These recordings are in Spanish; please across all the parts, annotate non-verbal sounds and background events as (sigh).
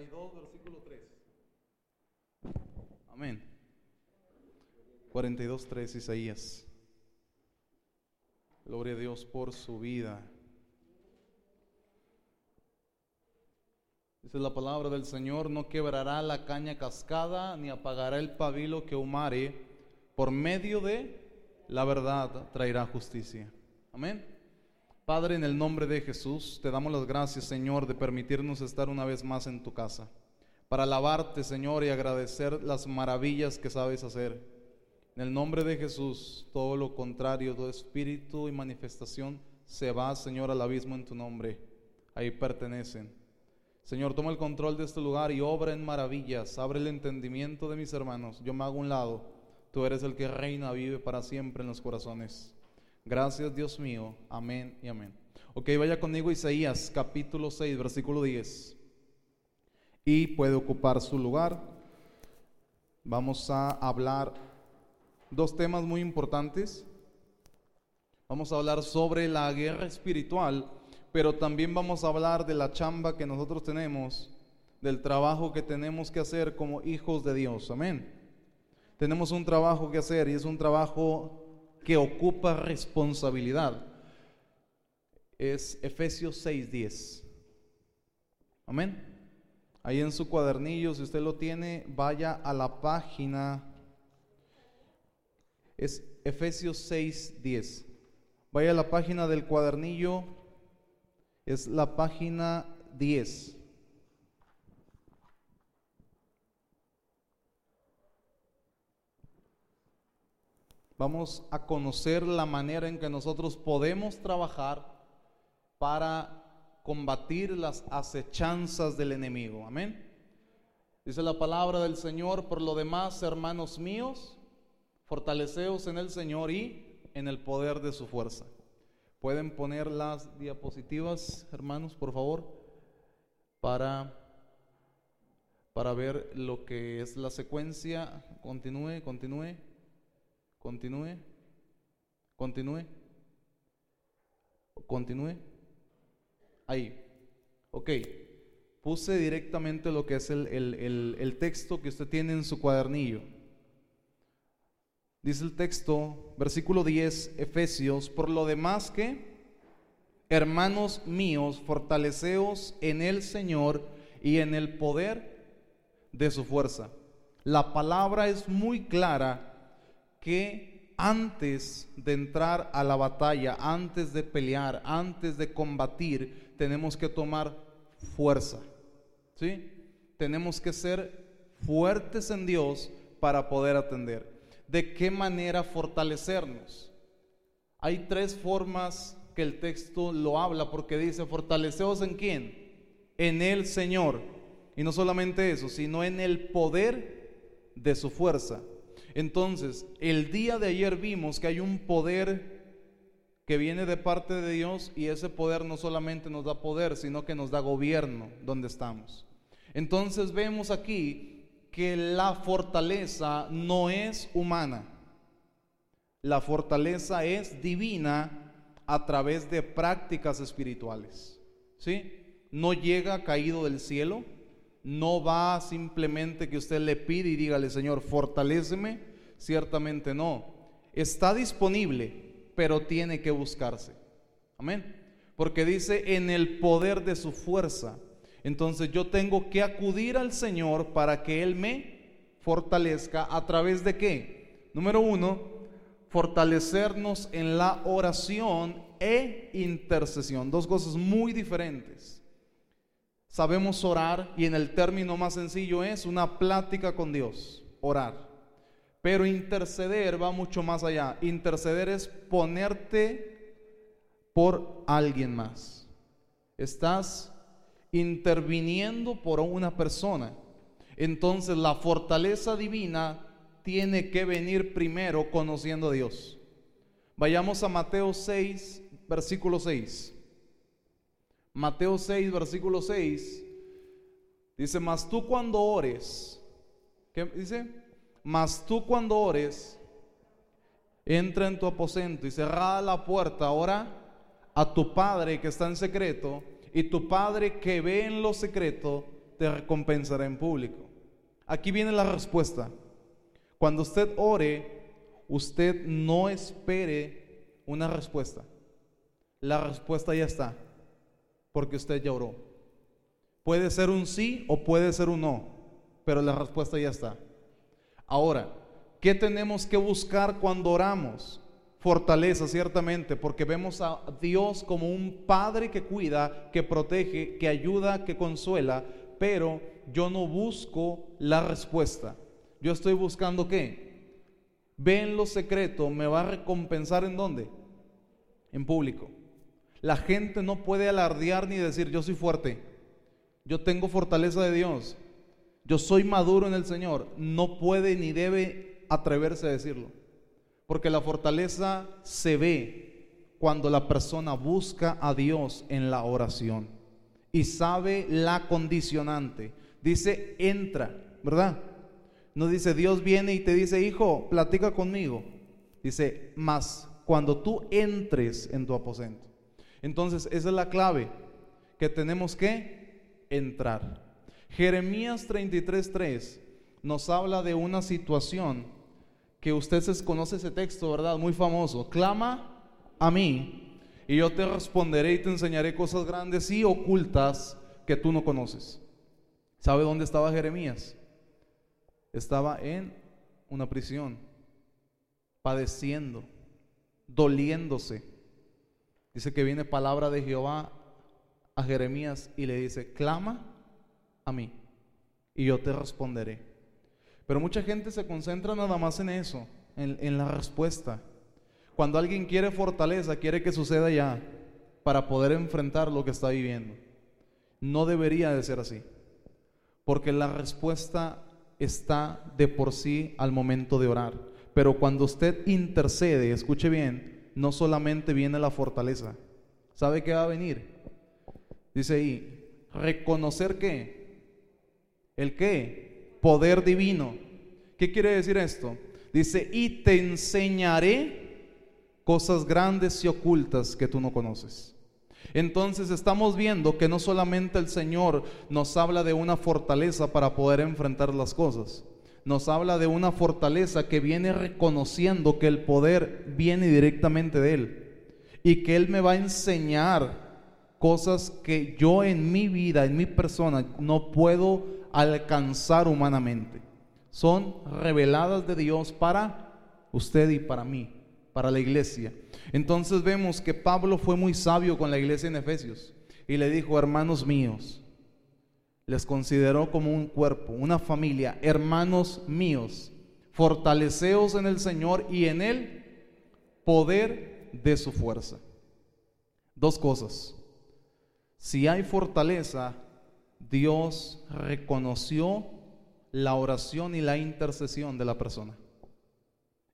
42, versículo 3. Amén. 42, 3, Isaías. Gloria a Dios por su vida. Dice la palabra del Señor, no quebrará la caña cascada, ni apagará el pabilo que humare, por medio de la verdad traerá justicia. Amén. Padre, en el nombre de Jesús, te damos las gracias, Señor, de permitirnos estar una vez más en tu casa, para alabarte, Señor, y agradecer las maravillas que sabes hacer. En el nombre de Jesús, todo lo contrario, todo espíritu y manifestación se va, Señor, al abismo en tu nombre. Ahí pertenecen. Señor, toma el control de este lugar y obra en maravillas. Abre el entendimiento de mis hermanos. Yo me hago un lado. Tú eres el que reina, vive para siempre en los corazones. Gracias, Dios mío. Amén y amén. Ok, vaya conmigo Isaías capítulo 6, versículo 10. Y puede ocupar su lugar. Vamos a hablar dos temas muy importantes. Vamos a hablar sobre la guerra espiritual, pero también vamos a hablar de la chamba que nosotros tenemos, del trabajo que tenemos que hacer como hijos de Dios. Amén. Tenemos un trabajo que hacer y es un trabajo que ocupa responsabilidad. Es Efesios 6:10. Amén. Ahí en su cuadernillo, si usted lo tiene, vaya a la página. Es Efesios 6:10. Vaya a la página del cuadernillo. Es la página 10. Vamos a conocer la manera en que nosotros podemos trabajar para combatir las acechanzas del enemigo. Amén. Dice la palabra del Señor, por lo demás, hermanos míos, fortaleceos en el Señor y en el poder de su fuerza. Pueden poner las diapositivas, hermanos, por favor, para, para ver lo que es la secuencia. Continúe, continúe, continúe, continúe, continúe. Ahí. Ok. Puse directamente lo que es el, el, el, texto que usted tiene en su cuadernillo. Dice el texto, versículo 10, Efesios, por lo demás que, hermanos míos, fortaleceos en el Señor y en el poder de su fuerza. La palabra es muy clara que antes de entrar a la batalla, antes de pelear, antes de combatir, tenemos que tomar fuerza. ¿Sí? Tenemos que ser fuertes en Dios para poder atender. ¿De qué manera fortalecernos? Hay tres formas que el texto lo habla porque dice, fortaleceos en quién? En el Señor. Y no solamente eso, sino en el poder de su fuerza. Entonces, el día de ayer vimos que hay un poder que viene de parte de Dios y ese poder no solamente nos da poder, sino que nos da gobierno donde estamos. Entonces vemos aquí que la fortaleza no es humana. La fortaleza es divina a través de prácticas espirituales. ¿Sí? No llega caído del cielo, no va simplemente que usted le pide y dígale, Señor, fortaléceme. Ciertamente no. Está disponible, pero tiene que buscarse. Amén. Porque dice en el poder de su fuerza. Entonces yo tengo que acudir al Señor para que Él me fortalezca a través de qué? Número uno, fortalecernos en la oración e intercesión. Dos cosas muy diferentes. Sabemos orar y en el término más sencillo es una plática con Dios, orar. Pero interceder va mucho más allá. Interceder es ponerte por alguien más. Estás interviniendo por una persona. Entonces la fortaleza divina tiene que venir primero conociendo a Dios. Vayamos a Mateo 6, versículo 6. Mateo 6, versículo 6. Dice, mas tú cuando ores, ¿qué dice? Mas tú cuando ores, entra en tu aposento y cerrada la puerta, ahora a tu Padre que está en secreto, y tu Padre que ve en lo secreto, te recompensaré en público. Aquí viene la respuesta. Cuando usted ore, usted no espere una respuesta. La respuesta ya está, porque usted ya oró. Puede ser un sí o puede ser un no, pero la respuesta ya está. Ahora, ¿qué tenemos que buscar cuando oramos? Fortaleza, ciertamente, porque vemos a Dios como un Padre que cuida, que protege, que ayuda, que consuela, pero yo no busco la respuesta. Yo estoy buscando qué? Ve en lo secreto, me va a recompensar en dónde? En público. La gente no puede alardear ni decir yo soy fuerte. Yo tengo fortaleza de Dios. Yo soy maduro en el Señor. No puede ni debe atreverse a decirlo. Porque la fortaleza se ve cuando la persona busca a Dios en la oración y sabe la condicionante. Dice, entra, ¿verdad? No dice, Dios viene y te dice, hijo, platica conmigo. Dice, más cuando tú entres en tu aposento. Entonces, esa es la clave que tenemos que entrar. Jeremías 33:3 nos habla de una situación que usted conoce ese texto, ¿verdad? Muy famoso. Clama a mí y yo te responderé y te enseñaré cosas grandes y ocultas que tú no conoces. ¿Sabe dónde estaba Jeremías? Estaba en una prisión, padeciendo, doliéndose. Dice que viene palabra de Jehová a Jeremías y le dice, clama a mí y yo te responderé. Pero mucha gente se concentra nada más en eso, en, en la respuesta. Cuando alguien quiere fortaleza, quiere que suceda ya para poder enfrentar lo que está viviendo. No debería de ser así, porque la respuesta está de por sí al momento de orar. Pero cuando usted intercede, escuche bien, no solamente viene la fortaleza. ¿Sabe qué va a venir? Dice ahí, reconocer que, el qué, poder divino. ¿Qué quiere decir esto? Dice, y te enseñaré cosas grandes y ocultas que tú no conoces. Entonces estamos viendo que no solamente el Señor nos habla de una fortaleza para poder enfrentar las cosas, nos habla de una fortaleza que viene reconociendo que el poder viene directamente de Él y que Él me va a enseñar cosas que yo en mi vida, en mi persona, no puedo alcanzar humanamente. Son reveladas de Dios para usted y para mí, para la iglesia. Entonces vemos que Pablo fue muy sabio con la iglesia en Efesios y le dijo, hermanos míos, les consideró como un cuerpo, una familia, hermanos míos, fortaleceos en el Señor y en el poder de su fuerza. Dos cosas. Si hay fortaleza, Dios reconoció la oración y la intercesión de la persona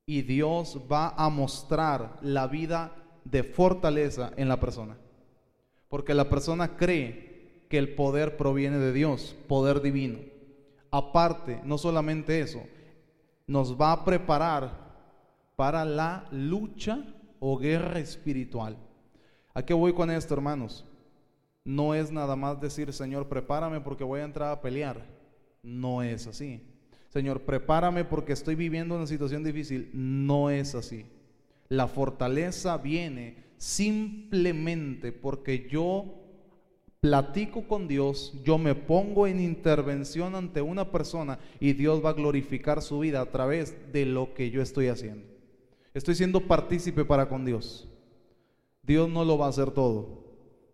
y Dios va a mostrar la vida de fortaleza en la persona. Porque la persona cree que el poder proviene de Dios, poder divino. Aparte, no solamente eso, nos va a preparar para la lucha o guerra espiritual. ¿A qué voy con esto, hermanos? No es nada más decir, Señor, prepárame porque voy a entrar a pelear. No es así. Señor, prepárame porque estoy viviendo una situación difícil. No es así. La fortaleza viene simplemente porque yo platico con Dios, yo me pongo en intervención ante una persona y Dios va a glorificar su vida a través de lo que yo estoy haciendo. Estoy siendo partícipe para con Dios. Dios no lo va a hacer todo.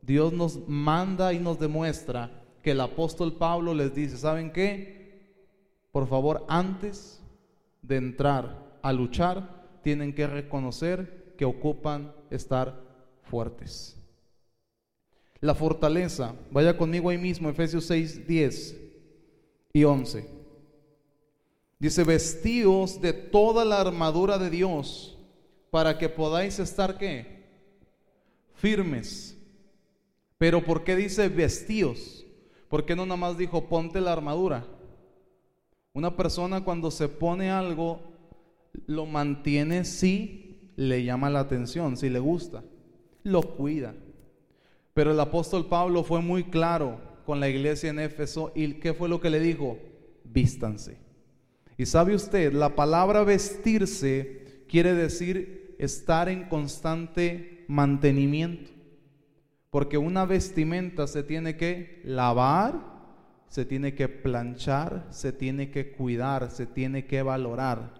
Dios nos manda y nos demuestra que el apóstol Pablo les dice, ¿saben qué? por favor, antes de entrar a luchar, tienen que reconocer que ocupan estar fuertes. La fortaleza, vaya conmigo ahí mismo, Efesios 6, 10 y 11. Dice, vestidos de toda la armadura de Dios para que podáis estar qué? Firmes. Pero ¿por qué dice vestidos? ¿Por qué no nada más dijo ponte la armadura? Una persona cuando se pone algo, lo mantiene si le llama la atención, si le gusta, lo cuida. Pero el apóstol Pablo fue muy claro con la iglesia en Éfeso y ¿qué fue lo que le dijo? Vístanse. Y sabe usted, la palabra vestirse quiere decir estar en constante mantenimiento. Porque una vestimenta se tiene que lavar, se tiene que planchar, se tiene que cuidar, se tiene que valorar.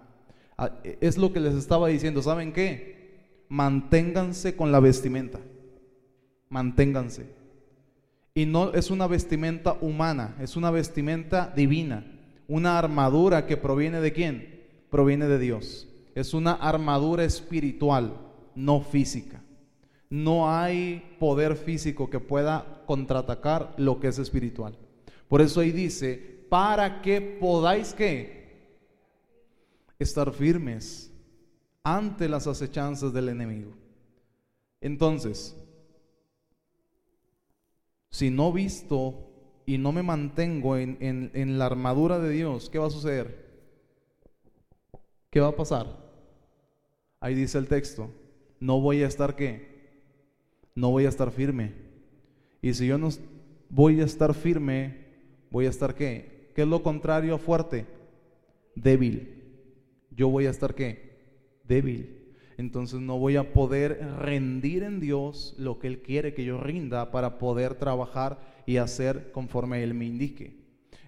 Ah, es lo que les estaba diciendo. ¿Saben qué? Manténganse con la vestimenta. Manténganse. Y no es una vestimenta humana, es una vestimenta divina. Una armadura que proviene de quién? Proviene de Dios. Es una armadura espiritual, no física no hay poder físico que pueda contraatacar lo que es espiritual. Por eso ahí dice, para que podáis que estar firmes ante las acechanzas del enemigo. Entonces, si no visto y no me mantengo en, en la armadura de Dios, ¿qué va a suceder? ¿Qué va a pasar? Ahí dice el texto, no voy a estar qué? no voy a estar firme. Y si yo no voy a estar firme, voy a estar qué? ¿Qué es lo contrario a fuerte? Débil. Yo voy a estar qué? Débil. Entonces no voy a poder rendir en Dios lo que Él quiere que yo rinda para poder trabajar y hacer conforme Él me indique.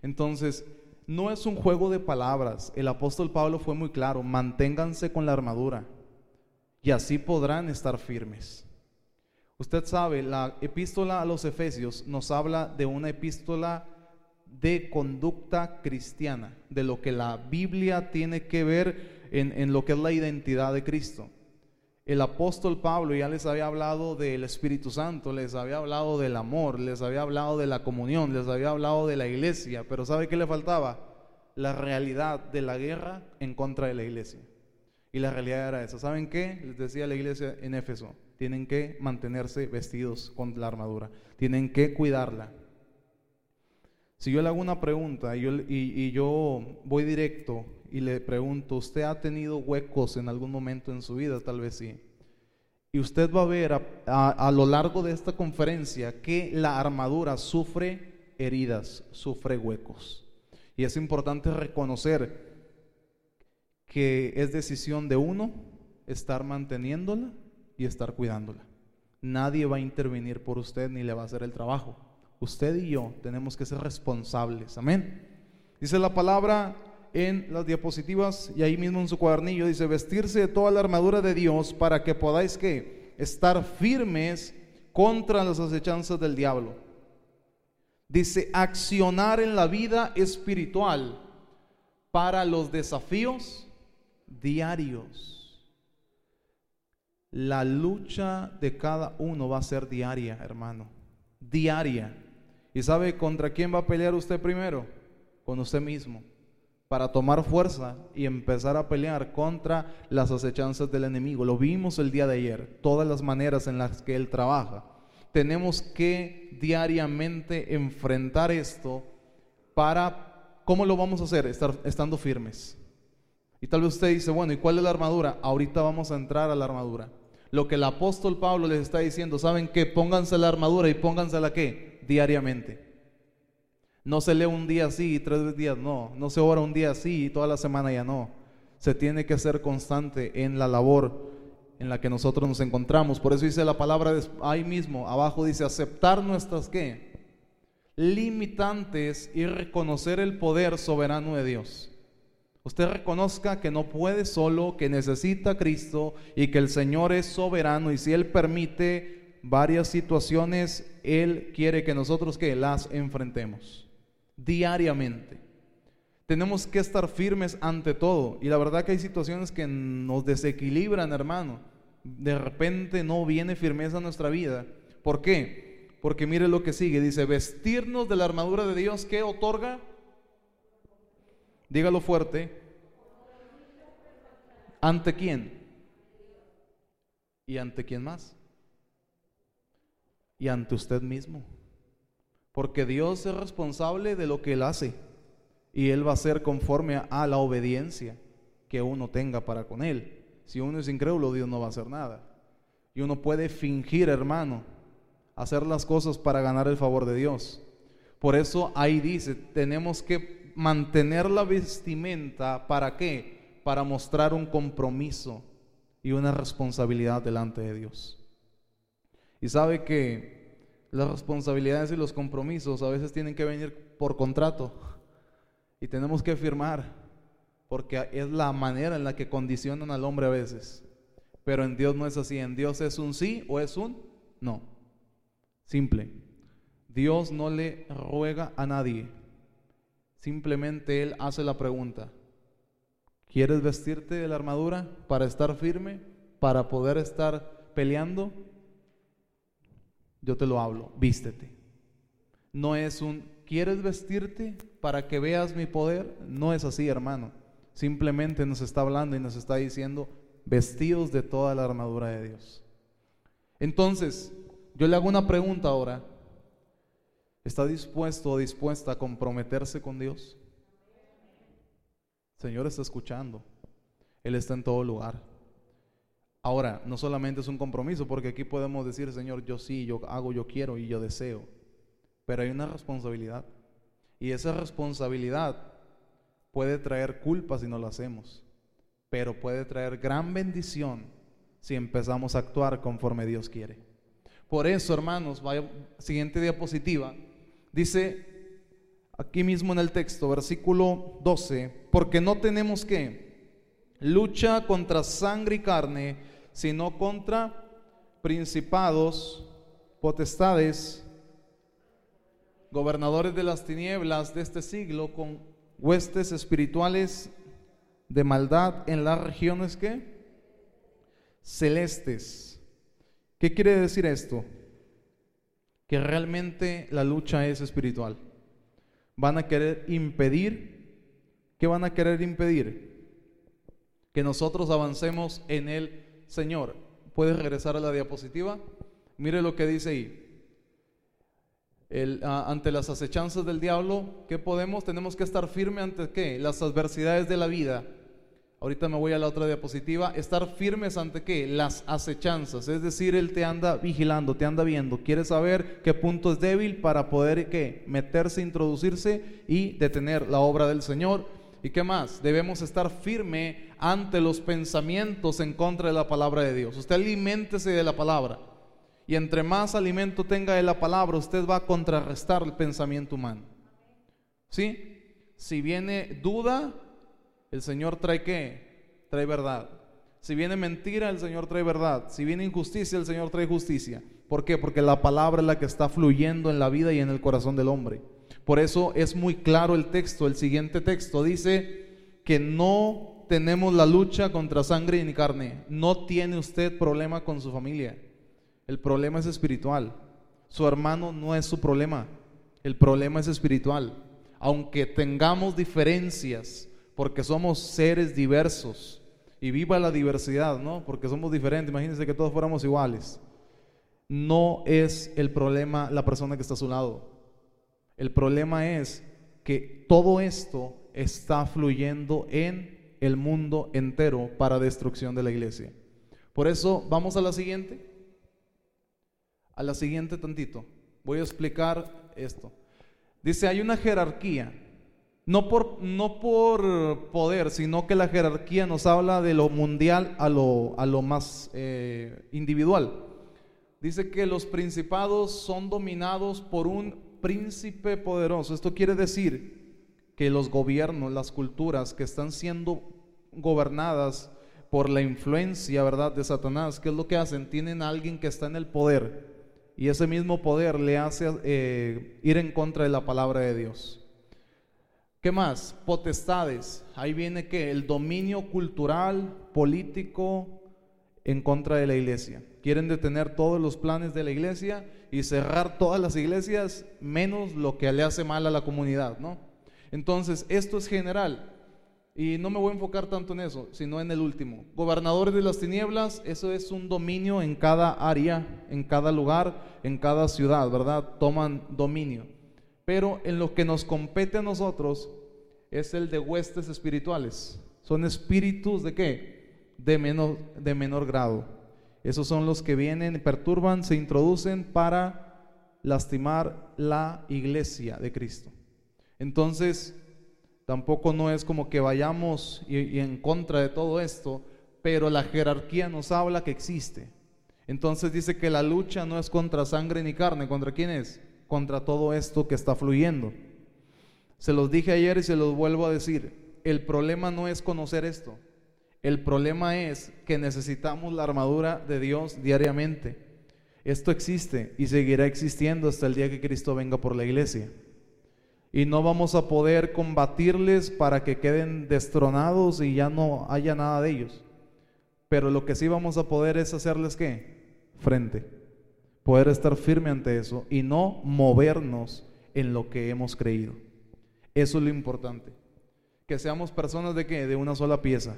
Entonces, no es un juego de palabras. El apóstol Pablo fue muy claro, manténganse con la armadura y así podrán estar firmes. Usted sabe, la epístola a los Efesios nos habla de una epístola de conducta cristiana, de lo que la Biblia tiene que ver en, lo que es la identidad de Cristo. El apóstol Pablo ya les había hablado del Espíritu Santo, les había hablado del amor, les había hablado de la comunión, les había hablado de la iglesia, pero ¿sabe qué le faltaba? La realidad de la guerra en contra de la iglesia. Y la realidad era esa. ¿Saben qué? Les decía la iglesia en Éfeso tienen que mantenerse vestidos con la armadura, tienen que cuidarla. Si yo le hago una pregunta y yo, y, yo voy directo y le pregunto, ¿usted ha tenido huecos en algún momento en su vida? Tal vez sí. Y usted va a ver a, a, lo largo de esta conferencia que la armadura sufre heridas, sufre huecos. Y es importante reconocer que es decisión de uno estar manteniéndola y estar cuidándola. Nadie va a intervenir por usted ni le va a hacer el trabajo. Usted y yo tenemos que ser responsables. Amén. Dice la palabra en las diapositivas y ahí mismo en su cuadernillo dice vestirse de toda la armadura de Dios para que podáis que estar firmes contra las acechanzas del diablo. Dice accionar en la vida espiritual para los desafíos diarios. La lucha de cada uno va a ser diaria, hermano. Diaria. ¿Y sabe contra quién va a pelear usted primero? Con usted mismo. Para tomar fuerza y empezar a pelear contra las acechanzas del enemigo. Lo vimos el día de ayer. Todas las maneras en las que él trabaja. Tenemos que diariamente enfrentar esto para, ¿cómo lo vamos a hacer? Estar, estando firmes. Y tal vez usted dice, bueno, ¿y cuál es la armadura? Ahorita vamos a entrar a la armadura lo que el apóstol Pablo les está diciendo, ¿saben qué? Pónganse la armadura y pónganse la qué? Diariamente. No se lee un día así y tres días no. No se ora un día así y toda la semana ya no. Se tiene que ser constante en la labor en la que nosotros nos encontramos. Por eso dice la palabra ahí mismo, abajo dice aceptar nuestras qué? Limitantes y reconocer el poder soberano de Dios usted reconozca que no puede solo, que necesita Cristo y que el Señor es soberano y si Él permite varias situaciones, Él quiere que nosotros que las enfrentemos diariamente. Tenemos que estar firmes ante todo y la verdad que hay situaciones que nos desequilibran, hermano. De repente no viene firmeza a nuestra vida. ¿Por qué? Porque mire lo que sigue, dice, vestirnos de la armadura de Dios que otorga Dígalo fuerte. ¿Ante quién? ¿Y ante quién más? Y ante usted mismo. Porque Dios es responsable de lo que Él hace. Y Él va a ser conforme a la obediencia que uno tenga para con Él. Si uno es incrédulo, Dios no va a hacer nada. Y uno puede fingir, hermano, hacer las cosas para ganar el favor de Dios. Por eso ahí dice, tenemos que mantener la vestimenta, ¿para qué? Para mostrar un compromiso y una responsabilidad delante de Dios. Y sabe que las responsabilidades y los compromisos a veces tienen que venir por contrato y tenemos que firmar porque es la manera en la que condicionan al hombre a veces. Pero en Dios no es así, en Dios es un sí o es un no. Simple. Dios no le ruega a nadie. Simplemente Él hace la pregunta. ¿Quieres vestirte de la armadura para estar firme? ¿Para poder estar peleando? Yo te lo hablo, vístete. No es un, ¿quieres vestirte para que veas mi poder? No es así, hermano. Simplemente nos está hablando y nos está diciendo, vestidos de toda la armadura de Dios. Entonces, yo le hago una pregunta ahora. ¿Está dispuesto o dispuesta a comprometerse con Dios? Señor está escuchando. Él está en todo lugar. Ahora, no solamente es un compromiso, porque aquí podemos decir, Señor, yo sí, yo hago, yo quiero y yo deseo. Pero hay una responsabilidad. Y esa responsabilidad puede traer culpa si no lo hacemos, pero puede traer gran bendición si empezamos a actuar conforme Dios quiere. Por eso, hermanos, siguiente diapositiva, dice aquí mismo en el texto, versículo 12, porque no tenemos que lucha contra sangre y carne, sino contra principados, potestades, gobernadores de las tinieblas de este siglo, con huestes espirituales de maldad en las regiones que celestes. ¿Qué quiere decir esto? Que realmente la lucha es espiritual. Van a querer impedir, ¿qué van a querer impedir? Que nosotros avancemos en el Señor. ¿Puedes regresar a la diapositiva? Mire lo que dice ahí. Ah, ante las acechanzas del diablo, ¿qué podemos? Tenemos que estar firme ante qué? Las adversidades de la vida. Ahorita me voy a la otra diapositiva. Estar firmes ante qué? Las acechanzas. Es decir, Él te anda vigilando, te anda viendo. Quiere saber qué punto es débil para poder qué? Meterse, introducirse y detener la obra del Señor. ¿Y qué más? Debemos estar firme ante los pensamientos en contra de la palabra de Dios. Usted aliméntese de la palabra. Y entre más alimento tenga de la palabra, usted va a contrarrestar el pensamiento humano. ¿Sí? Si viene duda, el Señor trae qué? Trae verdad. Si viene mentira, el Señor trae verdad. Si viene injusticia, el Señor trae justicia. ¿Por qué? Porque la palabra es la que está fluyendo en la vida y en el corazón del hombre. Por eso es muy claro el texto. El siguiente texto dice que no tenemos la lucha contra sangre ni carne. No tiene usted problema con su familia. El problema es espiritual. Su hermano no es su problema. El problema es espiritual. Aunque tengamos diferencias, porque somos seres diversos, y viva la diversidad, ¿no? Porque somos diferentes. Imagínense que todos fuéramos iguales. No es el problema la persona que está a su lado. El problema es que todo esto está fluyendo en el mundo entero para destrucción de la iglesia. Por eso, vamos a la siguiente a la siguiente tantito. Voy a explicar esto. Dice, hay una jerarquía, no por, no por poder, sino que la jerarquía nos habla de lo mundial a lo, a lo más eh, individual. Dice que los principados son dominados por un príncipe poderoso. Esto quiere decir que los gobiernos, las culturas que están siendo gobernadas por la influencia, ¿verdad?, de Satanás, ¿qué es lo que hacen? Tienen a alguien que está en el poder y ese mismo poder le hace eh, ir en contra de la palabra de Dios. ¿Qué más? Potestades. Ahí viene que el dominio cultural, político en contra de la iglesia. Quieren detener todos los planes de la iglesia y cerrar todas las iglesias menos lo que le hace mal a la comunidad, ¿no? Entonces, esto es general. Y no me voy a enfocar tanto en eso, sino en el último. Gobernadores de las tinieblas, eso es un dominio en cada área, en cada lugar, en cada ciudad, ¿verdad? Toman dominio. Pero en lo que nos compete a nosotros es el de huestes espirituales. Son espíritus de qué? De menor, de menor grado. Esos son los que vienen, perturban, se introducen para lastimar la iglesia de Cristo. Entonces, tampoco no es como que vayamos y, en contra de todo esto, pero la jerarquía nos habla que existe. Entonces dice que la lucha no es contra sangre ni carne, ¿contra quién es? Contra todo esto que está fluyendo. Se los dije ayer y se los vuelvo a decir. El problema no es conocer esto. El problema es que necesitamos la armadura de Dios diariamente. Esto existe y seguirá existiendo hasta el día que Cristo venga por la iglesia. Y no vamos a poder combatirles para que queden destronados y ya no haya nada de ellos. Pero lo que sí vamos a poder es hacerles qué? Frente. Poder estar firme ante eso y no movernos en lo que hemos creído. Eso es lo importante. Que seamos personas de qué? De una sola pieza.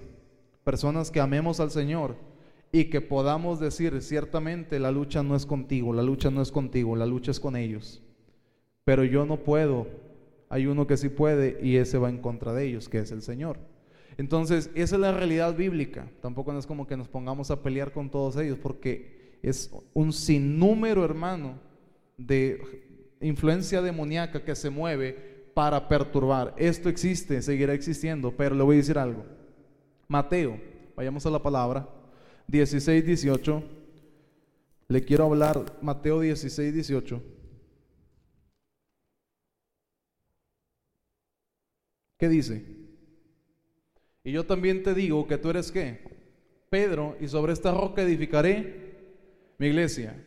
Personas que amemos al Señor y que podamos decir, ciertamente la lucha no es contigo, la lucha no es contigo, la lucha es con ellos. Pero yo no puedo. Hay uno que sí puede y ese va en contra de ellos, que es el Señor. Entonces, esa es la realidad bíblica. Tampoco no es como que nos pongamos a pelear con todos ellos, porque es un sinnúmero, hermano, de influencia demoníaca que se mueve para perturbar. Esto existe, seguirá existiendo, pero le voy a decir algo. Mateo, vayamos a la palabra, 16, 18. Le quiero hablar, Mateo 16, 18. ¿Qué dice? Y yo también te digo que tú eres qué? Pedro, y sobre esta roca edificaré mi iglesia.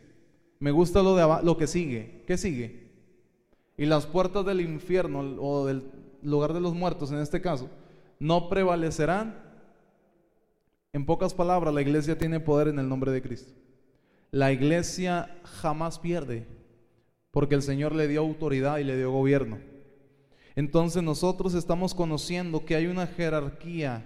Me gusta lo, de lo que sigue. ¿Qué sigue? Y las puertas del infierno o del lugar de los muertos en este caso no prevalecerán. En pocas palabras, la iglesia tiene poder en el nombre de Cristo. La iglesia jamás pierde porque el Señor le dio autoridad y le dio gobierno. Entonces nosotros estamos conociendo que hay una jerarquía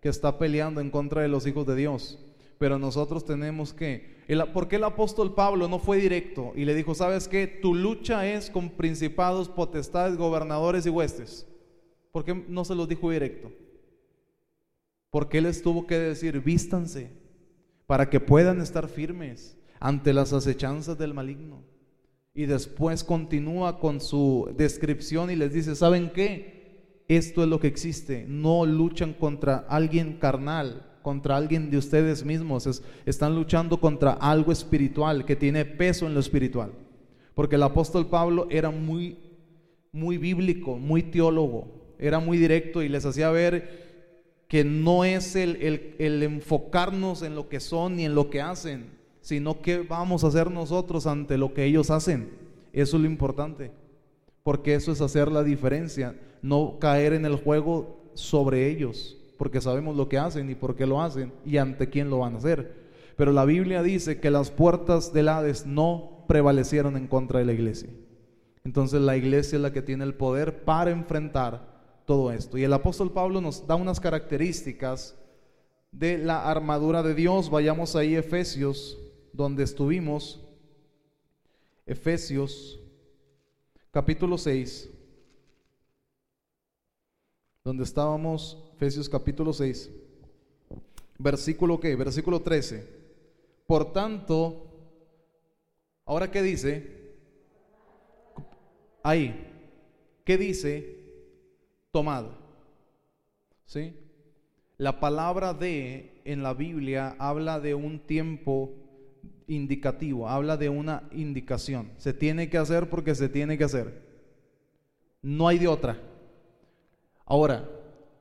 que está peleando en contra de los hijos de Dios. Pero nosotros tenemos que... ¿Por qué el apóstol Pablo no fue directo y le dijo, sabes qué? Tu lucha es con principados, potestades, gobernadores y huestes. ¿Por qué no se los dijo directo? Porque él estuvo que decir, vístanse para que puedan estar firmes ante las acechanzas del maligno. Y después continúa con su descripción y les dice, ¿saben qué? Esto es lo que existe. No luchan contra alguien carnal, contra alguien de ustedes mismos. están luchando contra algo espiritual que tiene peso en lo espiritual. Porque el apóstol Pablo era muy, muy bíblico, muy teólogo, era muy directo y les hacía ver que no es el, el, enfocarnos en lo que son ni en lo que hacen, sino qué vamos a hacer nosotros ante lo que ellos hacen. Eso es lo importante, porque eso es hacer la diferencia, no caer en el juego sobre ellos, porque sabemos lo que hacen y por qué lo hacen y ante quién lo van a hacer. Pero la Biblia dice que las puertas del Hades no prevalecieron en contra de la iglesia. Entonces la iglesia es la que tiene el poder para enfrentar todo esto. Y el apóstol Pablo nos da unas características de la armadura de Dios. Vayamos ahí, Efesios donde estuvimos, Efesios capítulo 6, donde estábamos, Efesios capítulo 6, versículo qué, versículo 13. Por tanto, ahora qué dice, ahí, ¿qué dice? Tomad. ¿Sí? La palabra de en la Biblia habla de un tiempo indicativo, habla de una indicación. Se tiene que hacer porque se tiene que hacer. No hay de otra. Ahora,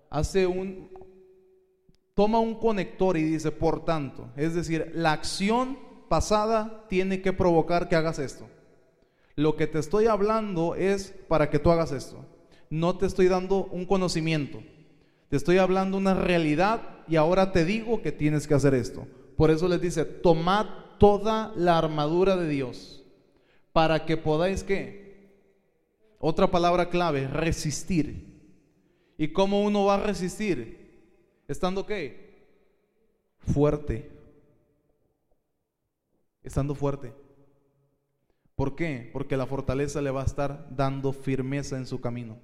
hace un toma un conector y dice, "Por tanto", es decir, la acción pasada tiene que provocar que hagas esto. Lo que te estoy hablando es para que tú hagas esto. No te estoy dando un conocimiento. Te estoy hablando una realidad y ahora te digo que tienes que hacer esto. Por eso les dice, tomad toda la armadura de Dios para que podáis que otra palabra clave, resistir. ¿Y cómo uno va a resistir? Estando qué? Fuerte. Estando fuerte. ¿Por qué? Porque la fortaleza le va a estar dando firmeza en su camino.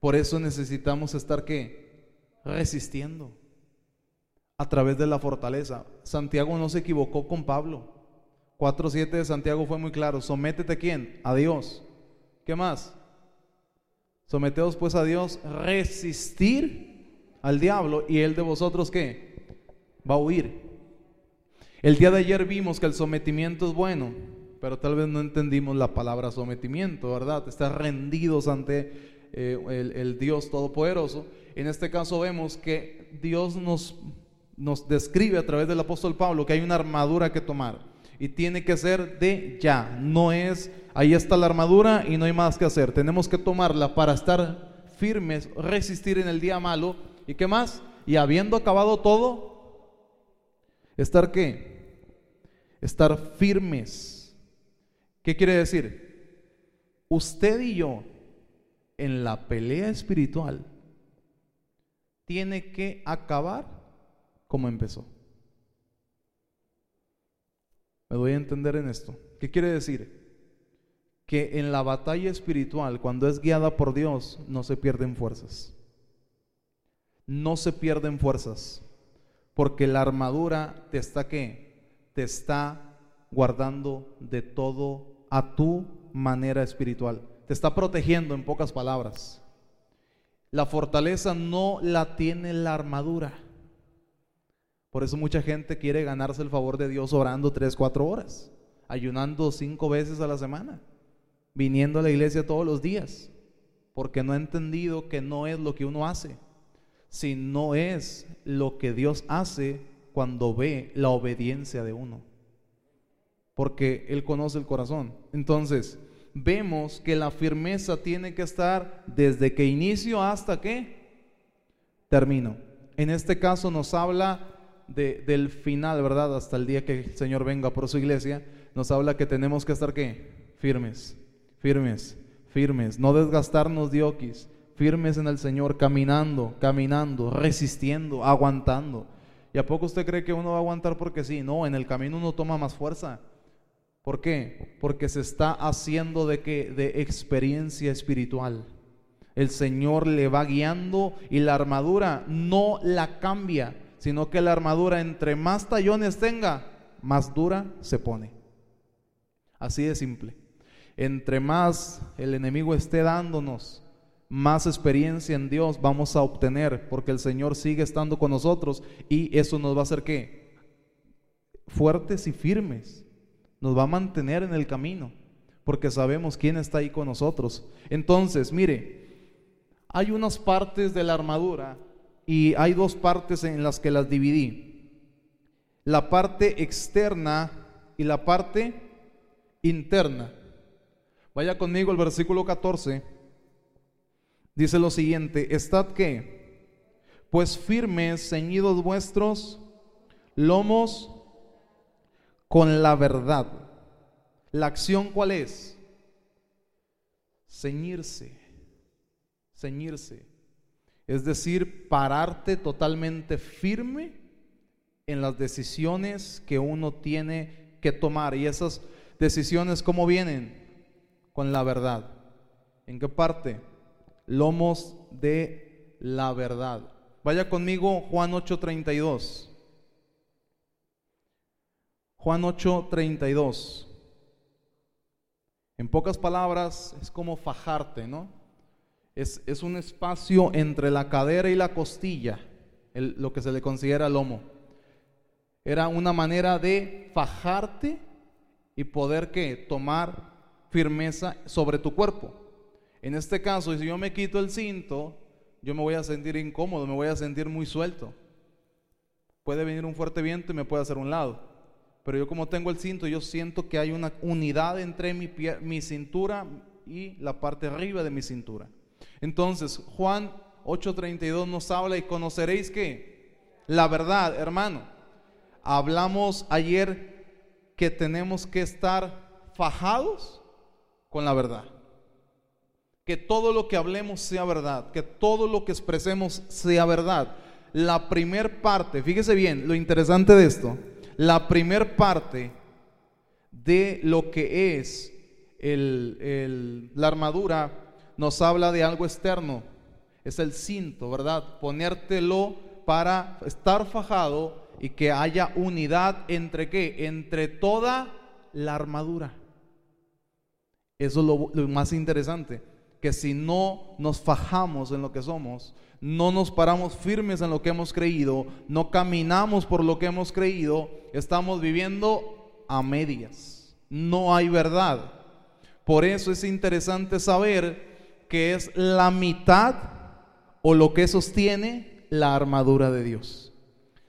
Por eso necesitamos estar qué? Resistiendo a través de la fortaleza. Santiago no se equivocó con Pablo. 4.7 de Santiago fue muy claro. Sométete a quién? A Dios. ¿Qué más? Someteos pues a Dios, resistir al diablo y él de vosotros qué? Va a huir. El día de ayer vimos que el sometimiento es bueno, pero tal vez no entendimos la palabra sometimiento, ¿verdad? Estar rendidos ante eh, el, Dios Todopoderoso. En este caso vemos que Dios nos, nos describe a través del apóstol Pablo que hay una armadura que tomar y tiene que ser de ya. No es, ahí está la armadura y no hay más que hacer. Tenemos que tomarla para estar firmes, resistir en el día malo. ¿Y qué más? Y habiendo acabado todo, estar qué? Estar firmes. ¿Qué quiere decir? Usted y yo en la pelea espiritual tiene que acabar como empezó. Me doy a entender en esto. ¿Qué quiere decir? Que en la batalla espiritual, cuando es guiada por Dios, no se pierden fuerzas. No se pierden fuerzas. Porque la armadura te está qué? Te está guardando de todo a tu manera espiritual. Te está protegiendo en pocas palabras. La fortaleza no la tiene la armadura. Por eso mucha gente quiere ganarse el favor de Dios orando tres, cuatro horas, ayunando cinco veces a la semana, viniendo a la iglesia todos los días, porque no ha entendido que no es lo que uno hace, sino es lo que Dios hace cuando ve la obediencia de uno, porque Él conoce el corazón. Entonces, vemos que la firmeza tiene que estar desde que inicio hasta que termino. En este caso nos habla del final, ¿verdad? Hasta el día que el Señor venga por su iglesia, nos habla que tenemos que estar qué? Firmes, firmes, firmes, no desgastarnos dioquis, firmes en el Señor, caminando, caminando, resistiendo, aguantando. ¿Y a poco usted cree que uno va a aguantar porque sí? No, en el camino uno toma más fuerza. ¿Por qué? Porque se está haciendo de qué? De experiencia espiritual. El Señor le va guiando y la armadura no la cambia sino que la armadura entre más tallones tenga, más dura se pone. Así de simple. Entre más el enemigo esté dándonos, más experiencia en Dios vamos a obtener, porque el Señor sigue estando con nosotros y eso nos va a hacer que fuertes y firmes. Nos va a mantener en el camino, porque sabemos quién está ahí con nosotros. Entonces, mire, hay unas partes de la armadura y hay dos partes en las que las dividí. La parte externa y la parte interna. Vaya conmigo el versículo 14. Dice lo siguiente, estad que, pues firmes, ceñidos vuestros lomos con la verdad. ¿La acción cuál es? Ceñirse, ceñirse es decir, pararte totalmente firme en las decisiones que uno tiene que tomar. Y esas decisiones, ¿cómo vienen? Con la verdad. ¿En qué parte? Lomos de la verdad. Vaya conmigo Juan 8:32. Juan 8:32. En pocas palabras, es como fajarte, ¿no? es, un espacio entre la cadera y la costilla, lo que se le considera lomo. Era una manera de fajarte y poder que tomar firmeza sobre tu cuerpo. En este caso, si yo me quito el cinto, yo me voy a sentir incómodo, me voy a sentir muy suelto. Puede venir un fuerte viento y me puede hacer un lado. Pero yo como tengo el cinto, yo siento que hay una unidad entre mi, mi cintura y la parte arriba de mi cintura. Entonces, Juan 8:32 nos habla y conoceréis que la verdad, hermano. Hablamos ayer que tenemos que estar fajados con la verdad. Que todo lo que hablemos sea verdad, que todo lo que expresemos sea verdad. La primer parte, fíjese bien, lo interesante de esto, la primer parte de lo que es la armadura nos habla de algo externo, es el cinto, ¿verdad? Ponértelo para estar fajado y que haya unidad entre qué? Entre toda la armadura. Eso es lo, lo más interesante, que si no nos fajamos en lo que somos, no nos paramos firmes en lo que hemos creído, no caminamos por lo que hemos creído, estamos viviendo a medias. No hay verdad. Por eso es interesante saber que es la mitad o lo que sostiene la armadura de Dios.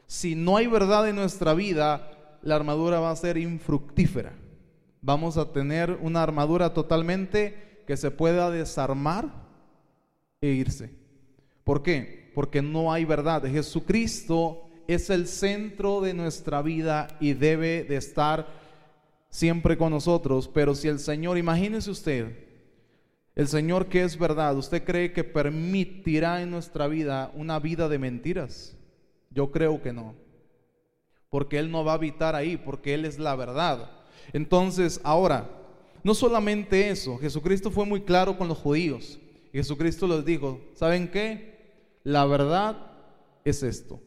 Si no hay verdad en nuestra vida, la armadura va a ser infructífera. Vamos a tener una armadura totalmente que se pueda desarmar e irse. ¿Por qué? Porque no hay verdad. Jesucristo es el centro de nuestra vida y debe de estar siempre con nosotros. Pero si el Señor, imagínese usted, el Señor que es verdad, ¿usted cree que permitirá en nuestra vida una vida de mentiras? Yo creo que no. Porque Él no va a habitar ahí, porque Él es la verdad. Entonces, ahora, no solamente eso, Jesucristo fue muy claro con los judíos. Jesucristo les dijo, ¿saben qué? La verdad es esto.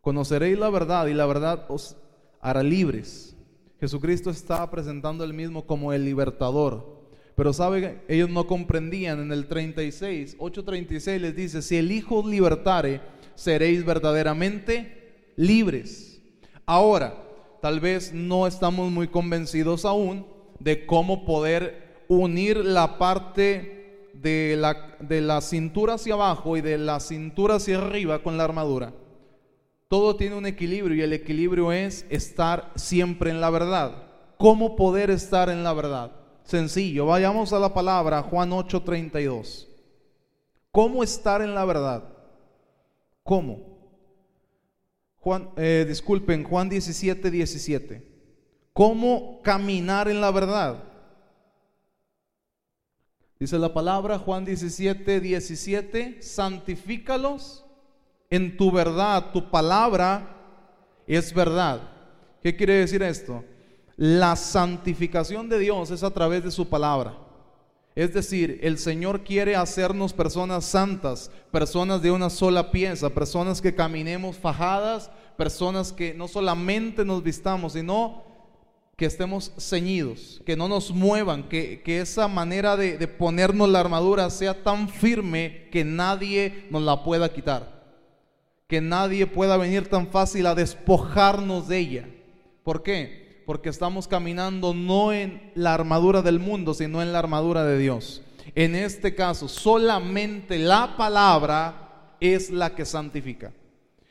Conoceréis la verdad y la verdad os hará libres. Jesucristo estaba presentando el mismo como el libertador. Pero sabe, ellos no comprendían en el 36, 8:36 les dice, si el Hijo os libertare, seréis verdaderamente libres. Ahora, tal vez no estamos muy convencidos aún de cómo poder unir la parte de la, de la cintura hacia abajo y de la cintura hacia arriba con la armadura. Todo tiene un equilibrio y el equilibrio es estar siempre en la verdad. ¿Cómo poder estar en la verdad? Sencillo, vayamos a la palabra Juan 8:32. ¿Cómo estar en la verdad? ¿Cómo? Juan, eh, disculpen, Juan 17, 17. ¿Cómo caminar en la verdad? Dice la palabra, Juan 17, 17, santifícalos en tu verdad, tu palabra es verdad. ¿Qué quiere decir esto? La santificación de Dios es a través de su palabra. Es decir, el Señor quiere hacernos personas santas, personas de una sola pieza, personas que caminemos fajadas, personas que no solamente nos vistamos, sino que estemos ceñidos, que no nos muevan, que, esa manera de, de ponernos la armadura sea tan firme que nadie nos la pueda quitar, que nadie pueda venir tan fácil a despojarnos de ella. ¿Por qué? porque estamos caminando no en la armadura del mundo, sino en la armadura de Dios. En este caso, solamente la palabra es la que santifica.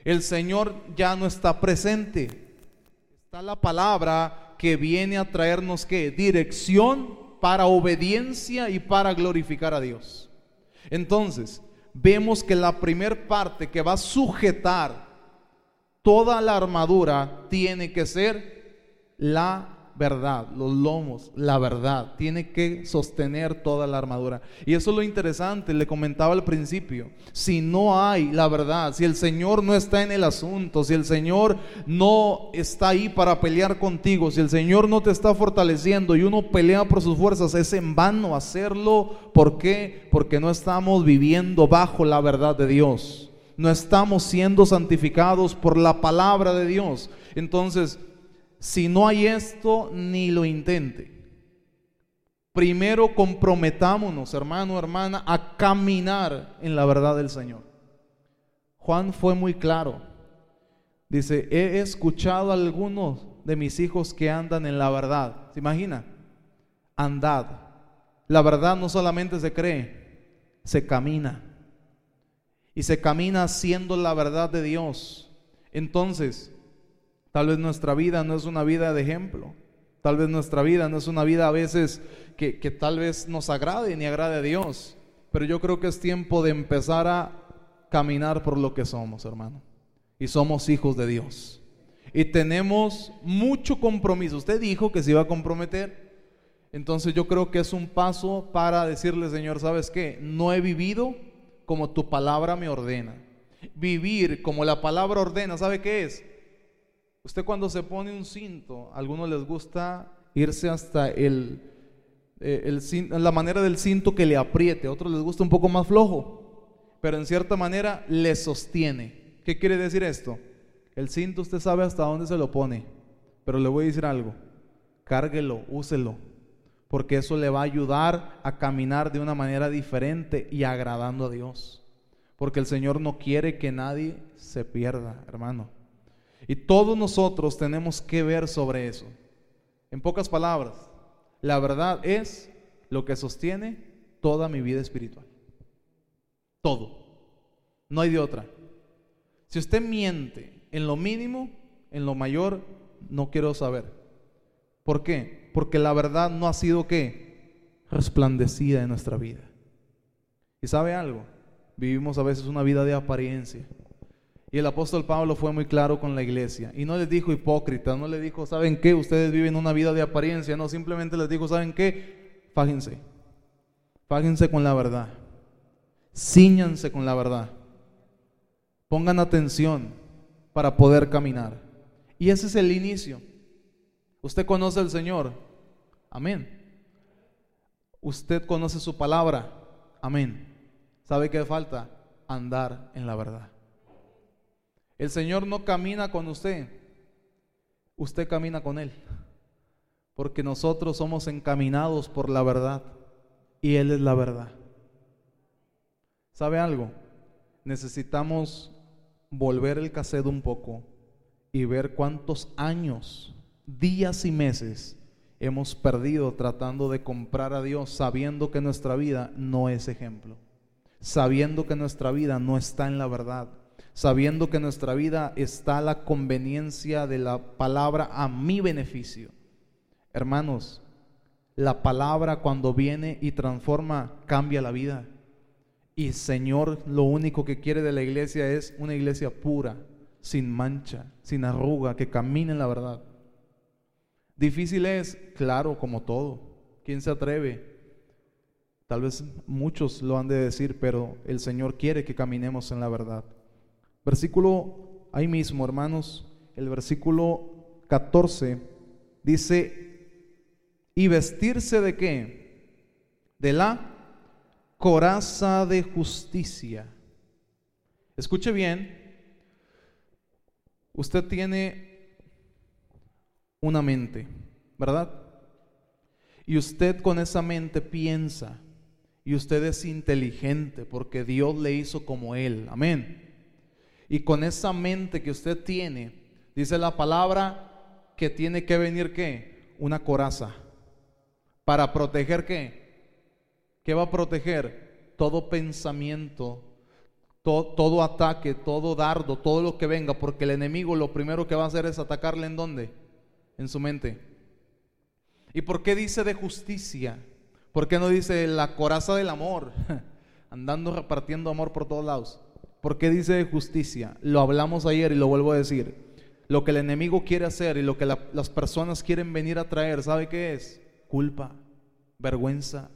El Señor ya no está presente. Está la palabra que viene a traernos qué? Dirección para obediencia y para glorificar a Dios. Entonces, vemos que la primer parte que va a sujetar toda la armadura tiene que ser la verdad, los lomos, la verdad. Tiene que sostener toda la armadura. Y eso es lo interesante, le comentaba al principio. Si no hay la verdad, si el Señor no está en el asunto, si el Señor no está ahí para pelear contigo, si el Señor no te está fortaleciendo y uno pelea por sus fuerzas, es en vano hacerlo. ¿Por qué? Porque no estamos viviendo bajo la verdad de Dios. No estamos siendo santificados por la palabra de Dios. Entonces, si no hay esto, ni lo intente. Primero comprometámonos, hermano, hermana, a caminar en la verdad del Señor. Juan fue muy claro. Dice, he escuchado a algunos de mis hijos que andan en la verdad. ¿Se imagina? Andad. La verdad no solamente se cree, se camina. Y se camina haciendo la verdad de Dios. Entonces, Tal vez nuestra vida no es una vida de ejemplo. Tal vez nuestra vida no es una vida a veces que, tal vez nos agrade ni agrade a Dios. Pero yo creo que es tiempo de empezar a caminar por lo que somos, hermano. Y somos hijos de Dios. Y tenemos mucho compromiso. Usted dijo que se iba a comprometer. Entonces yo creo que es un paso para decirle, Señor, ¿sabes qué? No he vivido como tu palabra me ordena. Vivir como la palabra ordena, ¿sabe qué es? Usted cuando se pone un cinto, a algunos les gusta irse hasta el, eh, la manera del cinto que le apriete, a otros les gusta un poco más flojo, pero en cierta manera le sostiene. ¿Qué quiere decir esto? El cinto usted sabe hasta dónde se lo pone, pero le voy a decir algo. cárguelo, úselo, porque eso le va a ayudar a caminar de una manera diferente y agradando a Dios. Porque el Señor no quiere que nadie se pierda, hermano. Y todos nosotros tenemos que ver sobre eso. En pocas palabras, la verdad es lo que sostiene toda mi vida espiritual. Todo. No hay de otra. Si usted miente en lo mínimo, en lo mayor, no quiero saber. ¿Por qué? Porque la verdad no ha sido qué? Resplandecida en nuestra vida. ¿Y sabe algo? Vivimos a veces una vida de apariencia. Y el apóstol Pablo fue muy claro con la iglesia. Y no les dijo hipócrita, no les dijo, ¿saben qué? Ustedes viven una vida de apariencia. No, simplemente les dijo, ¿saben qué? Fájense. Fájense con la verdad. Cíñanse con la verdad. Pongan atención para poder caminar. Y ese es el inicio. Usted conoce al Señor. Amén. Usted conoce su palabra. Amén. ¿Sabe qué falta? Andar en la verdad. El Señor no camina con usted. Usted camina con Él. Porque nosotros somos encaminados por la verdad. Y Él es la verdad. ¿Sabe algo? Necesitamos volver el cassette un poco y ver cuántos años, días y meses hemos perdido tratando de comprar a Dios sabiendo que nuestra vida no es ejemplo, sabiendo que nuestra vida no está en la verdad, sabiendo que nuestra vida está la conveniencia de la palabra a mi beneficio. Hermanos, la palabra cuando viene y transforma cambia la vida. Y Señor lo único que quiere de la iglesia es una iglesia pura, sin mancha, sin arruga, que camine en la verdad. Difícil es, claro, como todo. ¿Quién se atreve? Tal vez muchos lo han de decir, pero el Señor quiere que caminemos en la verdad. Versículo ahí mismo, hermanos, el versículo 14 dice, ¿y vestirse de qué? De la coraza de justicia. Escuche bien, Usted tiene una mente, ¿verdad? Y usted con esa mente piensa y usted es inteligente porque Dios le hizo como Él, amén. Y con esa mente que usted tiene, dice la palabra que tiene que venir qué? Una coraza. ¿Para proteger qué? ¿Qué va a proteger? Todo pensamiento todo, ataque, todo dardo, todo lo que venga, porque el enemigo lo primero que va a hacer es atacarle en dónde? En su mente. ¿Y por qué dice de justicia? ¿Por qué no dice la coraza del amor? (laughs) Andando repartiendo amor por todos lados. ¿Por qué dice justicia? Lo hablamos ayer y lo vuelvo a decir. Lo que el enemigo quiere hacer y lo que las personas quieren venir a traer, ¿sabe qué es? Culpa, vergüenza,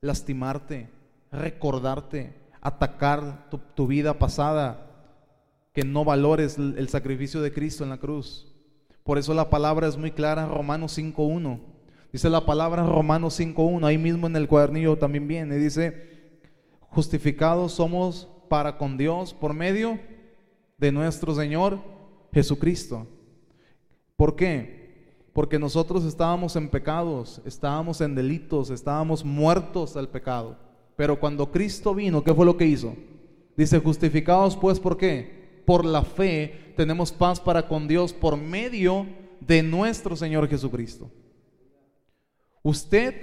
lastimarte, recordarte, atacar tu, vida pasada, que no valores el, sacrificio de Cristo en la cruz. Por eso la palabra es muy clara en Romanos 5.1. Dice la palabra Romanos 5.1, ahí mismo en el cuadernillo también viene, dice, justificados somos para con Dios por medio de nuestro Señor Jesucristo. ¿Por qué? Porque nosotros estábamos en pecados, estábamos en delitos, estábamos muertos al pecado. Pero cuando Cristo vino, ¿qué fue lo que hizo? Dice, justificados pues, ¿por qué? Por la fe tenemos paz para con Dios por medio de nuestro Señor Jesucristo. Usted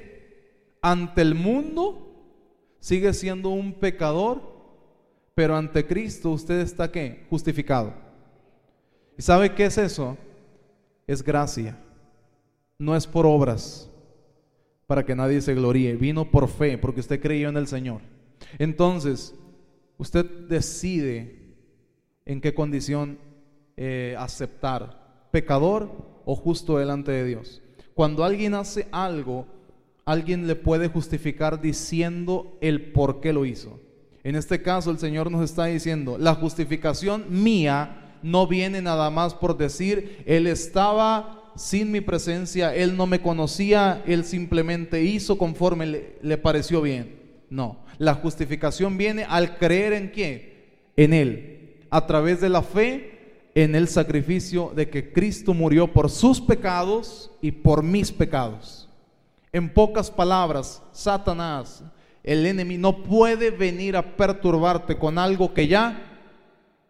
ante el mundo sigue siendo un pecador, pero ante Cristo usted está qué? Justificado. ¿Y sabe qué es eso? Es gracia. No es por obras para que nadie se gloríe. Vino por fe, porque usted creyó en el Señor. Entonces, usted decide en qué condición eh, aceptar, pecador o justo delante de Dios. Cuando alguien hace algo, alguien le puede justificar diciendo el por qué lo hizo. En este caso, el Señor nos está diciendo, la justificación mía no viene nada más por decir, Él estaba sin mi presencia, Él no me conocía, Él simplemente hizo conforme le, pareció bien. No, la justificación viene al creer en quién, en Él. A través de la fe en el sacrificio de que Cristo murió por sus pecados y por mis pecados. En pocas palabras, Satanás, el enemigo, no puede venir a perturbarte con algo que ya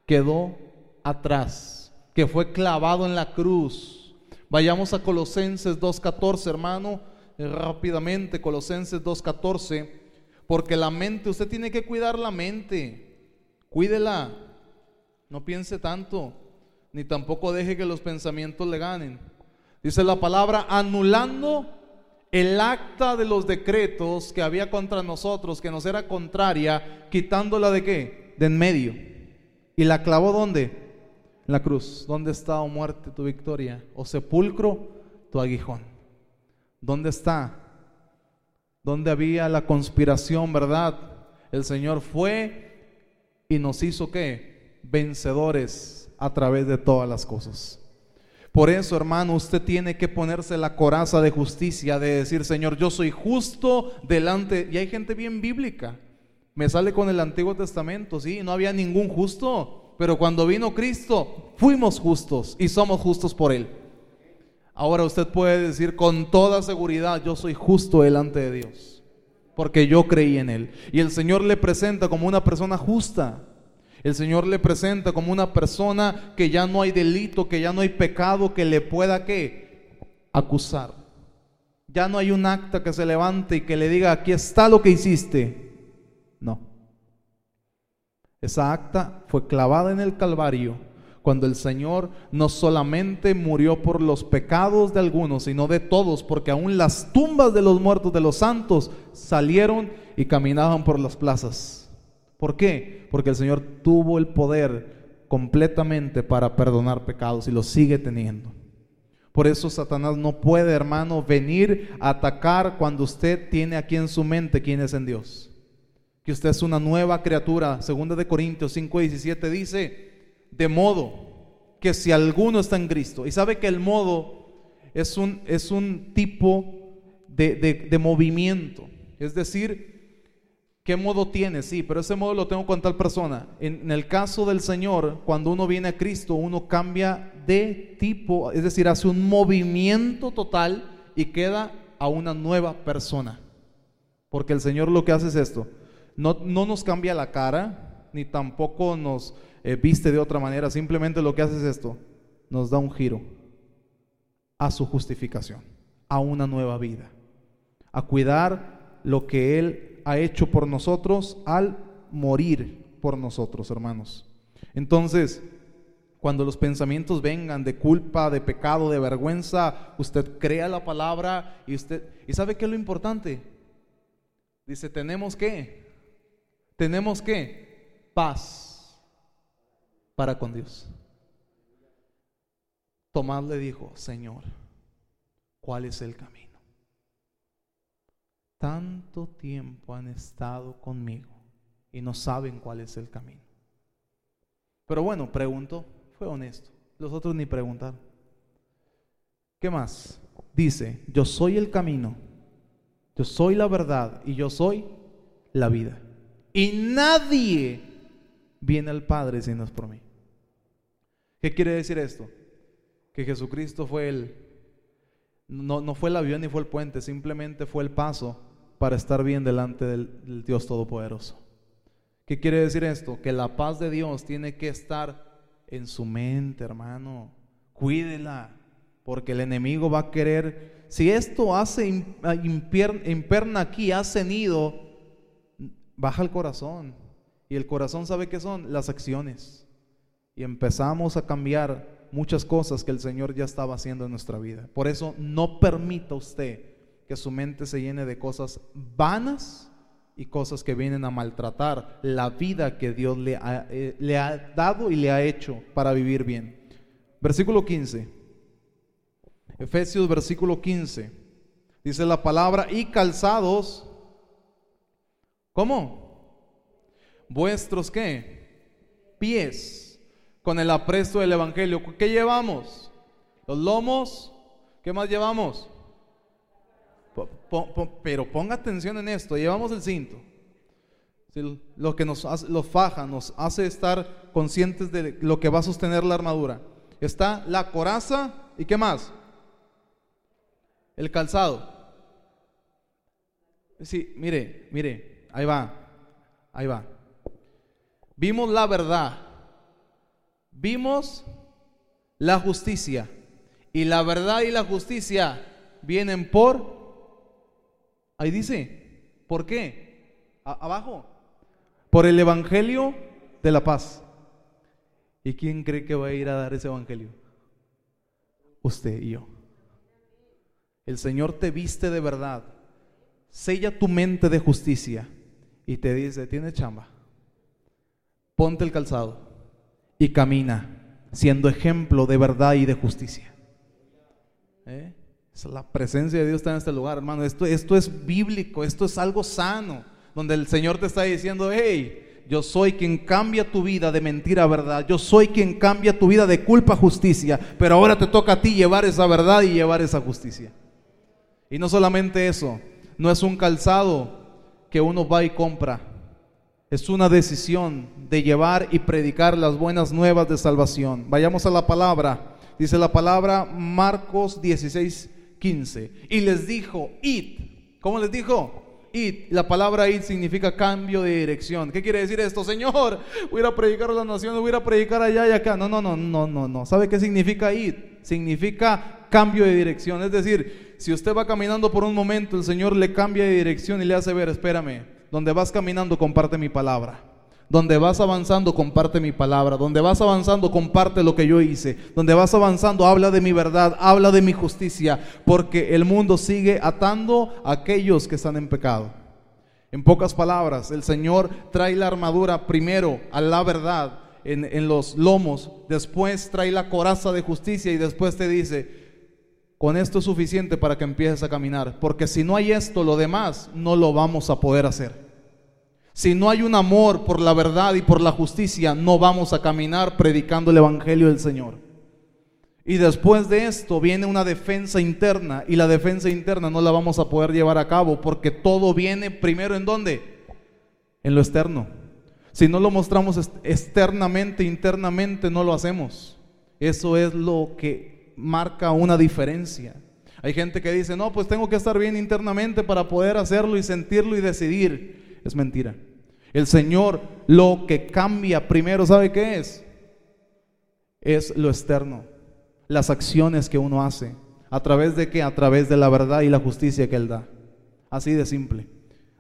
quedó atrás, que fue clavado en la cruz. Vayamos a Colosenses 2.14, hermano, rápidamente, Colosenses 2.14, porque la mente, usted tiene que cuidar la mente, cuídela, no piense tanto, ni tampoco deje que los pensamientos le ganen. Dice la palabra, anulando el acta de los decretos que había contra nosotros, que nos era contraria, quitándola de qué? De en medio. ¿Y la clavó dónde? En la cruz. ¿Dónde está, o oh muerte, tu victoria? ¿O sepulcro, tu aguijón? ¿Dónde está? ¿Dónde había la conspiración, verdad? El Señor fue y nos hizo qué? Vencedores a través de todas las cosas. Por eso, hermano, usted tiene que ponerse la coraza de justicia, de decir, Señor, yo soy justo delante. Y hay gente bien bíblica. Me sale con el Antiguo Testamento, sí, no había ningún justo. Pero cuando vino Cristo, fuimos justos y somos justos por Él. Ahora usted puede decir con toda seguridad, yo soy justo delante de Dios, porque yo creí en Él. Y el Señor le presenta como una persona justa. El Señor le presenta como una persona que ya no hay delito, que ya no hay pecado que le pueda que acusar. Ya no hay un acta que se levante y que le diga, aquí está lo que hiciste. No. Esa acta fue clavada en el Calvario cuando el Señor no solamente murió por los pecados de algunos, sino de todos, porque aún las tumbas de los muertos, de los santos, salieron y caminaban por las plazas. ¿Por qué? Porque el Señor tuvo el poder completamente para perdonar pecados y lo sigue teniendo. Por eso Satanás no puede, hermano, venir a atacar cuando usted tiene aquí en su mente quién es en Dios. Que usted es una nueva criatura. Segunda de Corintios 5, 17 dice, de modo que si alguno está en Cristo, y sabe que el modo es un, es un tipo de, de movimiento, es decir, ¿Qué modo tiene? Sí, pero ese modo lo tengo con tal persona. En, el caso del Señor, cuando uno viene a Cristo, uno cambia de tipo, es decir, hace un movimiento total y queda a una nueva persona. Porque el Señor lo que hace es esto. No, no nos cambia la cara, ni tampoco nos eh, viste de otra manera. Simplemente lo que hace es esto. Nos da un giro a su justificación, a una nueva vida, a cuidar lo que Él ha hecho por nosotros al morir por nosotros, hermanos. Entonces, cuando los pensamientos vengan de culpa, de pecado, de vergüenza, usted crea la palabra y usted y sabe qué es lo importante. Dice, tenemos que tenemos que paz para con Dios. Tomás le dijo, "Señor, ¿cuál es el camino?" Tanto tiempo han estado conmigo y no saben cuál es el camino. Pero bueno, preguntó, fue honesto. Los otros ni preguntaron. ¿Qué más? Dice, yo soy el camino, yo soy la verdad y yo soy la vida. Y nadie viene al Padre si no es por mí. ¿Qué quiere decir esto? Que Jesucristo fue el, no, no fue el avión ni fue el puente, simplemente fue el paso para estar bien delante del, Dios Todopoderoso. ¿Qué quiere decir esto? Que la paz de Dios tiene que estar en su mente, hermano. Cuídela, porque el enemigo va a querer, si esto hace ah, imperna aquí, hace nido, baja el corazón. Y el corazón sabe qué son las acciones. Y empezamos a cambiar muchas cosas que el Señor ya estaba haciendo en nuestra vida. Por eso no permita usted que su mente se llene de cosas vanas y cosas que vienen a maltratar la vida que Dios le ha, eh, dado y le ha hecho para vivir bien. Versículo 15. Efesios versículo 15. Dice la palabra y calzados. ¿Cómo? Vuestros qué? Pies con el apresto del evangelio. ¿Qué llevamos? Los lomos. ¿Qué más llevamos? Pero ponga atención en esto, llevamos el cinto. lo que nos hace, lo faja, nos hace estar conscientes de lo que va a sostener la armadura. Está la coraza y qué más? El calzado. Sí, mire, mire, ahí va, ahí va. Vimos la verdad, vimos la justicia. Y la verdad y la justicia vienen por, ahí dice, ¿por qué? abajo, por el Evangelio de la paz. ¿Y quién cree que va a ir a dar ese Evangelio? Usted y yo. El Señor te viste de verdad, sella tu mente de justicia y te dice, tiene chamba, ponte el calzado y camina siendo ejemplo de verdad y de justicia. ¿Eh? La presencia de Dios está en este lugar, hermano. Esto, esto es bíblico, esto es algo sano, donde el Señor te está diciendo, hey, yo soy quien cambia tu vida de mentira a verdad, yo soy quien cambia tu vida de culpa a justicia, pero ahora te toca a ti llevar esa verdad y llevar esa justicia. Y no solamente eso, no es un calzado que uno va y compra, es una decisión de llevar y predicar las buenas nuevas de salvación. Vayamos a la palabra. Dice la palabra Marcos 16, 15. Y les dijo, id. ¿Cómo les dijo? Id. La palabra id significa cambio de dirección. ¿Qué quiere decir esto? Señor, voy a predicar a la nación, voy a ir a predicar allá y acá. No, no, no, no, no, no. ¿Sabe qué significa id? Significa cambio de dirección. Es decir, si usted va caminando por un momento, el Señor le cambia de dirección y le hace ver, espérame, donde vas caminando, comparte mi palabra. Donde vas avanzando, comparte mi palabra. Donde vas avanzando, comparte lo que yo hice. Donde vas avanzando, habla de mi verdad, habla de mi justicia. Porque el mundo sigue atando a aquellos que están en pecado. En pocas palabras, el Señor trae la armadura primero a la verdad en, en los lomos. Después trae la coraza de justicia y después te dice, con esto es suficiente para que empieces a caminar. Porque si no hay esto, lo demás no lo vamos a poder hacer. Si no hay un amor por la verdad y por la justicia, no vamos a caminar predicando el Evangelio del Señor. Y después de esto viene una defensa interna y la defensa interna no la vamos a poder llevar a cabo porque todo viene primero en dónde? En lo externo. Si no lo mostramos externamente, internamente no lo hacemos. Eso es lo que marca una diferencia. Hay gente que dice, no, pues tengo que estar bien internamente para poder hacerlo y sentirlo y decidir es mentira. El Señor lo que cambia primero, ¿sabe qué es? Es lo externo, las acciones que uno hace. ¿A través de qué? A través de la verdad y la justicia que Él da. Así de simple.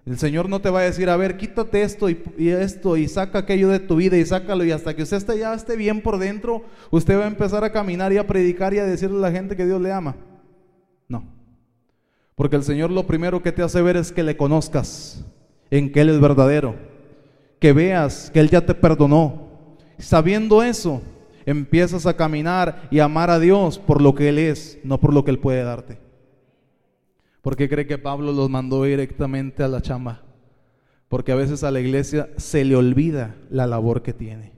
El Señor no te va a decir, a ver, quítate esto y, esto y saca aquello de tu vida y sácalo y hasta que usted esté, ya esté bien por dentro, usted va a empezar a caminar y a predicar y a decirle a la gente que Dios le ama. No. Porque el Señor lo primero que te hace ver es que le conozcas en que Él es verdadero, que veas que Él ya te perdonó. Sabiendo eso, empiezas a caminar y amar a Dios por lo que Él es, no por lo que Él puede darte. ¿Por qué cree que Pablo los mandó directamente a la chamba? Porque a veces a la iglesia se le olvida la labor que tiene.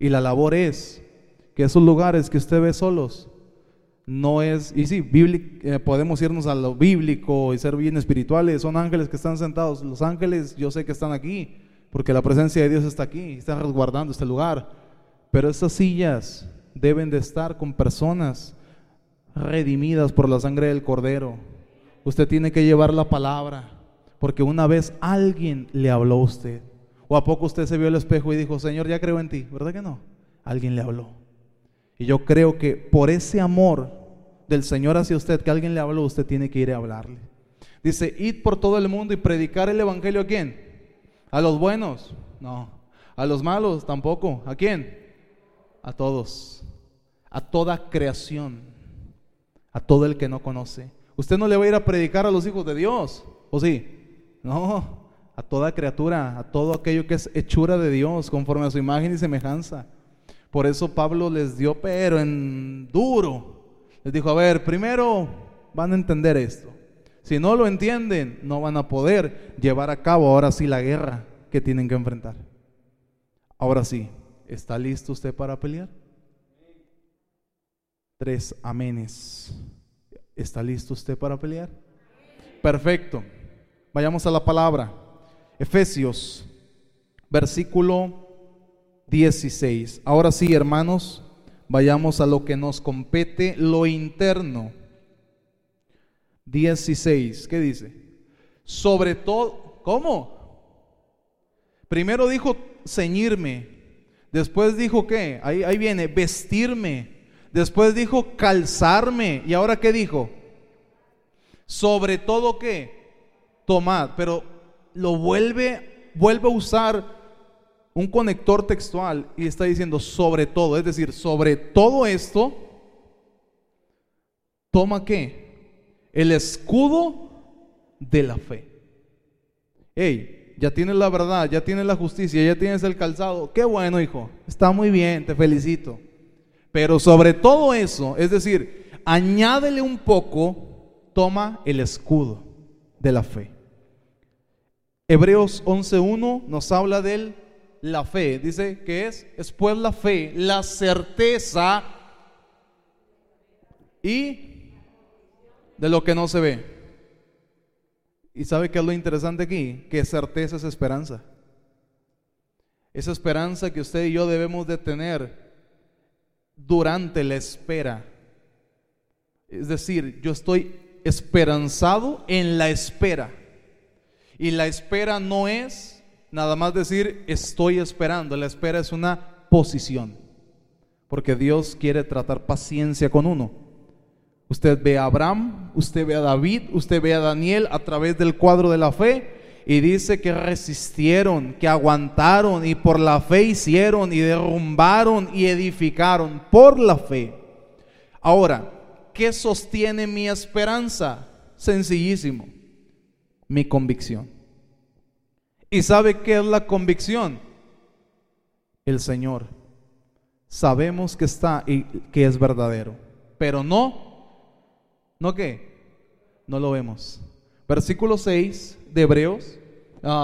Y la labor es que esos lugares que usted ve solos, no es, y sí, eh, podemos irnos a lo bíblico y ser bien espirituales, son ángeles que están sentados, los ángeles yo sé que están aquí, porque la presencia de Dios está aquí, está resguardando este lugar, pero estas sillas deben de estar con personas redimidas por la sangre del cordero. Usted tiene que llevar la palabra, porque una vez alguien le habló a usted, o a poco usted se vio al espejo y dijo, Señor, ya creo en ti, ¿verdad que no? Alguien le habló. Y yo creo que por ese amor del Señor hacia usted, que alguien le habló, usted tiene que ir a hablarle. Dice, id por todo el mundo y predicar el Evangelio a quién? A los buenos, no. A los malos tampoco. ¿A quién? A todos. A toda creación. A todo el que no conoce. Usted no le va a ir a predicar a los hijos de Dios, ¿o sí? No, a toda criatura, a todo aquello que es hechura de Dios, conforme a su imagen y semejanza. Por eso Pablo les dio, pero en duro, les dijo, a ver, primero van a entender esto. Si no lo entienden, no van a poder llevar a cabo ahora sí la guerra que tienen que enfrentar. Ahora sí, ¿está listo usted para pelear? Tres amenes. ¿Está listo usted para pelear? Perfecto. Vayamos a la palabra. Efesios versículo 16. Ahora sí, hermanos, vayamos a lo que nos compete, lo interno. 16, ¿qué dice? Sobre todo, ¿cómo? Primero dijo ceñirme, después dijo qué, ahí, ahí viene, vestirme, después dijo calzarme, y ahora qué dijo? Sobre todo qué, tomad, pero lo vuelve, vuelve a usar un conector textual y está diciendo sobre todo, es decir, sobre todo esto, toma qué? El escudo de la fe. Hey, ya tienes la verdad, ya tienes la justicia, ya tienes el calzado. Qué bueno, hijo. Está muy bien, te felicito. Pero sobre todo eso, es decir, añádele un poco, toma el escudo de la fe. Hebreos 11.1 nos habla del la fe. Dice que es, es pues la fe, la certeza y de lo que no se ve. ¿Y sabe qué es lo interesante aquí? Que certeza es esperanza. Esa esperanza que usted y yo debemos de tener durante la espera. Es decir, yo estoy esperanzado en la espera. Y la espera no es nada más decir estoy esperando. La espera es una posición. Porque Dios quiere tratar paciencia con uno. Usted ve a Abraham, usted ve a David, usted ve a Daniel a través del cuadro de la fe y dice que resistieron, que aguantaron y por la fe hicieron y derrumbaron y edificaron por la fe. Ahora, ¿qué sostiene mi esperanza? Sencillísimo, mi convicción. ¿Y sabe qué es la convicción? El Señor. Sabemos que está y que es verdadero, pero no, ¿no qué? No lo vemos. Versículo 6 de Hebreos,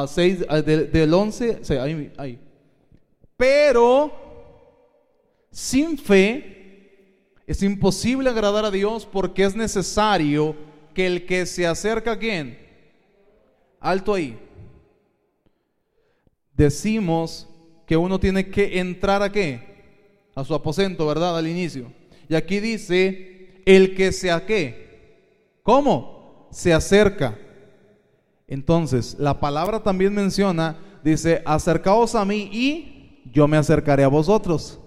6, ah, del 11, ahí, ahí. Pero sin fe es imposible agradar a Dios porque es necesario que el que se acerca a quién, alto ahí, decimos que uno tiene que entrar a qué? A su aposento, ¿verdad? Al inicio. Y aquí dice, el que se a qué? ¿Cómo? Se acerca. Entonces, la palabra también menciona, dice, acercaos a mí y yo me acercaré a vosotros.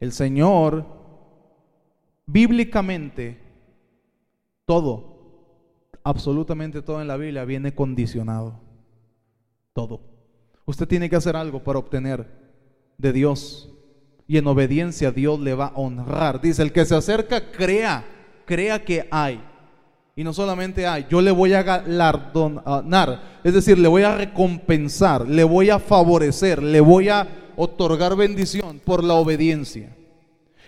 El Señor, bíblicamente, todo, absolutamente todo en la Biblia viene condicionado. Todo. Usted tiene que hacer algo para obtener de Dios. Y en obediencia Dios le va a honrar. Dice, el que se acerca, crea, crea que hay. Y no solamente hay, yo le voy a galardonar, es decir, le voy a recompensar, le voy a favorecer, le voy a otorgar bendición por la obediencia.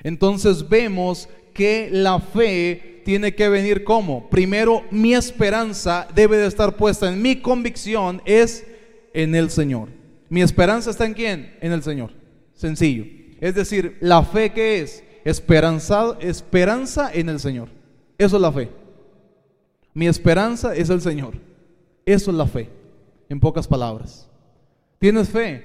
Entonces vemos que la fe tiene que venir como, primero mi esperanza debe de estar puesta en mi convicción, es en el Señor. Mi esperanza está en quién? En el Señor. Sencillo. Es decir, la fe que es esperanza, esperanza en el Señor. Eso es la fe. Mi esperanza es el Señor. Eso es la fe. En pocas palabras. ¿Tienes fe?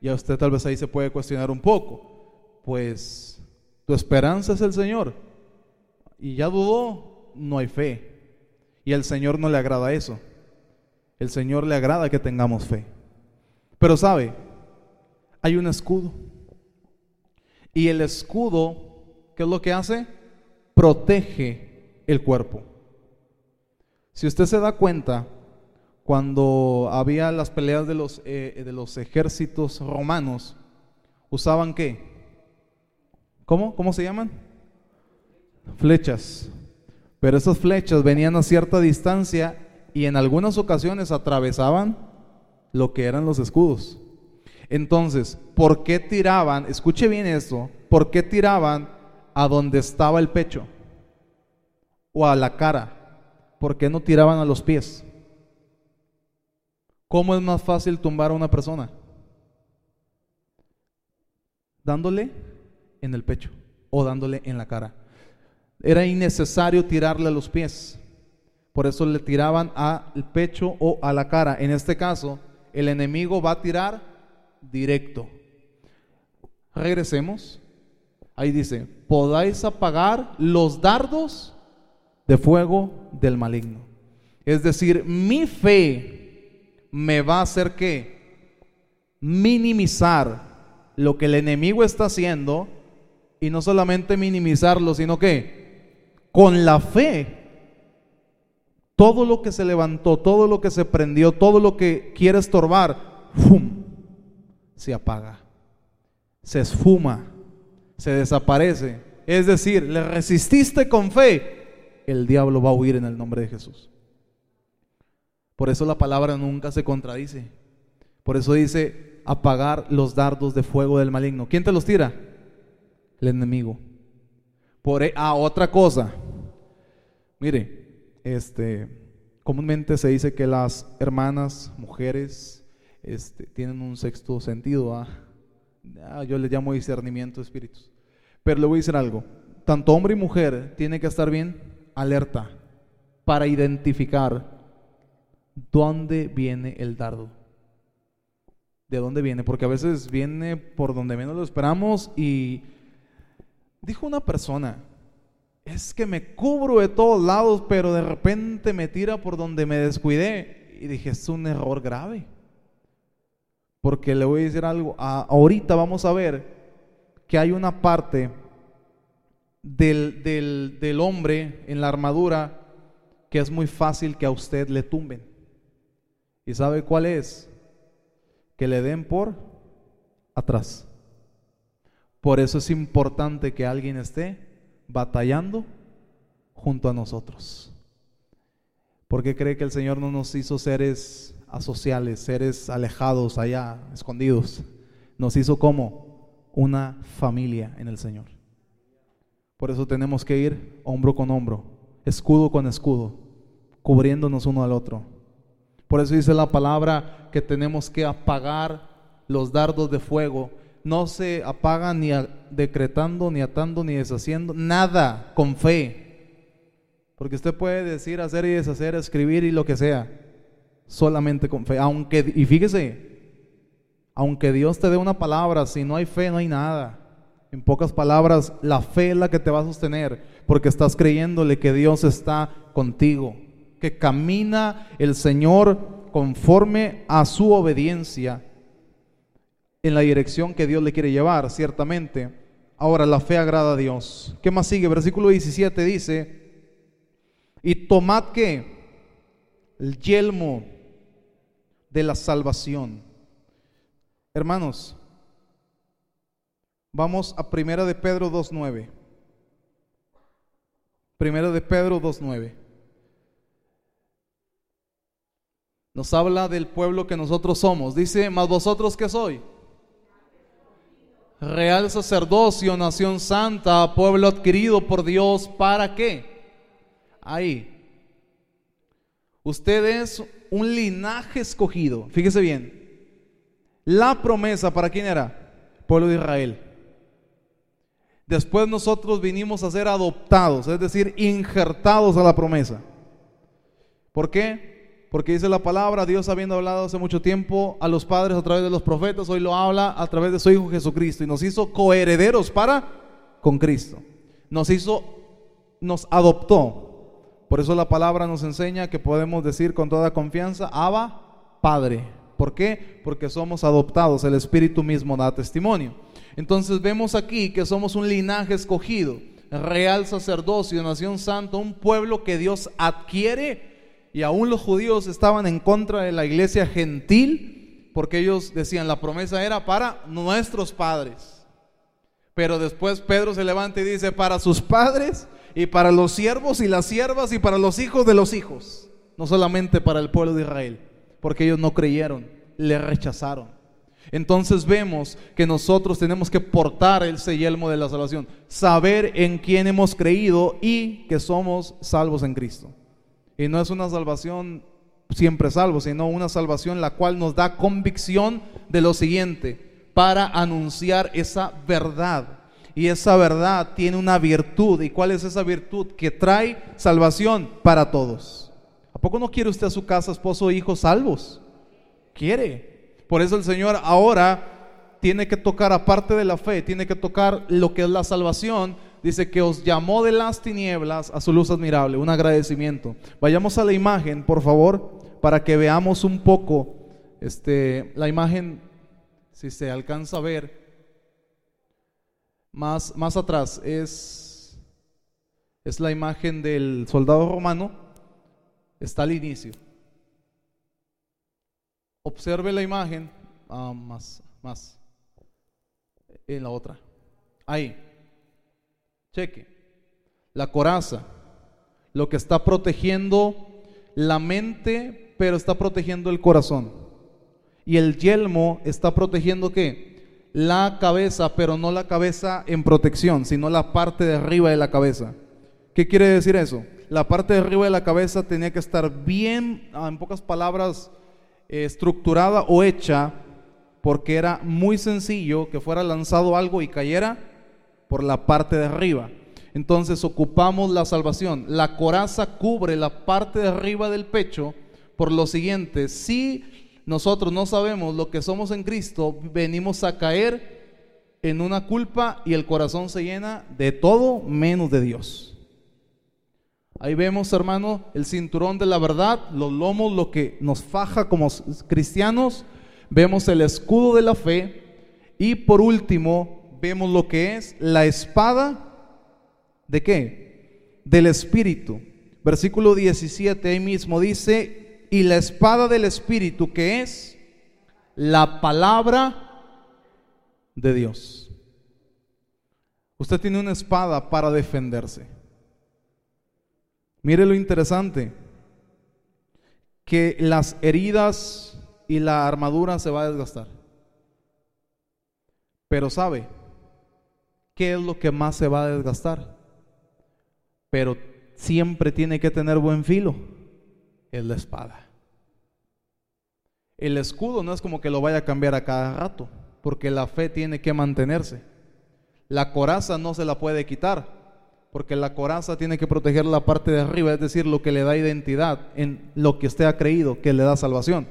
Y a usted tal vez ahí se puede cuestionar un poco. Pues tu esperanza es el Señor. Y ya dudó, no hay fe. Y al Señor no le agrada eso. El Señor le agrada que tengamos fe. Pero sabe, hay un escudo. Y el escudo, ¿qué es lo que hace? Protege el cuerpo. Si usted se da cuenta, cuando había las peleas de los, eh, de los ejércitos romanos, usaban qué? ¿Cómo? ¿Cómo se llaman? Flechas. Pero esas flechas venían a cierta distancia y en algunas ocasiones atravesaban lo que eran los escudos. Entonces, ¿por qué tiraban? Escuche bien esto, ¿por qué tiraban a donde estaba el pecho? O a la cara. ¿Por qué no tiraban a los pies? ¿Cómo es más fácil tumbar a una persona? Dándole en el pecho o dándole en la cara. Era innecesario tirarle a los pies. Por eso le tiraban al pecho o a la cara. En este caso, el enemigo va a tirar directo. Regresemos. Ahí dice, podáis apagar los dardos de fuego del maligno. Es decir, mi fe me va a hacer que minimizar lo que el enemigo está haciendo y no solamente minimizarlo, sino que con la fe todo lo que se levantó, todo lo que se prendió, todo lo que quiere estorbar, ¡fum! se apaga, se esfuma, se desaparece. Es decir, le resististe con fe, el diablo va a huir en el nombre de Jesús. Por eso la palabra nunca se contradice. Por eso dice apagar los dardos de fuego del maligno. ¿Quién te los tira? El enemigo. Por e, a otra cosa. Mire, este comúnmente se dice que las hermanas, mujeres, este, tienen un sexto sentido. ¿ah? yo le llamo discernimiento de espíritus. Pero le voy a decir algo. Tanto hombre y mujer tienen que estar bien alerta para identificar dónde viene el dardo. ¿De dónde viene? Porque a veces viene por donde menos lo esperamos y dijo una persona, es que me cubro de todos lados, pero de repente me tira por donde me descuidé. Y dije, es un error grave. Porque le voy a decir algo, ahorita vamos a ver que hay una parte del, del, del hombre en la armadura que es muy fácil que a usted le tumben. ¿Y sabe cuál es? Que le den por atrás. Por eso es importante que alguien esté batallando junto a nosotros. Porque cree que el Señor no nos hizo seres asociales, seres alejados allá, escondidos. Nos hizo como una familia en el Señor. Por eso tenemos que ir hombro con hombro, escudo con escudo, cubriéndonos uno al otro por eso dice la palabra que tenemos que apagar los dardos de fuego. No se apagan ni decretando, ni atando, ni deshaciendo. Nada con fe. Porque usted puede decir, hacer y deshacer, escribir y lo que sea. Solamente con fe. Aunque, y fíjese, aunque Dios te dé una palabra, si no hay fe no hay nada. En pocas palabras, la fe es la que te va a sostener. Porque estás creyéndole que Dios está contigo que camina el Señor conforme a su obediencia en la dirección que Dios le quiere llevar, ciertamente. Ahora, la fe agrada a Dios. ¿Qué más sigue? Versículo 17 dice, y tomad que el yelmo de la salvación. Hermanos, vamos a Primera de Pedro 2.9. Primera de Pedro 2.9. Nos habla del pueblo que nosotros somos. Dice, mas vosotros qué soy? Real sacerdocio, nación santa, pueblo adquirido por Dios, ¿para qué? Ahí. Usted es un linaje escogido. Fíjese bien. La promesa, ¿para quién era? Pueblo de Israel. Después nosotros vinimos a ser adoptados, es decir, injertados a la promesa. ¿Por qué? Porque dice la palabra, Dios habiendo hablado hace mucho tiempo a los padres a través de los profetas, hoy lo habla a través de su Hijo Jesucristo y nos hizo coherederos para con Cristo. Nos hizo, nos adoptó. Por eso la palabra nos enseña que podemos decir con toda confianza, Abba, Padre. ¿Por qué? Porque somos adoptados, el Espíritu mismo da testimonio. Entonces vemos aquí que somos un linaje escogido, real sacerdocio, nación santa, un pueblo que Dios adquiere y aún los judíos estaban en contra de la iglesia gentil porque ellos decían la promesa era para nuestros padres. Pero después Pedro se levanta y dice para sus padres y para los siervos y las siervas y para los hijos de los hijos. No solamente para el pueblo de Israel, porque ellos no creyeron, le rechazaron. Entonces vemos que nosotros tenemos que portar el yelmo de la salvación, saber en quién hemos creído y que somos salvos en Cristo. Y no es una salvación siempre salvo, sino una salvación la cual nos da convicción de lo siguiente, para anunciar esa verdad. Y esa verdad tiene una virtud. ¿Y cuál es esa virtud? Que trae salvación para todos. ¿A poco no quiere usted a su casa, esposo e hijos salvos? quiere. Por eso el Señor ahora tiene que tocar, aparte de la fe, tiene que tocar lo que es la salvación. Dice que os llamó de las tinieblas a su luz admirable. Un agradecimiento. Vayamos a la imagen, por favor, para que veamos un poco este, la imagen, si se alcanza a ver. Más, más atrás es, es la imagen del soldado romano. Está al inicio. Observe la imagen. Ah, más, más. En la otra. Ahí. Cheque. La coraza. Lo que está protegiendo la mente, pero está protegiendo el corazón. Y el yelmo está protegiendo qué? la cabeza, pero no la cabeza en protección, sino la parte de arriba de la cabeza. ¿Qué quiere decir eso? La parte de arriba de la cabeza tenía que estar bien, ah, en pocas palabras, eh, estructurada o hecha, porque era muy sencillo que fuera lanzado algo y cayera por la parte de arriba. Entonces ocupamos la salvación. La coraza cubre la parte de arriba del pecho por lo siguiente, si nosotros no sabemos lo que somos en Cristo, venimos a caer en una culpa y el corazón se llena de todo menos de Dios. Ahí vemos, hermano, el cinturón de la verdad, los lomos, lo que nos faja como cristianos. Vemos el escudo de la fe. Y por último, vemos lo que es la espada de qué? Del Espíritu. Versículo 17 ahí mismo dice, y la espada del Espíritu, que es la palabra de Dios. Usted tiene una espada para defenderse. Mire lo interesante, que las heridas y la armadura se va a desgastar. Pero sabe, ¿qué es lo que más se va a desgastar? Pero siempre tiene que tener buen filo es la espada. El escudo no es como que lo vaya a cambiar a cada rato, porque la fe tiene que mantenerse. La coraza no se la puede quitar, porque la coraza tiene que proteger la parte de arriba, es decir, lo que le da identidad en lo que usted ha creído, que le da salvación.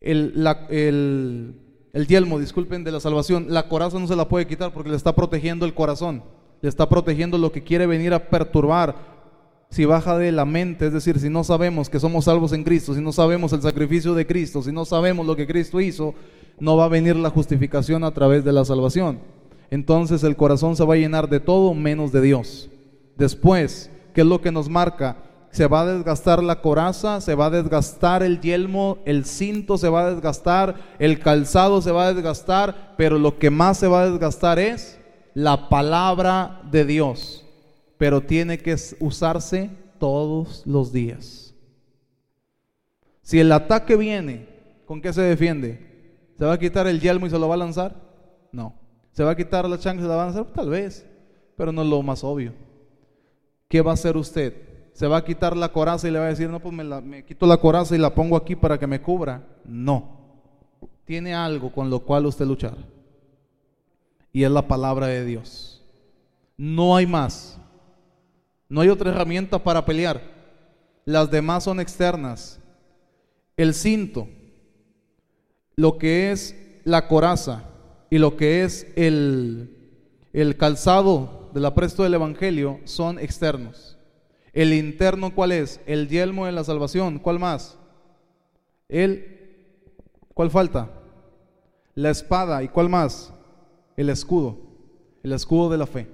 El, el yelmo, disculpen, de la salvación, la coraza no se la puede quitar porque le está protegiendo el corazón, le está protegiendo lo que quiere venir a perturbar, si baja de la mente, es decir, si no sabemos que somos salvos en Cristo, si no sabemos el sacrificio de Cristo, si no sabemos lo que Cristo hizo, no va a venir la justificación a través de la salvación. Entonces el corazón se va a llenar de todo menos de Dios. Después, ¿qué es lo que nos marca? Se va a desgastar la coraza, se va a desgastar el yelmo, el cinto se va a desgastar, el calzado se va a desgastar, pero lo que más se va a desgastar es la palabra de Dios pero tiene que usarse todos los días. Si el ataque viene, ¿con qué se defiende? ¿Se va a quitar el yelmo y se lo va a lanzar? No. ¿Se va a quitar la chancla y se la va a lanzar? Tal vez, pero no es lo más obvio. ¿Qué va a hacer usted? ¿Se va a quitar la coraza y le va a decir, no, pues me, me quito la coraza y la pongo aquí para que me cubra? No. Tiene algo con lo cual usted luchar. Y es la palabra de Dios. No hay más. No hay otra herramienta para pelear. Las demás son externas. El cinto, lo que es la coraza y lo que es el, el calzado del apresto del Evangelio son externos. El interno, ¿cuál es? El yelmo de la salvación. ¿Cuál más? El, ¿cuál falta? La espada. ¿Y cuál más? El escudo. El escudo de la fe.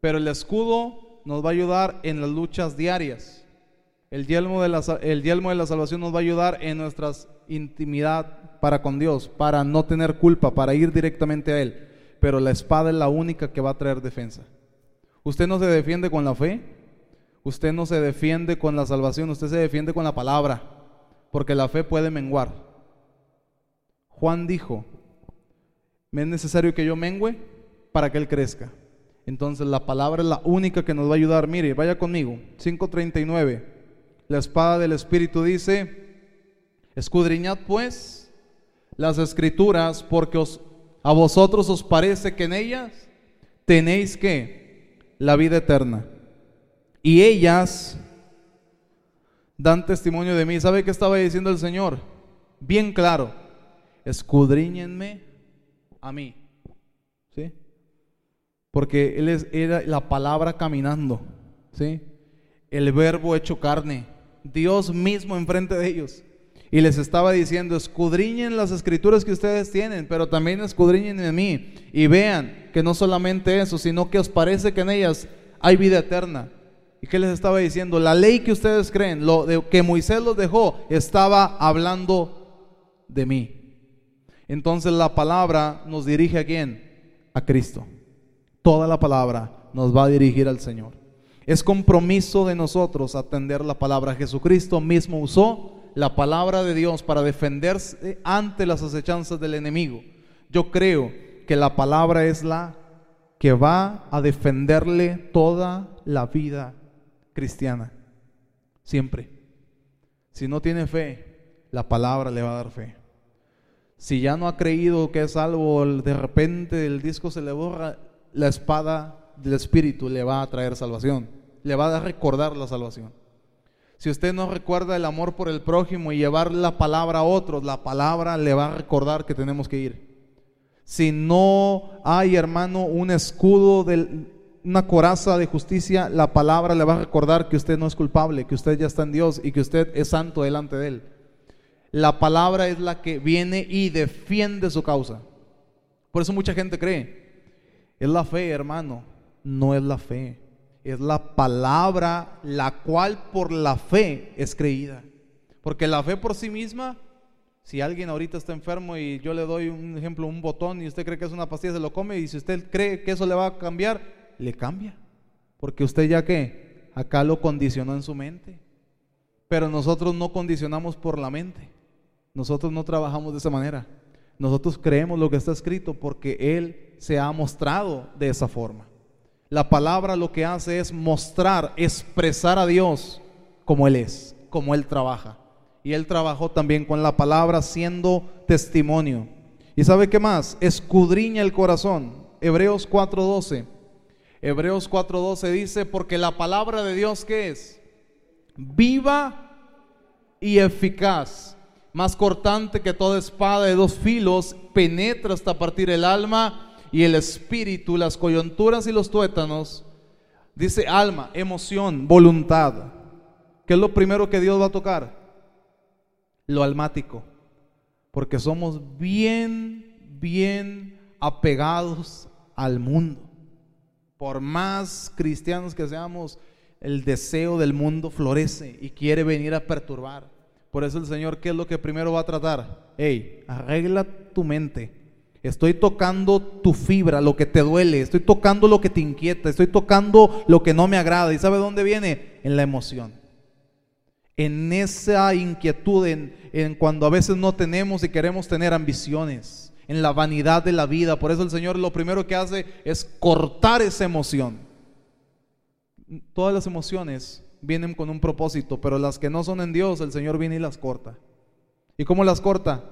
Pero el escudo nos va a ayudar en las luchas diarias. El yelmo, de la, el yelmo de la salvación nos va a ayudar en nuestra intimidad para con Dios, para no tener culpa, para ir directamente a Él. Pero la espada es la única que va a traer defensa. Usted no se defiende con la fe, usted no se defiende con la salvación, usted se defiende con la palabra, porque la fe puede menguar. Juan dijo, me es necesario que yo mengüe para que Él crezca. Entonces la palabra es la única que nos va a ayudar. Mire, vaya conmigo. 5.39. La espada del Espíritu dice, escudriñad pues las escrituras porque a vosotros os parece que en ellas tenéis que la vida eterna. Y ellas dan testimonio de mí. ¿Sabe qué estaba diciendo el Señor? bien claro, escudriñenme a mí. ¿Sí? Porque Él es, era la palabra caminando. ¿Sí? El verbo hecho carne. Dios mismo enfrente de ellos. Y les estaba diciendo, escudriñen las escrituras que ustedes tienen, pero también escudriñen en mí. Y vean que no solamente eso, sino que os parece que en ellas hay vida eterna. ¿Y qué les estaba diciendo? La ley que ustedes creen, lo de, que Moisés los dejó, estaba hablando de mí. Entonces la palabra nos dirige a quién? A Cristo. Toda la palabra nos va a dirigir al Señor. Es compromiso de nosotros atender la palabra. Jesucristo mismo usó la palabra de Dios para defenderse ante las acechanzas del enemigo. Yo creo que la palabra es la que va a defenderle toda la vida cristiana. Siempre. Si no tiene fe, la palabra le va a dar fe. Si ya no ha creído que es algo, de repente el disco se le borra, la espada del Espíritu le va a traer salvación. Le va a recordar la salvación. Si usted no recuerda el amor por el prójimo y llevar la palabra a otros, la palabra le va a recordar que tenemos que ir. Si no hay, hermano, un escudo, de, una coraza de justicia, la palabra le va a recordar que usted no es culpable, que usted ya está en Dios y que usted es santo delante de Él. La palabra es la que viene y defiende su causa. Por eso mucha gente cree. Es la fe, hermano. No es la fe es la palabra la cual por la fe es creída. Porque la fe por sí misma, si alguien ahorita está enfermo y yo le doy un ejemplo, un botón y usted cree que es una pastilla, se lo come y si usted cree que eso le va a cambiar, le cambia. Porque usted ya que acá lo condicionó en su mente. Pero nosotros no condicionamos por la mente. Nosotros no trabajamos de esa manera. Nosotros creemos lo que está escrito porque Él se ha mostrado de esa forma. La palabra lo que hace es mostrar, expresar a Dios como Él es, como Él trabaja. Y Él trabajó también con la palabra siendo testimonio. ¿Y sabe qué más? Escudriña el corazón. Hebreos 4:12. Hebreos 4:12 dice, porque la palabra de Dios ¿qué es? Viva y eficaz, más cortante que toda espada de dos filos, penetra hasta partir el alma y el espíritu, las coyunturas y los tuétanos, dice alma, emoción, voluntad. ¿Qué es lo primero que Dios va a tocar? Lo almático. Porque somos bien, bien apegados al mundo. Por más cristianos que seamos, el deseo del mundo florece y quiere venir a perturbar. Por eso el Señor, ¿qué es lo que primero va a tratar? Hey, arregla tu mente Estoy tocando tu fibra, lo que te duele, estoy tocando lo que te inquieta, estoy tocando lo que no me agrada. ¿Y sabe dónde viene? En la emoción. En esa inquietud, en, en cuando a veces no tenemos y queremos tener ambiciones, en la vanidad de la vida. Por eso el Señor lo primero que hace es cortar esa emoción. Todas las emociones vienen con un propósito, pero las que no son en Dios, el Señor viene y las corta. ¿Y cómo las corta?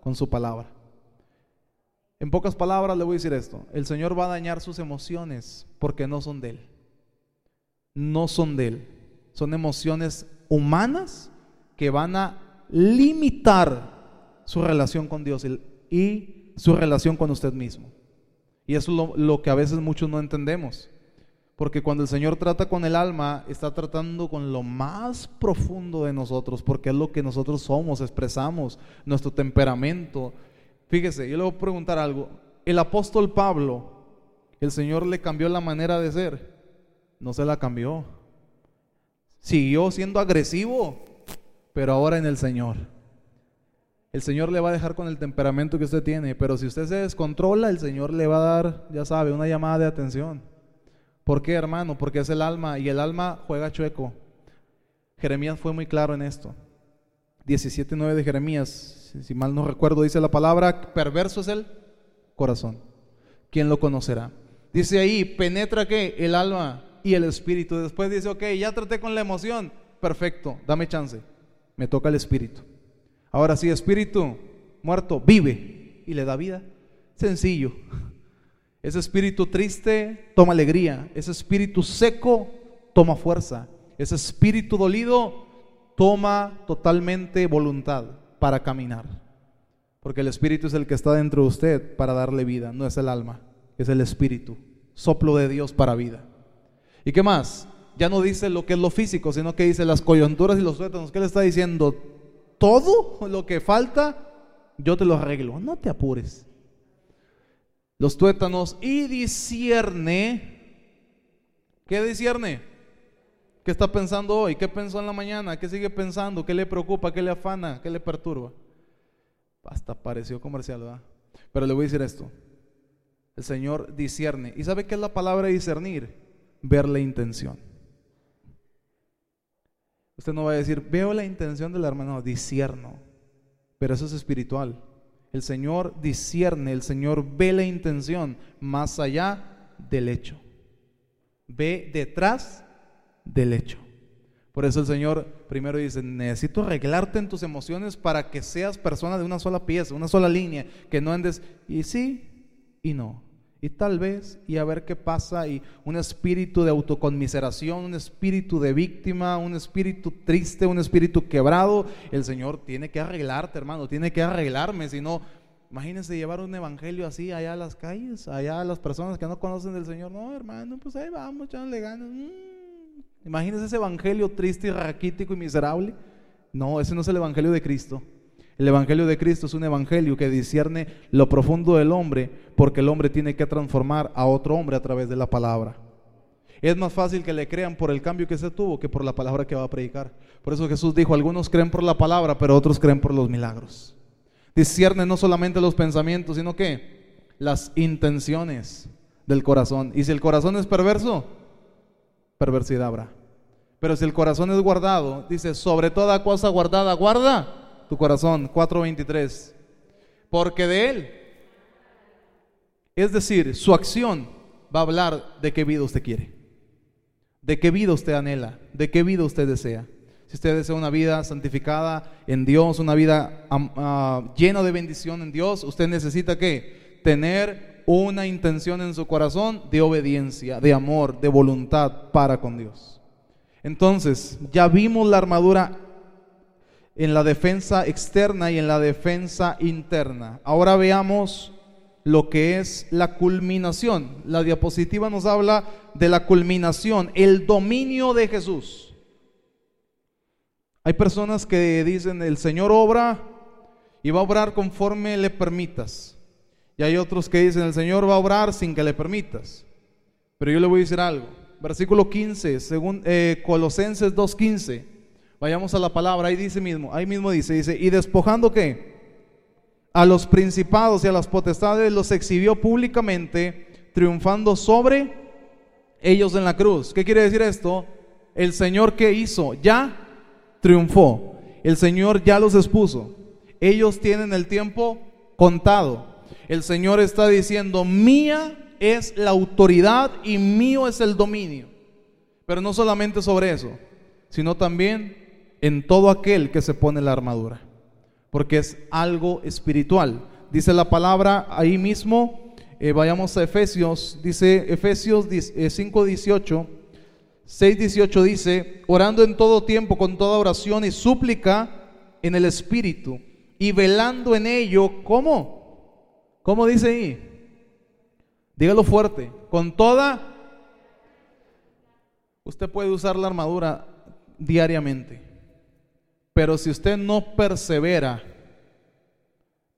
Con su palabra. En pocas palabras le voy a decir esto, el Señor va a dañar sus emociones porque no son de Él. No son de Él. Son emociones humanas que van a limitar su relación con Dios y su relación con usted mismo. Y eso es lo, que a veces muchos no entendemos. Porque cuando el Señor trata con el alma, está tratando con lo más profundo de nosotros, porque es lo que nosotros somos, expresamos, nuestro temperamento, Fíjese, yo le voy a preguntar algo. El apóstol Pablo, el Señor le cambió la manera de ser. No se la cambió. Siguió siendo agresivo, pero ahora en el Señor. El Señor le va a dejar con el temperamento que usted tiene, pero si usted se descontrola, el Señor le va a dar, ya sabe, una llamada de atención. ¿Por qué, hermano? Porque es el alma y el alma juega chueco. Jeremías fue muy claro en esto. 17.9 de Jeremías si mal no recuerdo, dice la palabra, perverso es el corazón. ¿Quién lo conocerá? Dice ahí, penetra que el alma y el espíritu. Después dice, ok, ya traté con la emoción. Perfecto, dame chance. Me toca el espíritu. Ahora sí, espíritu muerto, vive y le da vida. Sencillo. (laughs) Ese espíritu triste toma alegría. Ese espíritu seco toma fuerza. Ese espíritu dolido toma totalmente voluntad para caminar. Porque el espíritu es el que está dentro de usted para darle vida, no es el alma, es el espíritu, soplo de Dios para vida. ¿Y qué más? Ya no dice lo que es lo físico, sino que dice las coyunturas y los tuétanos. ¿Qué le está diciendo? Todo lo que falta, yo te lo arreglo. No te apures. Los tuétanos y discierne. ¿Qué discierne? ¿Qué está pensando hoy? ¿Qué pensó en la mañana? ¿Qué sigue pensando? ¿Qué le preocupa? ¿Qué le afana? ¿Qué le perturba? Hasta pareció comercial, ¿verdad? Pero le voy a decir esto. El Señor discierne. ¿Y sabe qué es la palabra discernir? Ver la intención. Usted no va a decir, veo la intención del hermano, discierno. Pero eso es espiritual. El Señor discierne, el Señor ve la intención más allá del hecho. Ve detrás del hecho. Por eso el Señor primero dice, necesito arreglarte en tus emociones para que seas persona de una sola pieza, una sola línea, que no andes y sí y no y tal vez y a ver qué pasa y un espíritu de autoconmiseración, un espíritu de víctima, un espíritu triste, un espíritu quebrado, el Señor tiene que arreglarte, hermano, tiene que arreglarme, si no imagínense llevar un evangelio así allá a las calles, allá a las personas que no conocen del Señor, no, hermano, pues ahí vamos, echándole ganas. Mm. Imagínense ese evangelio triste y raquítico y miserable. No, ese no es el evangelio de Cristo. El Evangelio de Cristo es un Evangelio que discierne lo profundo del hombre porque el hombre tiene que transformar a otro hombre a través de la palabra. Es más fácil que le crean por el cambio que se tuvo que por la palabra que va a predicar. Por eso Jesús dijo, algunos creen por la palabra, pero otros creen por los milagros. Discierne no solamente los pensamientos, sino que las intenciones del corazón. Y si el corazón es perverso, perversidad habrá. Pero si el corazón es guardado, dice, sobre toda cosa guardada, guarda tu corazón, 4.23. Porque de Él, es decir, su acción va a hablar de qué vida usted quiere, de qué vida usted anhela, de qué vida usted desea. Si usted desea una vida santificada en Dios, una vida uh, llena de bendición en Dios, usted necesita que tener una intención en su corazón de obediencia, de amor, de voluntad para con Dios. Entonces, ya vimos la armadura en la defensa externa y en la defensa interna. Ahora veamos lo que es la culminación. La diapositiva nos habla de la culminación, el dominio de Jesús. Hay personas que dicen, el Señor obra y va a obrar conforme le permitas. Y hay otros que dicen, el Señor va a obrar sin que le permitas. Pero yo le voy a decir algo. Versículo 15, según eh, Colosenses 2.15. Vayamos a la palabra, ahí dice mismo, ahí mismo dice, dice, y despojando qué? A los principados y a las potestades los exhibió públicamente, triunfando sobre ellos en la cruz. ¿Qué quiere decir esto? El Señor que hizo, ya triunfó. El Señor ya los expuso. Ellos tienen el tiempo contado. El Señor está diciendo, mía es la autoridad y mío es el dominio. Pero no solamente sobre eso, sino también en todo aquel que se pone la armadura, porque es algo espiritual. Dice la palabra ahí mismo, eh, vayamos a Efesios, dice Efesios 5, 18, 6, 18 dice, orando en todo tiempo con toda oración y súplica en el Espíritu y velando en ello, ¿cómo? ¿Cómo dice ahí? Dígalo fuerte, con toda... Usted puede usar la armadura diariamente. Pero si usted no persevera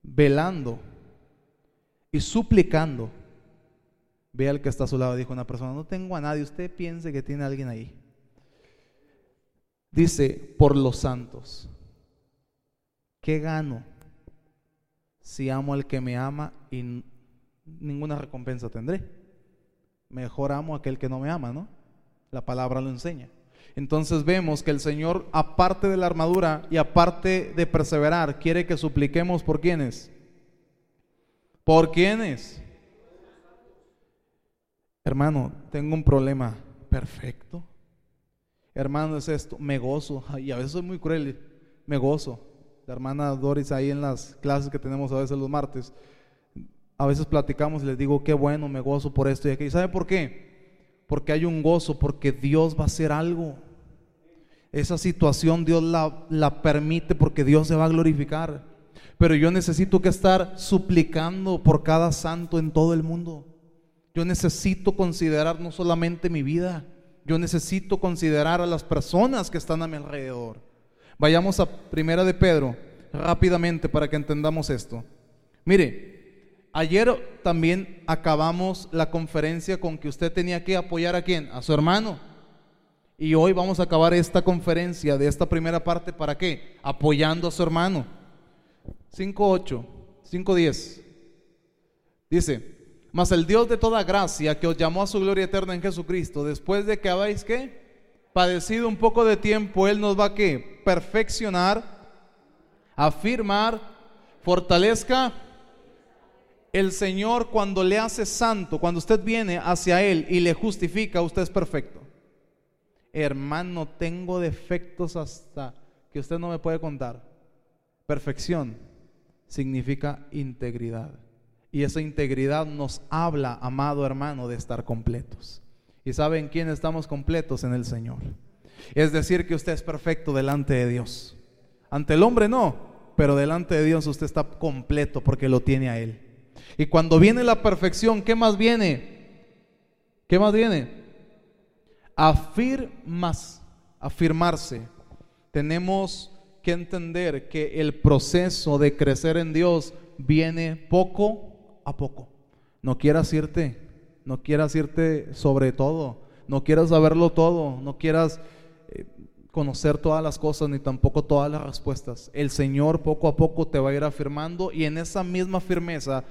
velando y suplicando, ve al que está a su lado, dijo una persona, no tengo a nadie, usted piense que tiene a alguien ahí. Dice, por los santos, ¿qué gano si amo al que me ama y ninguna recompensa tendré? Mejor amo a aquel que no me ama, ¿no? La palabra lo enseña. Entonces vemos que el Señor, aparte de la armadura y aparte de perseverar, quiere que supliquemos por quienes. ¿Por quiénes? Hermano, tengo un problema. Perfecto. Hermano, es esto. Me gozo. Y a veces soy muy cruel. Me gozo. La hermana Doris ahí en las clases que tenemos a veces los martes. A veces platicamos y les digo, qué bueno, me gozo por esto y aquello. ¿Sabe por qué? Porque hay un gozo, porque Dios va a hacer algo. Esa situación Dios la, la, permite porque Dios se va a glorificar. Pero yo necesito que estar suplicando por cada santo en todo el mundo. Yo necesito considerar no solamente mi vida, yo necesito considerar a las personas que están a mi alrededor. Vayamos a Primera de Pedro rápidamente para que entendamos esto. Mire, ayer también acabamos la conferencia con que usted tenía que apoyar a quién? A su hermano. Y hoy vamos a acabar esta conferencia de esta primera parte para qué? Apoyando a su hermano. 5.8, 5.10. Dice, mas el Dios de toda gracia que os llamó a su gloria eterna en Jesucristo, después de que habéis que padecido un poco de tiempo, Él nos va a que perfeccionar, afirmar, fortalezca. El Señor cuando le hace santo, cuando usted viene hacia Él y le justifica, usted es perfecto. Hermano, tengo defectos hasta que usted no me puede contar. Perfección significa integridad. Y esa integridad nos habla, amado hermano, de estar completos. ¿Y saben quién estamos completos en el Señor? Es decir, que usted es perfecto delante de Dios. Ante el hombre no, pero delante de Dios usted está completo porque lo tiene a Él. Y cuando viene la perfección, ¿qué más viene? ¿Qué más viene? Afirmas, afirmarse. Tenemos que entender que el proceso de crecer en Dios viene poco a poco. No quieras irte, no quieras irte sobre todo, no quieras saberlo todo, no quieras eh, conocer todas las cosas ni tampoco todas las respuestas. El Señor poco a poco te va a ir afirmando y en esa misma firmeza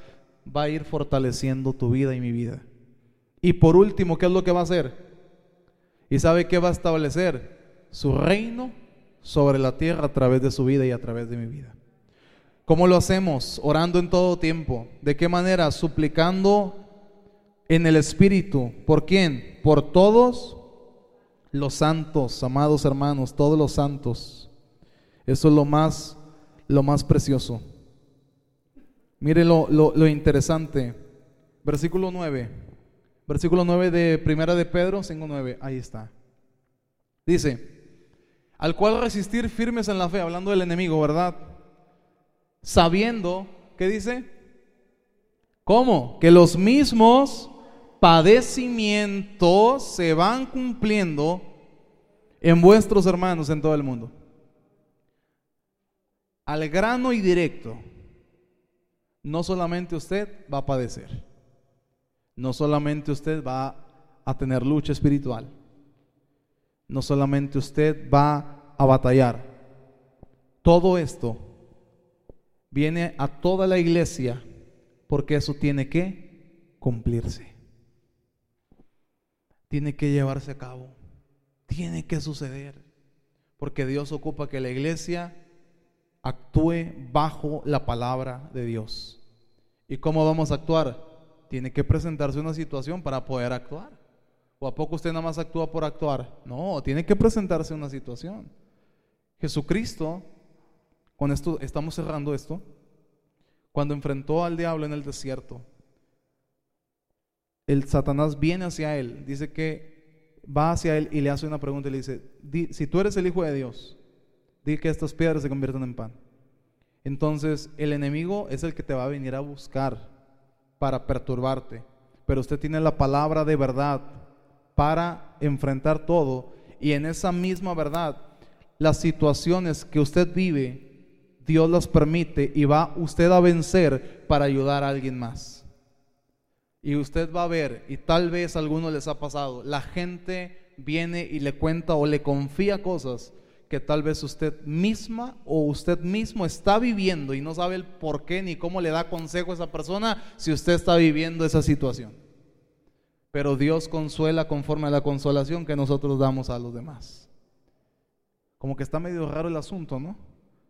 va a ir fortaleciendo tu vida y mi vida. Y por último, ¿qué es lo que va a hacer? ¿Y sabe qué va a establecer? Su reino sobre la tierra a través de su vida y a través de mi vida. ¿Cómo lo hacemos? Orando en todo tiempo. ¿De qué manera? Suplicando en el Espíritu. ¿Por quién? Por todos los santos, amados hermanos, todos los santos. Eso es lo más, lo más precioso. Mire lo, lo, interesante. Versículo 9. Versículo 9 de Primera de Pedro, 5.9. Ahí está. Dice, al cual resistir firmes en la fe, hablando del enemigo, ¿verdad? sabiendo, ¿qué dice? ¿Cómo? Que los mismos padecimientos se van cumpliendo en vuestros hermanos en todo el mundo. Al grano y directo, no solamente usted va a padecer, no solamente usted va a tener lucha espiritual, no solamente usted va a batallar, todo esto viene a toda la iglesia porque eso tiene que cumplirse. Tiene que llevarse a cabo. Tiene que suceder. Porque Dios ocupa que la iglesia actúe bajo la palabra de Dios. ¿Y cómo vamos a actuar? Tiene que presentarse una situación para poder actuar. ¿O a poco usted nada más actúa por actuar? No, tiene que presentarse una situación. Jesucristo con esto estamos cerrando esto. Cuando enfrentó al diablo en el desierto, el Satanás viene hacia él, dice que va hacia él y le hace una pregunta y le dice, si tú eres el hijo de Dios, di que estas piedras se conviertan en pan. Entonces el enemigo es el que te va a venir a buscar para perturbarte, pero usted tiene la palabra de verdad para enfrentar todo y en esa misma verdad las situaciones que usted vive Dios las permite y va usted a vencer para ayudar a alguien más. Y usted va a ver, y tal vez a algunos les ha pasado, la gente viene y le cuenta o le confía cosas que tal vez usted misma o usted mismo está viviendo y no sabe el por qué ni cómo le da consejo a esa persona si usted está viviendo esa situación. Pero Dios consuela conforme a la consolación que nosotros damos a los demás. Como que está medio raro el asunto, ¿no?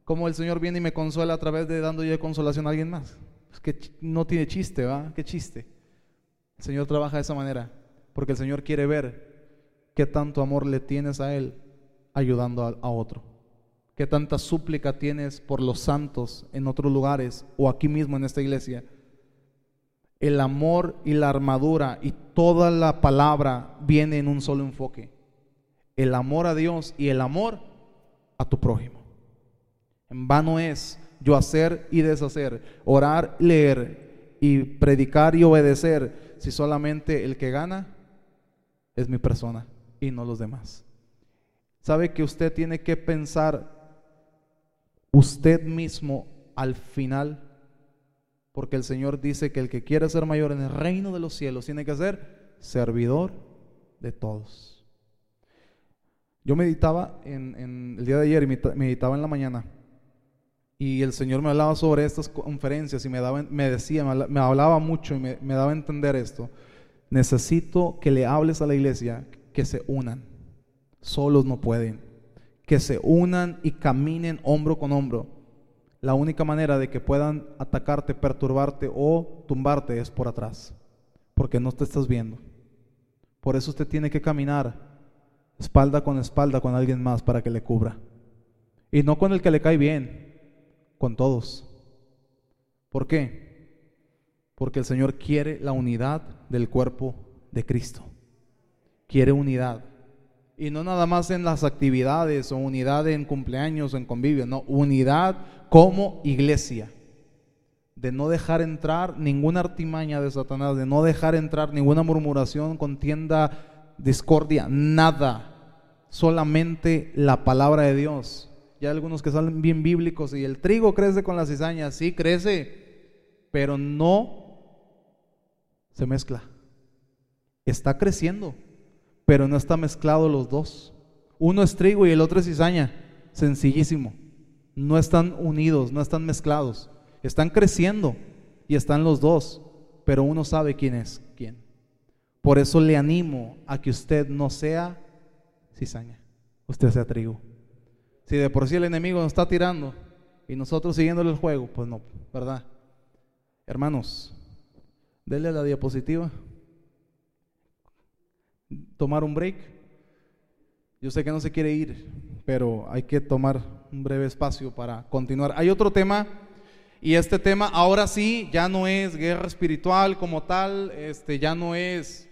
cómo el Señor viene y me consuela a través de dando yo consolación a alguien más. Es que no tiene chiste, ¿va? ¿Qué chiste? El Señor trabaja de esa manera, porque el Señor quiere ver qué tanto amor le tienes a Él ayudando a, otro. Qué tanta súplica tienes por los santos en otros lugares o aquí mismo en esta iglesia. El amor y la armadura y toda la palabra viene en un solo enfoque. El amor a Dios y el amor a tu prójimo. En vano es yo hacer y deshacer, orar, leer y predicar y obedecer si solamente el que gana es mi persona y no los demás? ¿Sabe que usted tiene que pensar usted mismo al final? Porque el Señor dice que el que quiere ser mayor en el reino de los cielos tiene que ser servidor de todos. Yo meditaba en, el día de ayer y meditaba en la mañana y el Señor me hablaba sobre estas conferencias y me, daba, me decía, me hablaba mucho y me, me daba a entender esto. Necesito que le hables a la iglesia que se unan. Solos no pueden. Que se unan y caminen hombro con hombro. La única manera de que puedan atacarte, perturbarte o tumbarte es por atrás. Porque no te estás viendo. Por eso usted tiene que caminar espalda con espalda con alguien más para que le cubra. Y no con el que le cae bien, con todos. ¿Por qué? Porque el Señor quiere la unidad del cuerpo de Cristo. Quiere unidad. Y no nada más en las actividades o unidad en cumpleaños o en convivio, no, unidad como iglesia. De no dejar entrar ninguna artimaña de Satanás, de no dejar entrar ninguna murmuración, contienda, discordia, nada. Solamente la palabra de Dios ya algunos que salen bien bíblicos y el trigo crece con la cizaña, sí crece, pero no se mezcla. Está creciendo, pero no está mezclado los dos. Uno es trigo y el otro es cizaña, sencillísimo. No están unidos, no están mezclados. Están creciendo y están los dos, pero uno sabe quién es quién. Por eso le animo a que usted no sea cizaña, usted sea trigo. Si de por sí el enemigo nos está tirando y nosotros siguiéndole el juego, pues no, ¿verdad? Hermanos, denle la diapositiva. Tomar un break. Yo sé que no se quiere ir, pero hay que tomar un breve espacio para continuar. Hay otro tema y este tema ahora sí ya no es guerra espiritual como tal, este ya no es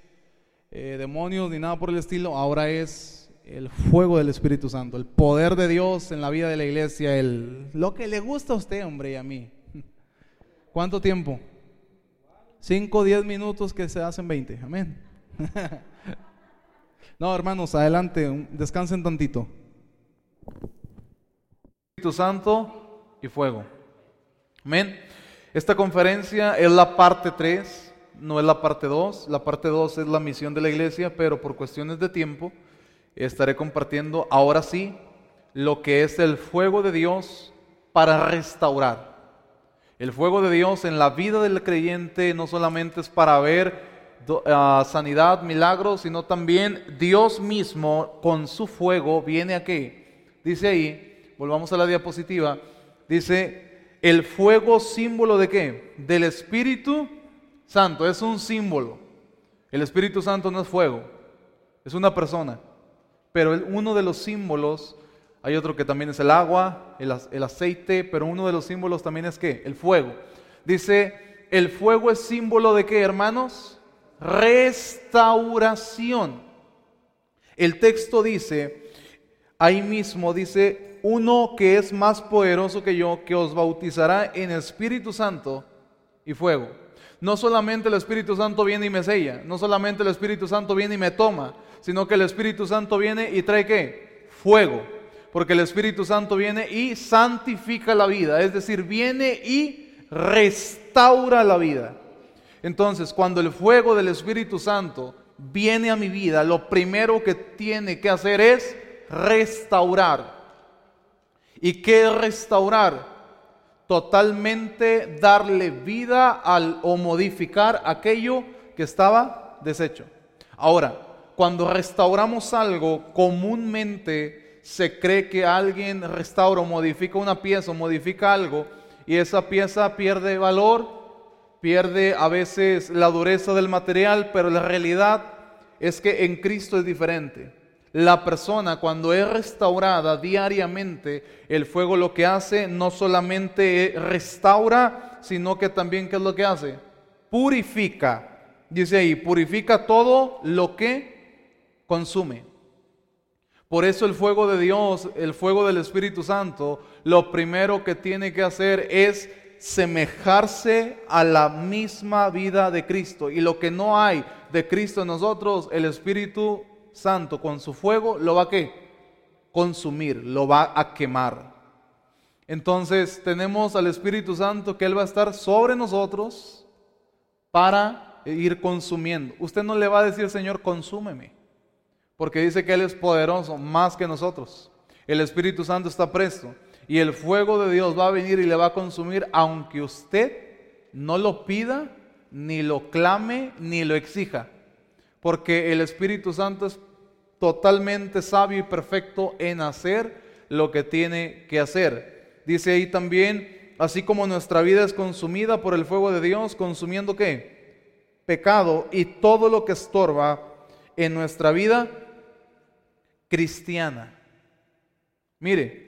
eh, demonios ni nada por el estilo, ahora es el fuego del Espíritu Santo, el poder de Dios en la vida de la iglesia, el, lo que le gusta a usted, hombre, y a mí. (laughs) ¿Cuánto tiempo? Cinco, diez minutos que se hacen veinte. Amén. (laughs) no, hermanos, adelante, descansen tantito. Espíritu Santo y fuego. Amén. Esta conferencia es la parte 3, no es la parte 2. La parte 2 es la misión de la iglesia, pero por cuestiones de tiempo estaré compartiendo ahora sí lo que es el fuego de Dios para restaurar. El fuego de Dios en la vida del creyente no solamente es para ver ah, sanidad, milagros, sino también Dios mismo con su fuego viene aquí. Dice ahí, volvamos a la diapositiva, dice, el fuego símbolo de qué? Del Espíritu Santo, es un símbolo. El Espíritu Santo no es fuego, es una persona. Pero uno de los símbolos, hay otro que también es el agua, el, el aceite, pero uno de los símbolos también es que el fuego. Dice, el fuego es símbolo de qué, hermanos? Restauración. El texto dice, ahí mismo dice, uno que es más poderoso que yo, que os bautizará en Espíritu Santo y fuego. No solamente el Espíritu Santo viene y me sella, no solamente el Espíritu Santo viene y me toma, sino que el Espíritu Santo viene y trae qué? Fuego. Porque el Espíritu Santo viene y santifica la vida, es decir, viene y restaura la vida. Entonces, cuando el fuego del Espíritu Santo viene a mi vida, lo primero que tiene que hacer es restaurar. ¿Y qué es restaurar? Totalmente darle vida al, o modificar aquello que estaba deshecho. Ahora, cuando restauramos algo, comúnmente se cree que alguien restaura o modifica una pieza o modifica algo y esa pieza pierde valor, pierde a veces la dureza del material, pero la realidad es que en Cristo es diferente. La persona cuando es restaurada diariamente, el fuego lo que hace no solamente restaura, sino que también ¿qué es lo que hace? Purifica. Dice ahí, purifica todo lo que consume. Por eso el fuego de Dios, el fuego del Espíritu Santo, lo primero que tiene que hacer es semejarse a la misma vida de Cristo. Y lo que no hay de Cristo en nosotros, el Espíritu Santo con su fuego lo va a qué? Consumir, lo va a quemar. Entonces tenemos al Espíritu Santo que Él va a estar sobre nosotros para ir consumiendo. Usted no le va a decir, Señor, consúmeme, porque dice que Él es poderoso más que nosotros. El Espíritu Santo está presto y el fuego de Dios va a venir y le va a consumir aunque usted no lo pida, ni lo clame, ni lo exija. Porque el Espíritu Santo es totalmente sabio y perfecto en hacer lo que tiene que hacer. Dice ahí también, así como nuestra vida es consumida por el fuego de Dios, consumiendo qué? Pecado y todo lo que estorba en nuestra vida cristiana. Mire,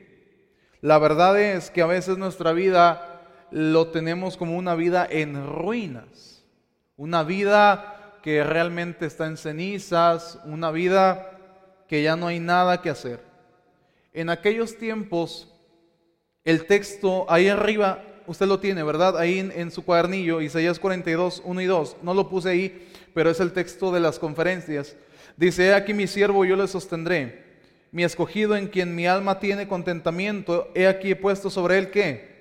la verdad es que a veces nuestra vida lo tenemos como una vida en ruinas, una vida que realmente está en cenizas, una vida que ya no hay nada que hacer. En aquellos tiempos, el texto ahí arriba, usted lo tiene, ¿verdad? Ahí en, su cuadernillo, Isaías 42, 1 y 2, no lo puse ahí, pero es el texto de las conferencias. Dice, aquí mi siervo, yo le sostendré mi escogido en quien mi alma tiene contentamiento, he aquí puesto sobre él qué?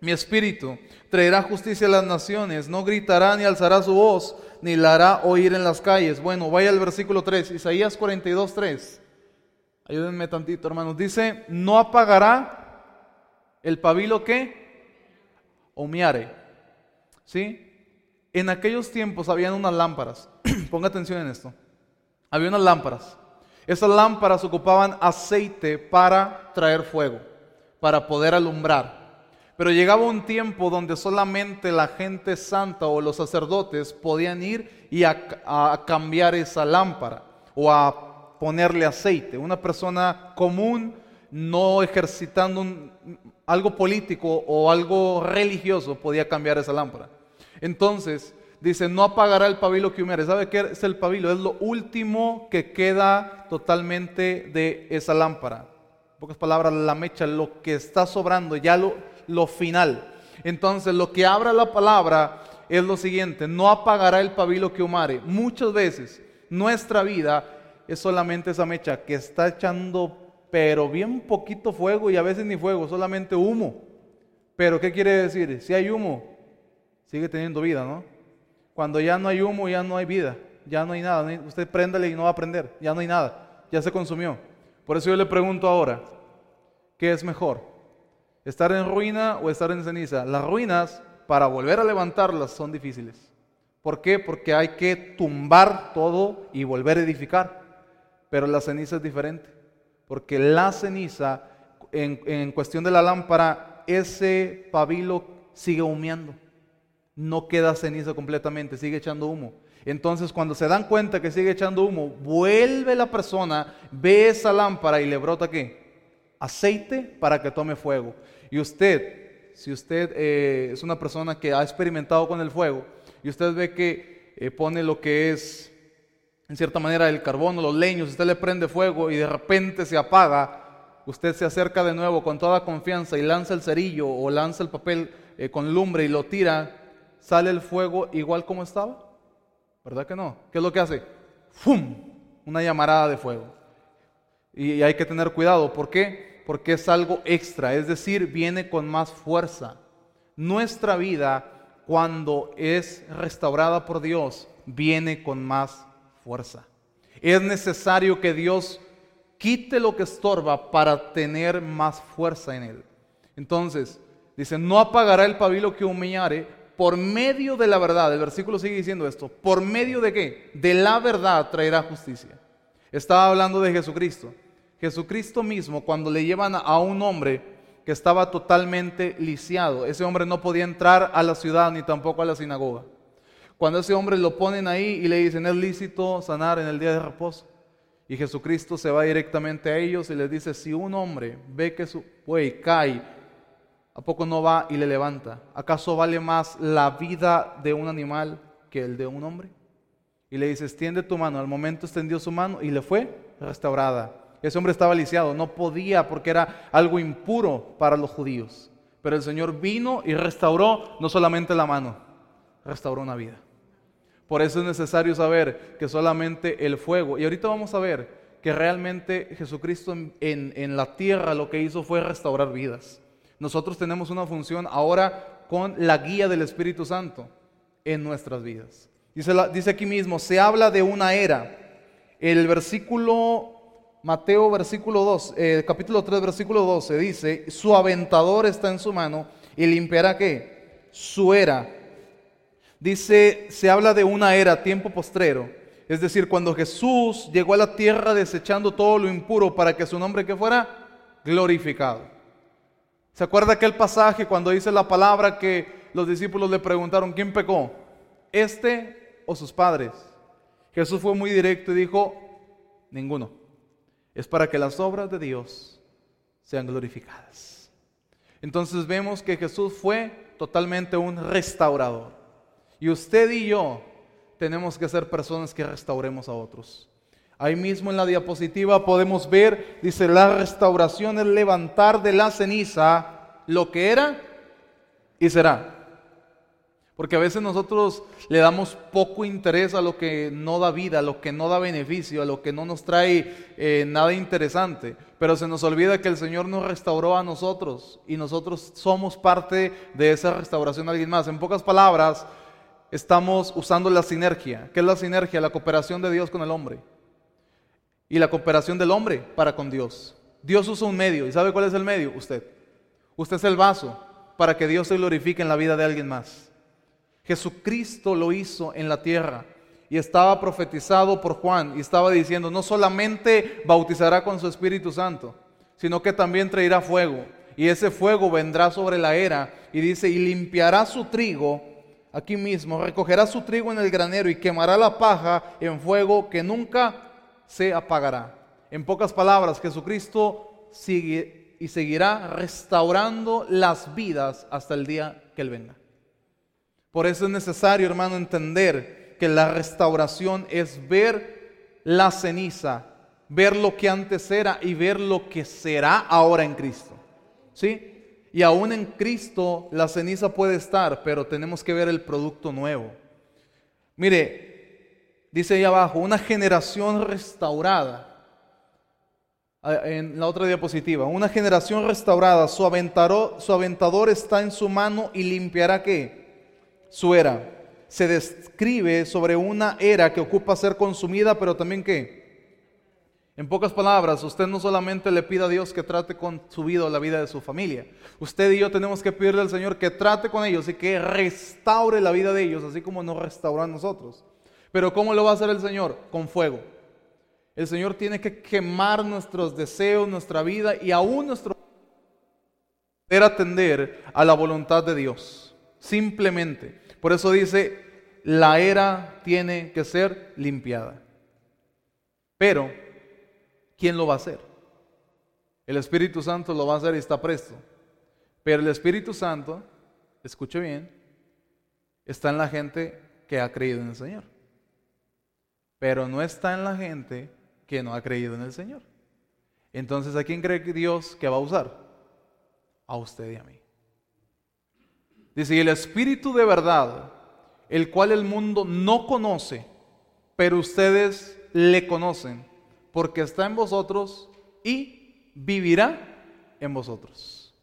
Mi espíritu traerá justicia a las naciones, no gritará ni alzará su voz, ni la hará oír en las calles. Bueno, vaya al versículo 3, Isaías 42, 3. Ayúdenme tantito, hermanos. Dice, no apagará el pabilo que humeare. ¿Sí? En aquellos tiempos habían unas lámparas. (clears throat) Ponga atención en esto. Había unas lámparas esas lámparas ocupaban aceite para traer fuego, para poder alumbrar. Pero llegaba un tiempo donde solamente la gente santa o los sacerdotes podían ir y a, cambiar esa lámpara o a ponerle aceite. Una persona común, no ejercitando algo político o algo religioso, podía cambiar esa lámpara. Entonces, dice, no apagará el pabilo que humeare. ¿Sabe qué es el pabilo? Es lo último que queda totalmente de esa lámpara. En pocas palabras, la mecha, lo que está sobrando, ya lo, lo final. Entonces, lo que abra la palabra es lo siguiente, no apagará el pabilo que humare. Muchas veces nuestra vida es solamente esa mecha que está echando pero bien poquito fuego y a veces ni fuego, solamente humo. Pero ¿qué quiere decir? Si hay humo, sigue teniendo vida, ¿no? Cuando ya no hay humo, ya no hay vida, ya no hay nada. Usted préndale y no va a prender, ya no hay nada, ya se consumió. Por eso yo le pregunto ahora, ¿qué es mejor? ¿Estar en ruina o estar en ceniza? Las ruinas, para volver a levantarlas, son difíciles. ¿Por qué? Porque hay que tumbar todo y volver a edificar. Pero la ceniza es diferente. Porque la ceniza, en, en cuestión de la lámpara, ese pabilo sigue humeando no queda ceniza completamente, sigue echando humo. Entonces cuando se dan cuenta que sigue echando humo, vuelve la persona, ve esa lámpara y le brota qué? Aceite para que tome fuego. Y usted, si usted eh, es una persona que ha experimentado con el fuego y usted ve que eh, pone lo que es, en cierta manera, el carbón o los leños, usted le prende fuego y de repente se apaga, usted se acerca de nuevo con toda confianza y lanza el cerillo o lanza el papel eh, con lumbre y lo tira sale el fuego igual como estaba? ¿Verdad que no? ¿Qué es lo que hace? ¡Fum! Una llamarada de fuego. Y hay que tener cuidado. ¿Por qué? Porque es algo extra, es decir, viene con más fuerza. Nuestra vida, cuando es restaurada por Dios, viene con más fuerza. Es necesario que Dios quite lo que estorba para tener más fuerza en él. Entonces, dice, no apagará el pabilo que humillare, por medio de la verdad, el versículo sigue diciendo esto, por medio de qué? De la verdad traerá justicia. Estaba hablando de Jesucristo. Jesucristo mismo, cuando le llevan a un hombre que estaba totalmente lisiado, ese hombre no podía entrar a la ciudad ni tampoco a la sinagoga. Cuando ese hombre lo ponen ahí y le dicen, es lícito sanar en el día de reposo. Y Jesucristo se va directamente a ellos y les dice, si un hombre ve que su buey cae ¿A poco no va y le levanta? ¿Acaso vale más la vida de un animal que el de un hombre? Y le dice, extiende tu mano. Al momento extendió su mano y le fue restaurada Ese hombre estaba lisiado, no podía porque era algo impuro para los judíos. Pero el Señor vino y restauró no solamente la mano, restauró una vida. Por eso es necesario saber que solamente el fuego, y ahorita vamos a ver que realmente Jesucristo en, en, la tierra lo que hizo fue restaurar vidas. Nosotros tenemos una función ahora con la guía del Espíritu Santo en nuestras vidas. Dice, dice aquí mismo, se habla de una era. El versículo Mateo versículo 2, eh, capítulo 3 versículo 12 dice, su aventador está en su mano y limpiará qué? Su era. Dice, se habla de una era, tiempo postrero. Es decir, cuando Jesús llegó a la tierra desechando todo lo impuro para que su nombre que fuera glorificado. ¿Se acuerda aquel pasaje cuando dice la palabra que los discípulos le preguntaron, ¿quién pecó? ¿Este o sus padres? Jesús fue muy directo y dijo, ninguno es para que las obras de Dios sean glorificadas. Entonces vemos que Jesús fue totalmente un restaurador. Y usted y yo tenemos que ser personas que restauremos a otros. Ahí mismo en la diapositiva podemos ver, dice, la restauración es levantar de la ceniza lo que era y será. Porque a veces nosotros le damos poco interés a lo que no da vida, a lo que no da beneficio, a lo que no nos trae eh, nada interesante. Pero se nos olvida que el Señor nos restauró a nosotros y nosotros somos parte de esa restauración de alguien más. En pocas palabras, estamos usando la sinergia. ¿Qué es la sinergia? La cooperación de Dios con el hombre. Y la cooperación del hombre para con Dios. Dios usa un medio. ¿Y sabe cuál es el medio? Usted. Usted es el vaso para que Dios se glorifique en la vida de alguien más. Jesucristo lo hizo en la tierra y estaba profetizado por Juan y estaba diciendo, no solamente bautizará con su Espíritu Santo, sino que también traerá fuego. Y ese fuego vendrá sobre la era y dice, y limpiará su trigo aquí mismo, recogerá su trigo en el granero y quemará la paja en fuego que nunca se apagará. En pocas palabras, Jesucristo sigue y seguirá restaurando las vidas hasta el día que Él venga. Por eso es necesario, hermano, entender que la restauración es ver la ceniza, ver lo que antes era y ver lo que será ahora en Cristo. ¿Sí? Y aún en Cristo la ceniza puede estar, pero tenemos que ver el producto nuevo. Mire, dice ahí abajo, una generación restaurada. Ah, en la otra diapositiva, una generación restaurada, su aventador, su aventador está en su mano y limpiará qué? su era. Se describe sobre una era que ocupa ser consumida, pero también que, en pocas palabras, usted no solamente le pida a Dios que trate con su vida la vida de su familia. Usted y yo tenemos que pedirle al Señor que trate con ellos y que restaure la vida de ellos, así como nos restaura a nosotros. Pero ¿cómo lo va a hacer el Señor? Con fuego. El Señor tiene que quemar nuestros deseos, nuestra vida y aún nuestro poder atender a la voluntad de Dios. Simplemente. Por eso dice, la era tiene que ser limpiada. Pero, ¿quién lo va a hacer? El Espíritu Santo lo va a hacer y está presto. Pero el Espíritu Santo, escuche bien, está en la gente que ha creído en el Señor. Pero no está en la gente que no ha creído en el Señor. Entonces, ¿a quién cree Dios que va a usar? A usted y a mí. Dice, y el Espíritu de verdad, el cual el mundo no conoce, pero ustedes le conocen, porque está en vosotros y vivirá en vosotros.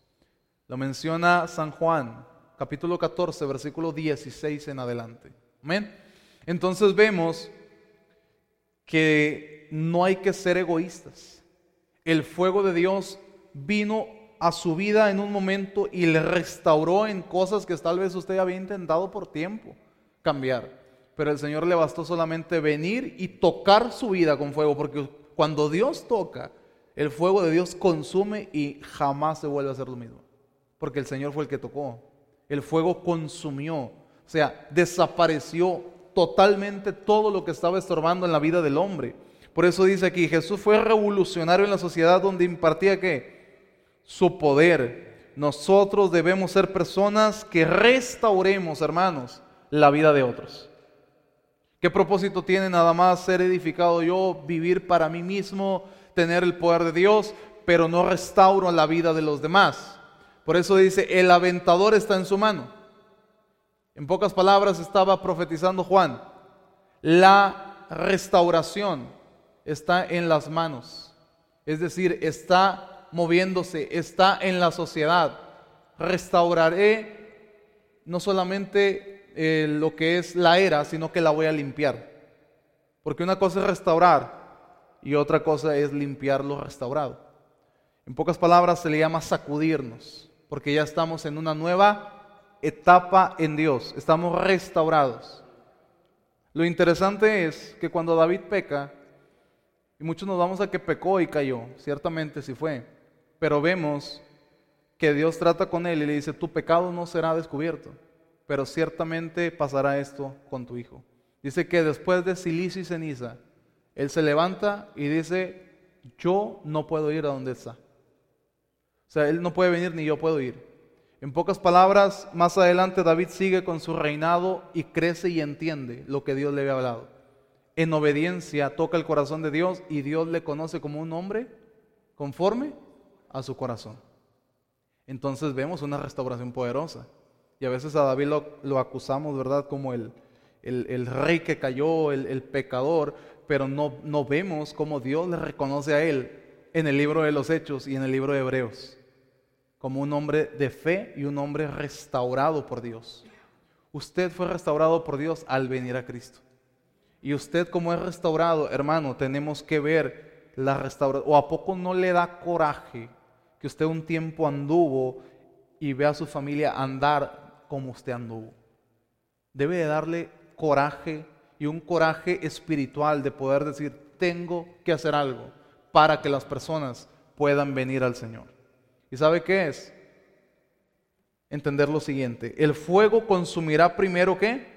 Lo menciona San Juan, capítulo 14, versículo 16 en adelante. Amén. Entonces vemos que no hay que ser egoístas. El fuego de Dios vino a su vida en un momento y le restauró en cosas que tal vez usted había intentado por tiempo cambiar. Pero el Señor le bastó solamente venir y tocar su vida con fuego, porque cuando Dios toca, el fuego de Dios consume y jamás se vuelve a hacer lo mismo. Porque el Señor fue el que tocó. El fuego consumió, o sea, desapareció totalmente todo lo que estaba estorbando en la vida del hombre. Por eso dice aquí, Jesús fue revolucionario en la sociedad donde impartía que su poder. Nosotros debemos ser personas que restauremos, hermanos, la vida de otros. ¿Qué propósito tiene nada más ser edificado yo, vivir para mí mismo, tener el poder de Dios, pero no restauro la vida de los demás. Por eso dice, el aventador está en su mano. En pocas palabras estaba profetizando Juan, la restauración está en las manos. Es decir, está moviéndose, está en la sociedad. Restauraré no solamente eh, lo que es la era, sino que la voy a limpiar. Porque una cosa es restaurar y otra cosa es limpiar lo restaurado. En pocas palabras se le llama sacudirnos, porque ya estamos en una nueva etapa en Dios, estamos restaurados. Lo interesante es que cuando David peca, y muchos nos vamos a que pecó y cayó, ciertamente sí fue, pero vemos que Dios trata con él y le dice, tu pecado no será descubierto, pero ciertamente pasará esto con tu hijo. Dice que después de silicio y ceniza, él se levanta y dice, yo no puedo ir a donde está. O sea, él no puede venir ni yo puedo ir. En pocas palabras, más adelante David sigue con su reinado y crece y entiende lo que Dios le había hablado. En obediencia toca el corazón de Dios y Dios le conoce como un hombre conforme a su corazón. Entonces vemos una restauración poderosa. Y a veces a David lo, acusamos, ¿verdad? Como el, rey que cayó, el, el pecador, pero no, no vemos cómo Dios le reconoce a él en el libro de los Hechos y en el libro de Hebreos, como un hombre de fe y un hombre restaurado por Dios. Usted fue restaurado por Dios al venir a Cristo. Y usted como es restaurado, hermano, tenemos que ver la restauración. ¿O a poco no le da coraje que usted un tiempo anduvo y ve a su familia andar como usted anduvo? Debe de darle coraje y un coraje espiritual de poder decir, tengo que hacer algo para que las personas puedan venir al Señor. ¿Y sabe qué es? Entender lo siguiente, el fuego consumirá primero qué?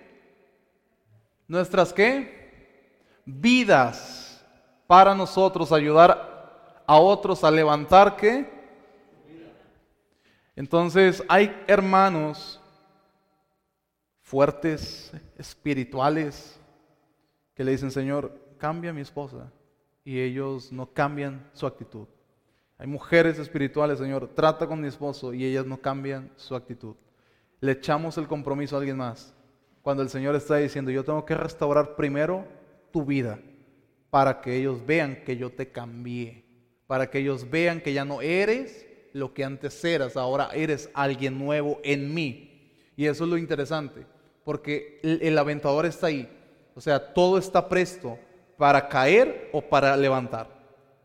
Nuestras qué? Vidas para nosotros ayudar a otros a levantar qué? Entonces hay hermanos fuertes, espirituales, que le dicen, Señor, cambia mi esposa. Y ellos no cambian su actitud. Hay mujeres espirituales, Señor, trata con mi esposo y ellas no cambian su actitud. Le echamos el compromiso a alguien más. Cuando el Señor está diciendo, yo tengo que restaurar primero tu vida para que ellos vean que yo te cambié, para que ellos vean que ya no eres lo que antes eras, ahora eres alguien nuevo en mí. Y eso es lo interesante, porque el, el aventador está ahí, o sea, todo está presto para caer o para levantar,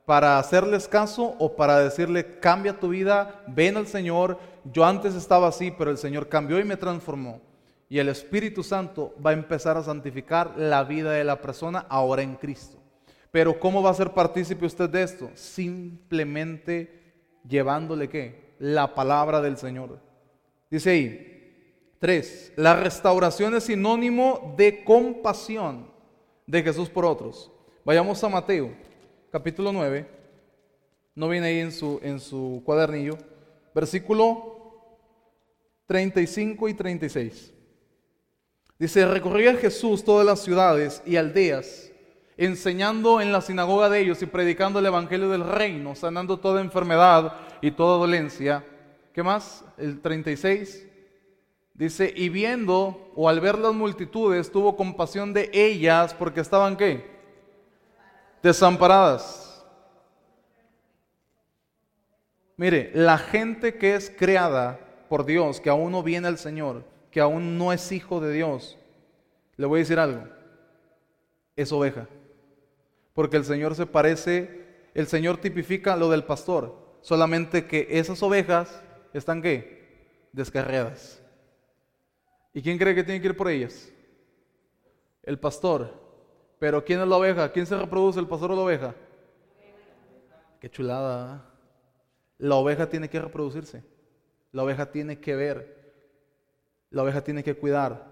para hacerles caso o para decirle, cambia tu vida, ven al Señor, yo antes estaba así, pero el Señor cambió y me transformó. Y el Espíritu Santo va a empezar a santificar la vida de la persona ahora en Cristo. Pero ¿cómo va a ser partícipe usted de esto? Simplemente llevándole qué? La palabra del Señor. Dice ahí, Tres, la restauración es sinónimo de compasión de Jesús por otros. Vayamos a Mateo, capítulo 9. No viene ahí en su, en su cuadernillo. Versículo 35 y 36. Dice, recorría Jesús todas las ciudades y aldeas, enseñando en la sinagoga de ellos y predicando el evangelio del reino, sanando toda enfermedad y toda dolencia. ¿Qué más? El 36. Dice, y viendo o al ver las multitudes, tuvo compasión de ellas porque estaban qué? Desamparadas. Mire, la gente que es creada por Dios, que aún no viene al Señor, que aún no es hijo de Dios, le voy a decir algo, es oveja. Porque el Señor se parece, el Señor tipifica lo del pastor, solamente que esas ovejas están qué? Descarriadas. ¿Y quién cree que tiene que ir por ellas? El pastor. Pero ¿quién es la oveja? ¿Quién se reproduce, el pastor o la oveja? Qué chulada. La oveja tiene que reproducirse. La oveja tiene que ver. La oveja tiene que cuidar.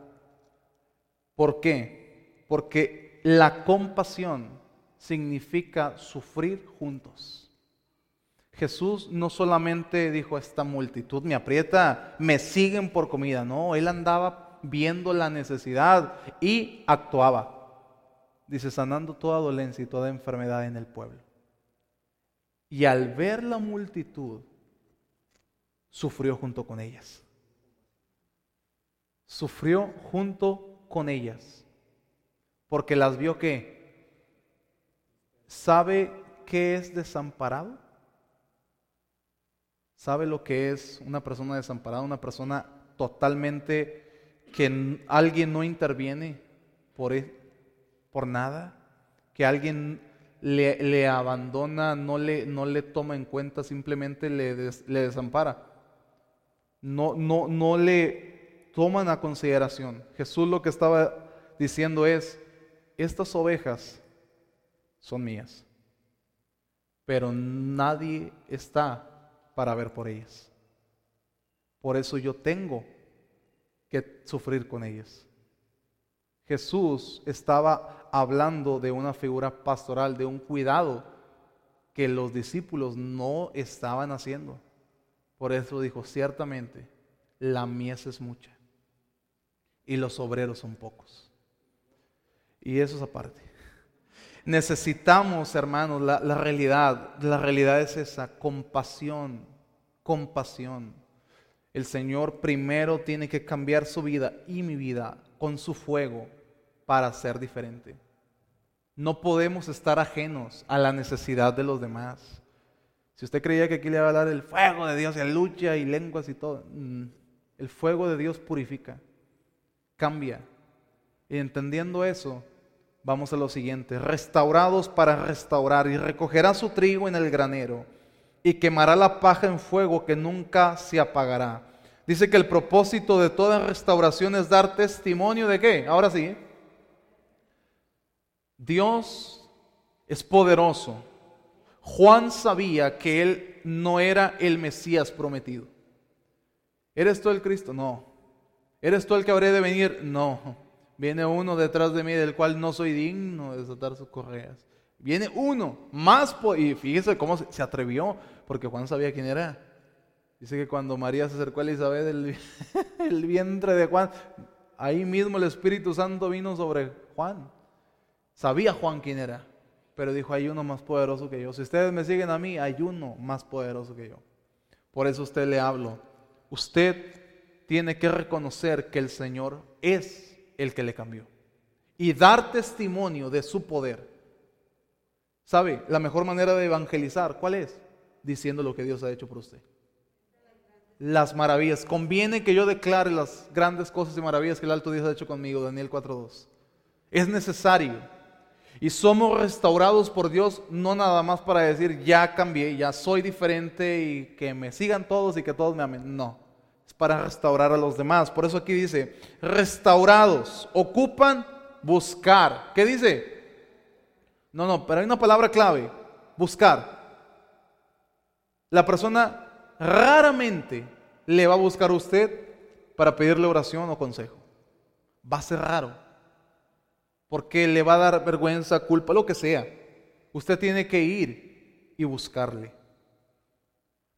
¿Por qué? Porque la compasión significa sufrir juntos. Jesús no solamente dijo, esta multitud me aprieta, me siguen por comida, no, él andaba viendo la necesidad y actuaba. Dice, sanando toda dolencia y toda enfermedad en el pueblo. y al ver la multitud, sufrió junto con ellas. Sufrió junto con ellas, porque las vio que sabe qué es desamparado. ¿Sabe lo que es una persona desamparada? Una persona totalmente que alguien no interviene por, e, por nada, que alguien le, abandona, no le, no le, toma en cuenta, simplemente le, le desampara. No, no, no le toman a consideración. Jesús lo que estaba diciendo es, estas ovejas son mías, pero nadie está para ver por ellas. Por eso yo tengo que sufrir con ellas. Jesús estaba hablando de una figura pastoral, de un cuidado que los discípulos no estaban haciendo. Por eso dijo, ciertamente, la mies es mucha y los obreros son pocos. Y eso es aparte. Necesitamos, hermanos, la, la realidad. La realidad es esa, compasión, compasión. El Señor primero tiene que cambiar su vida y mi vida con su fuego para ser diferente. No podemos estar ajenos a la necesidad de los demás. Si usted creía que aquí le iba a hablar del fuego de Dios y lucha y lenguas y todo, mm, el fuego de Dios purifica, cambia. Y entendiendo eso, vamos a lo siguiente, restaurados para restaurar y recogerá su trigo en el granero y quemará la paja en fuego que nunca se apagará. Dice que el propósito de toda restauración es dar testimonio de qué? Ahora sí, Dios es poderoso. Juan sabía que él no era el Mesías prometido. ¿Eres tú el Cristo? No. ¿Eres tú el que habré de venir? No. Viene uno detrás de mí del cual no soy digno de desatar sus correas. Viene uno más, y fíjese cómo se atrevió, porque Juan sabía quién era. Dice que cuando María se acercó a Elizabeth, el, (laughs) el vientre de Juan, ahí mismo el Espíritu Santo vino sobre Juan. Sabía Juan quién era, pero dijo, hay uno más poderoso que yo. Si ustedes me siguen a mí, hay uno más poderoso que yo. Por eso usted le hablo. Usted tiene que reconocer que el Señor es el que le cambió y dar testimonio de su poder. ¿Sabe? La mejor manera de evangelizar, ¿cuál es? Diciendo lo que Dios ha hecho por usted. Las maravillas. Conviene que yo declare las grandes cosas y maravillas que el alto Dios ha hecho conmigo, Daniel 4.2. Es necesario. Y somos restaurados por Dios no nada más para decir, ya cambié, ya soy diferente y que me sigan todos y que todos me amen. No, es para restaurar a los demás. Por eso aquí dice, restaurados, ocupan buscar. ¿Qué dice? No, no, pero hay una palabra clave, buscar. La persona raramente le va a buscar a usted para pedirle oración o consejo. Va a ser raro porque le va a dar vergüenza, culpa, lo que sea. Usted tiene que ir y buscarle.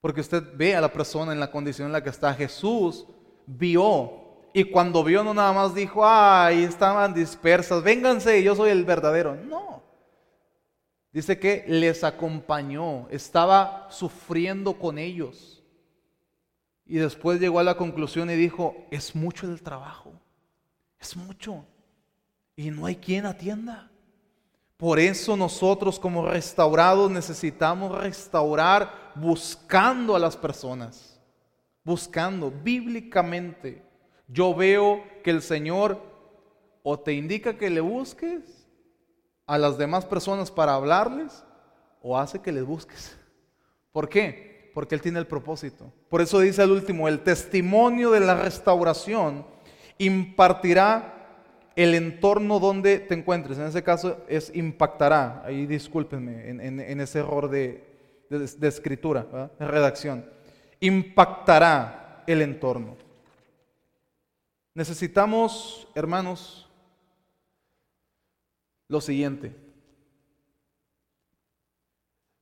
Porque usted ve a la persona en la condición en la que está. Jesús vio y cuando vio no nada más dijo, ay, estaban dispersas, vénganse, yo soy el verdadero. No. Dice que les acompañó, estaba sufriendo con ellos. Y después llegó a la conclusión y dijo, es mucho el trabajo, es mucho y no hay quien atienda. Por eso nosotros como restaurados necesitamos restaurar buscando a las personas, buscando bíblicamente. Yo veo que el Señor o te indica que le busques a las demás personas para hablarles o hace que les busques. ¿Por qué? Porque Él tiene el propósito. Por eso dice al último, el testimonio de la restauración impartirá el entorno donde te encuentres. En ese caso es impactará. Ahí discúlpenme en, ese error de, escritura, de redacción. Impactará el entorno. Necesitamos, hermanos, lo siguiente.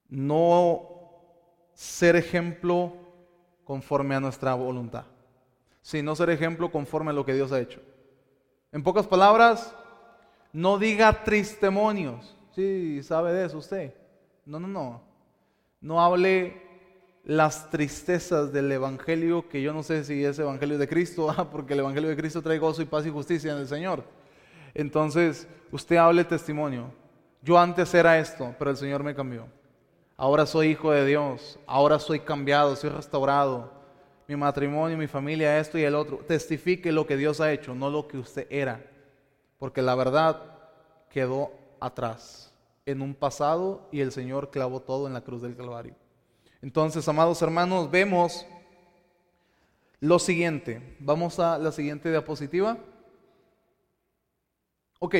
No ser ejemplo conforme a nuestra voluntad, sino ser ejemplo conforme a lo que Dios ha hecho. En pocas palabras, no diga tristemonios. Sí, sabe de eso usted. No, no, no. No hable las tristezas del Evangelio, que yo no sé si es Evangelio de Cristo, (laughs) ah, porque el Evangelio de Cristo trae gozo y paz y justicia en el Señor. Entonces, usted hable testimonio. Yo antes era esto, pero el Señor me cambió. Ahora soy hijo de Dios, ahora soy cambiado, soy restaurado. Mi matrimonio, mi familia, esto y el otro. Testifique lo que Dios ha hecho, no lo que usted era. Porque la verdad quedó atrás, en un pasado, y el Señor clavó todo en la cruz del Calvario. Entonces, amados hermanos, vemos lo siguiente. Vamos a la siguiente diapositiva. Ok,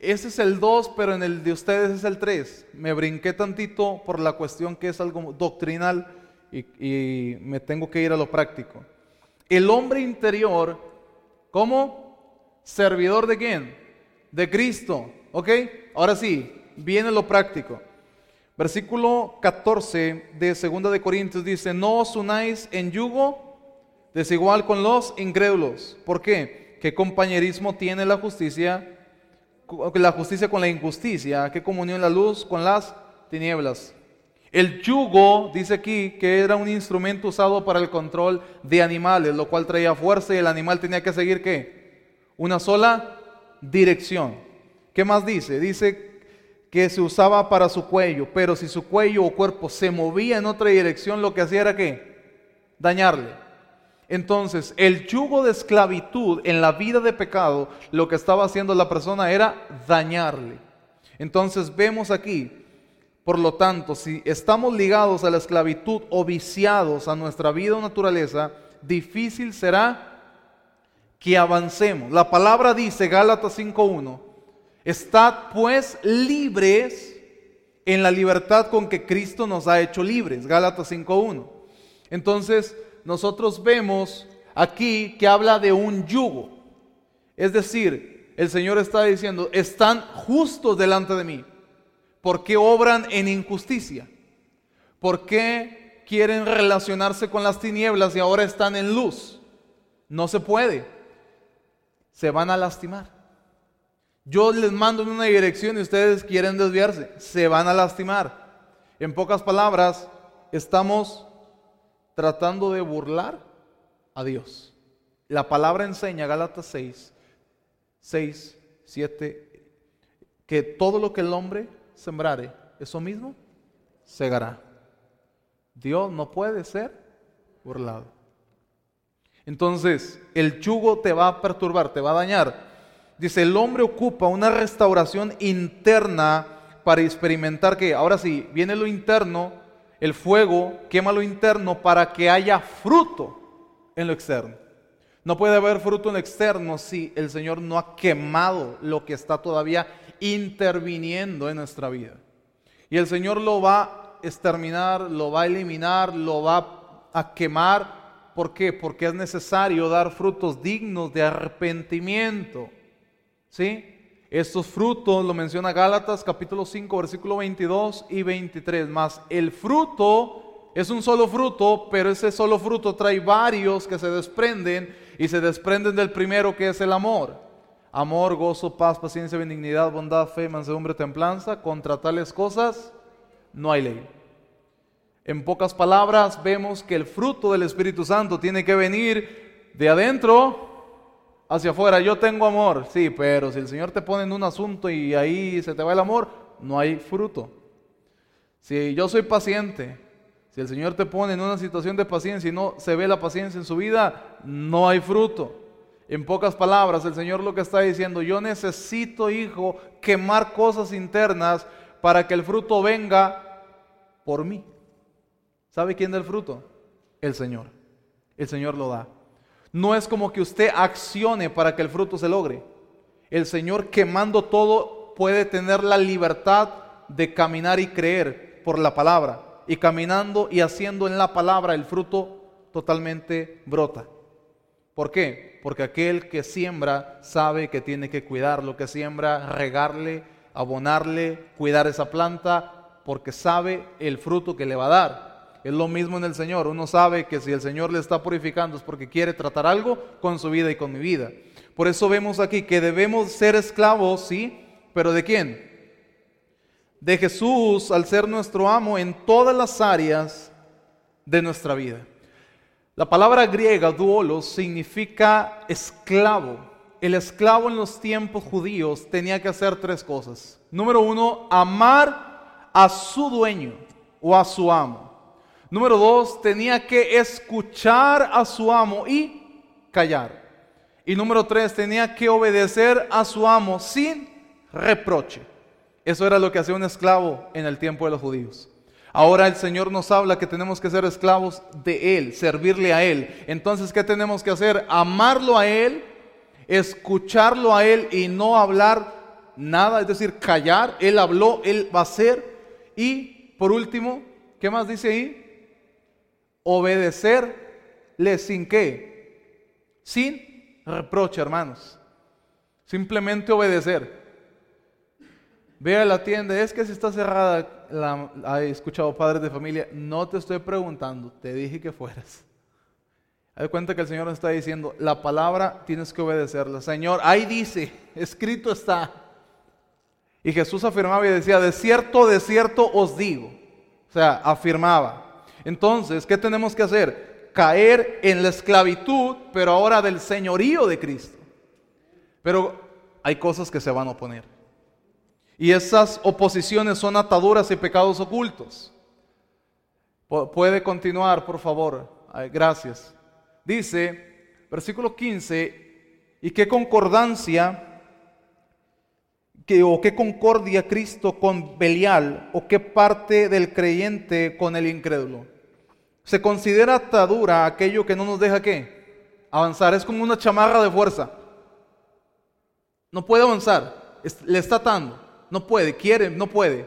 ese es el 2, pero en el de ustedes es el 3. Me brinqué tantito por la cuestión que es algo doctrinal y, me tengo que ir a lo práctico. El hombre interior, ¿cómo? Servidor de quién? De Cristo. ¿Ok? Ahora sí, viene lo práctico. Versículo 14 de 2 de Corintios dice, no os unáis en yugo desigual con los incrédulos. ¿Por qué? ¿Qué compañerismo tiene la justicia? La justicia con la injusticia. ¿Qué comunión la luz con las tinieblas? El yugo, dice aquí, que era un instrumento usado para el control de animales, lo cual traía fuerza y el animal tenía que seguir qué? Una sola dirección. ¿Qué más dice? Dice que se usaba para su cuello, pero si su cuello o cuerpo se movía en otra dirección, lo que hacía era que dañarle. Entonces, el yugo de esclavitud en la vida de pecado, lo que estaba haciendo la persona era dañarle. Entonces, vemos aquí, por lo tanto, si estamos ligados a la esclavitud o viciados a nuestra vida o naturaleza, difícil será que avancemos. La palabra dice, Gálatas 5.1, Estad pues libres en la libertad con que Cristo nos ha hecho libres. Gálatas 5.1. Entonces, nosotros vemos aquí que habla de un yugo. Es decir, el Señor está diciendo, están justos delante de mí. ¿Por qué obran en injusticia? ¿Por qué quieren relacionarse con las tinieblas y ahora están en luz? No se puede. Se van a lastimar. Yo les mando en una dirección y ustedes quieren desviarse. Se van a lastimar. En pocas palabras, estamos tratando de burlar a Dios. La palabra enseña, Gálatas 6, 6, 7, que todo lo que el hombre sembrare, eso mismo segará. Dios no puede ser burlado. Entonces, el yugo te va a perturbar, te va a dañar. Dice, el hombre ocupa una restauración interna para experimentar que, ahora sí, viene lo interno, el fuego quema lo interno para que haya fruto en lo externo. No puede haber fruto en lo externo si el Señor no ha quemado lo que está todavía interviniendo en nuestra vida. Y el Señor lo va a exterminar, lo va a eliminar, lo va a quemar. ¿Por qué? Porque es necesario dar frutos dignos de arrepentimiento. ¿Sí? Estos frutos lo menciona Gálatas capítulo 5 versículo 22 y 23. Más el fruto es un solo fruto, pero ese solo fruto trae varios que se desprenden y se desprenden del primero que es el amor. Amor, gozo, paz, paciencia, benignidad, bondad, fe, mansedumbre, templanza. Contra tales cosas no hay ley. En pocas palabras, vemos que el fruto del Espíritu Santo tiene que venir de adentro hacia afuera, yo tengo amor, sí, pero si el Señor te pone en un asunto y ahí se te va el amor, no hay fruto. Si yo soy paciente, si el Señor te pone en una situación de paciencia y no se ve la paciencia en su vida, no hay fruto. En pocas palabras, el Señor lo que está diciendo, yo necesito, hijo, quemar cosas internas para que el fruto venga por mí. ¿Sabe quién da el fruto? El Señor. El Señor lo da. No es como que usted accione para que el fruto se logre. El Señor quemando todo puede tener la libertad de caminar y creer por la palabra. Y caminando y haciendo en la palabra el fruto totalmente brota. ¿Por qué? Porque aquel que siembra sabe que tiene que cuidar lo que siembra, regarle, abonarle, cuidar esa planta, porque sabe el fruto que le va a dar. Es lo mismo en el Señor. Uno sabe que si el Señor le está purificando es porque quiere tratar algo con su vida y con mi vida. Por eso vemos aquí que debemos ser esclavos, sí, pero ¿de quién? de Jesús al ser nuestro amo en todas las áreas de nuestra vida. La palabra griega duolos significa esclavo. El esclavo en los tiempos judíos tenía que hacer tres cosas. Número uno, amar a su dueño o a su amo. Número dos, tenía que escuchar a su amo y callar. Y número tres, tenía que obedecer a su amo sin reproche. Eso era lo que hacía un esclavo en el tiempo de los judíos. Ahora el Señor nos habla que tenemos que ser esclavos de Él, servirle a Él. Entonces, ¿qué tenemos que hacer? Amarlo a Él, escucharlo a Él y no hablar nada, es decir, callar. Él habló, Él va a hacer. Y por último, ¿qué más dice ahí? Obedecerle sin qué? Sin reproche, hermanos. Simplemente obedecer. Ve a la tienda, es que si está cerrada, la, he escuchado padres de familia, no te estoy preguntando, te dije que fueras. Hay cuenta que el Señor nos está diciendo, la palabra tienes que obedecerla. Señor, ahí dice, escrito está. Y Jesús afirmaba y decía, de cierto, de cierto os digo. O sea, afirmaba. Entonces, ¿qué tenemos que hacer? caer en la esclavitud, pero ahora del señorío de Cristo. Pero hay cosas que se van a oponer. Y esas oposiciones son ataduras y pecados ocultos. Puede continuar, por favor. Gracias. Dice, versículo 15, y qué concordancia, que, o qué concordia Cristo con Belial, o qué parte del creyente con el incrédulo. Se considera atadura aquello que no nos deja qué? Avanzar. Es como una chamarra de fuerza. No puede avanzar. Le está atando. No puede. Quiere, no puede.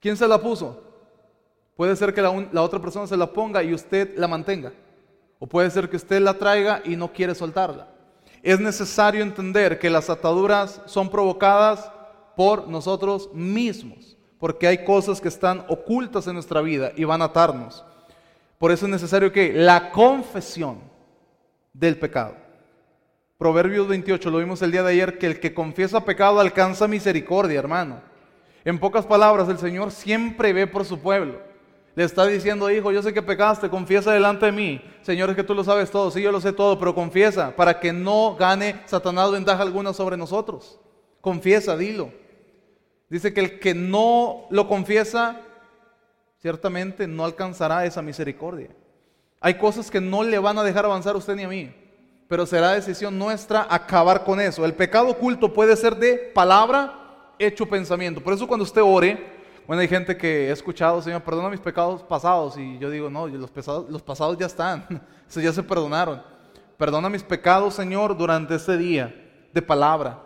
¿Quién se la puso? Puede ser que la, otra persona se la ponga y usted la mantenga. O puede ser que usted la traiga y no quiere soltarla. Es necesario entender que las ataduras son provocadas por nosotros mismos porque hay cosas que están ocultas en nuestra vida y van a atarnos. Por eso es necesario que la confesión del pecado. Proverbios 28, lo vimos el día de ayer, que el que confiesa pecado alcanza misericordia, hermano. En pocas palabras, el Señor siempre ve por su pueblo. Le está diciendo, hijo, yo sé que pecaste, confiesa delante de mí. Señor, es que tú lo sabes todo, sí, yo lo sé todo, pero confiesa para que no gane Satanás ventaja alguna sobre nosotros. Confiesa, dilo. Dice que el que no lo confiesa, ciertamente no alcanzará esa misericordia. Hay cosas que no le van a dejar avanzar a usted ni a mí, pero será decisión nuestra acabar con eso. El pecado oculto puede ser de palabra, hecho, pensamiento. Por eso cuando usted ore, bueno, hay gente que he escuchado, Señor, perdona mis pecados pasados. Y yo digo, no, los, pasados ya están, (laughs) esos ya se perdonaron. Perdona mis pecados, Señor, durante este día, de palabra,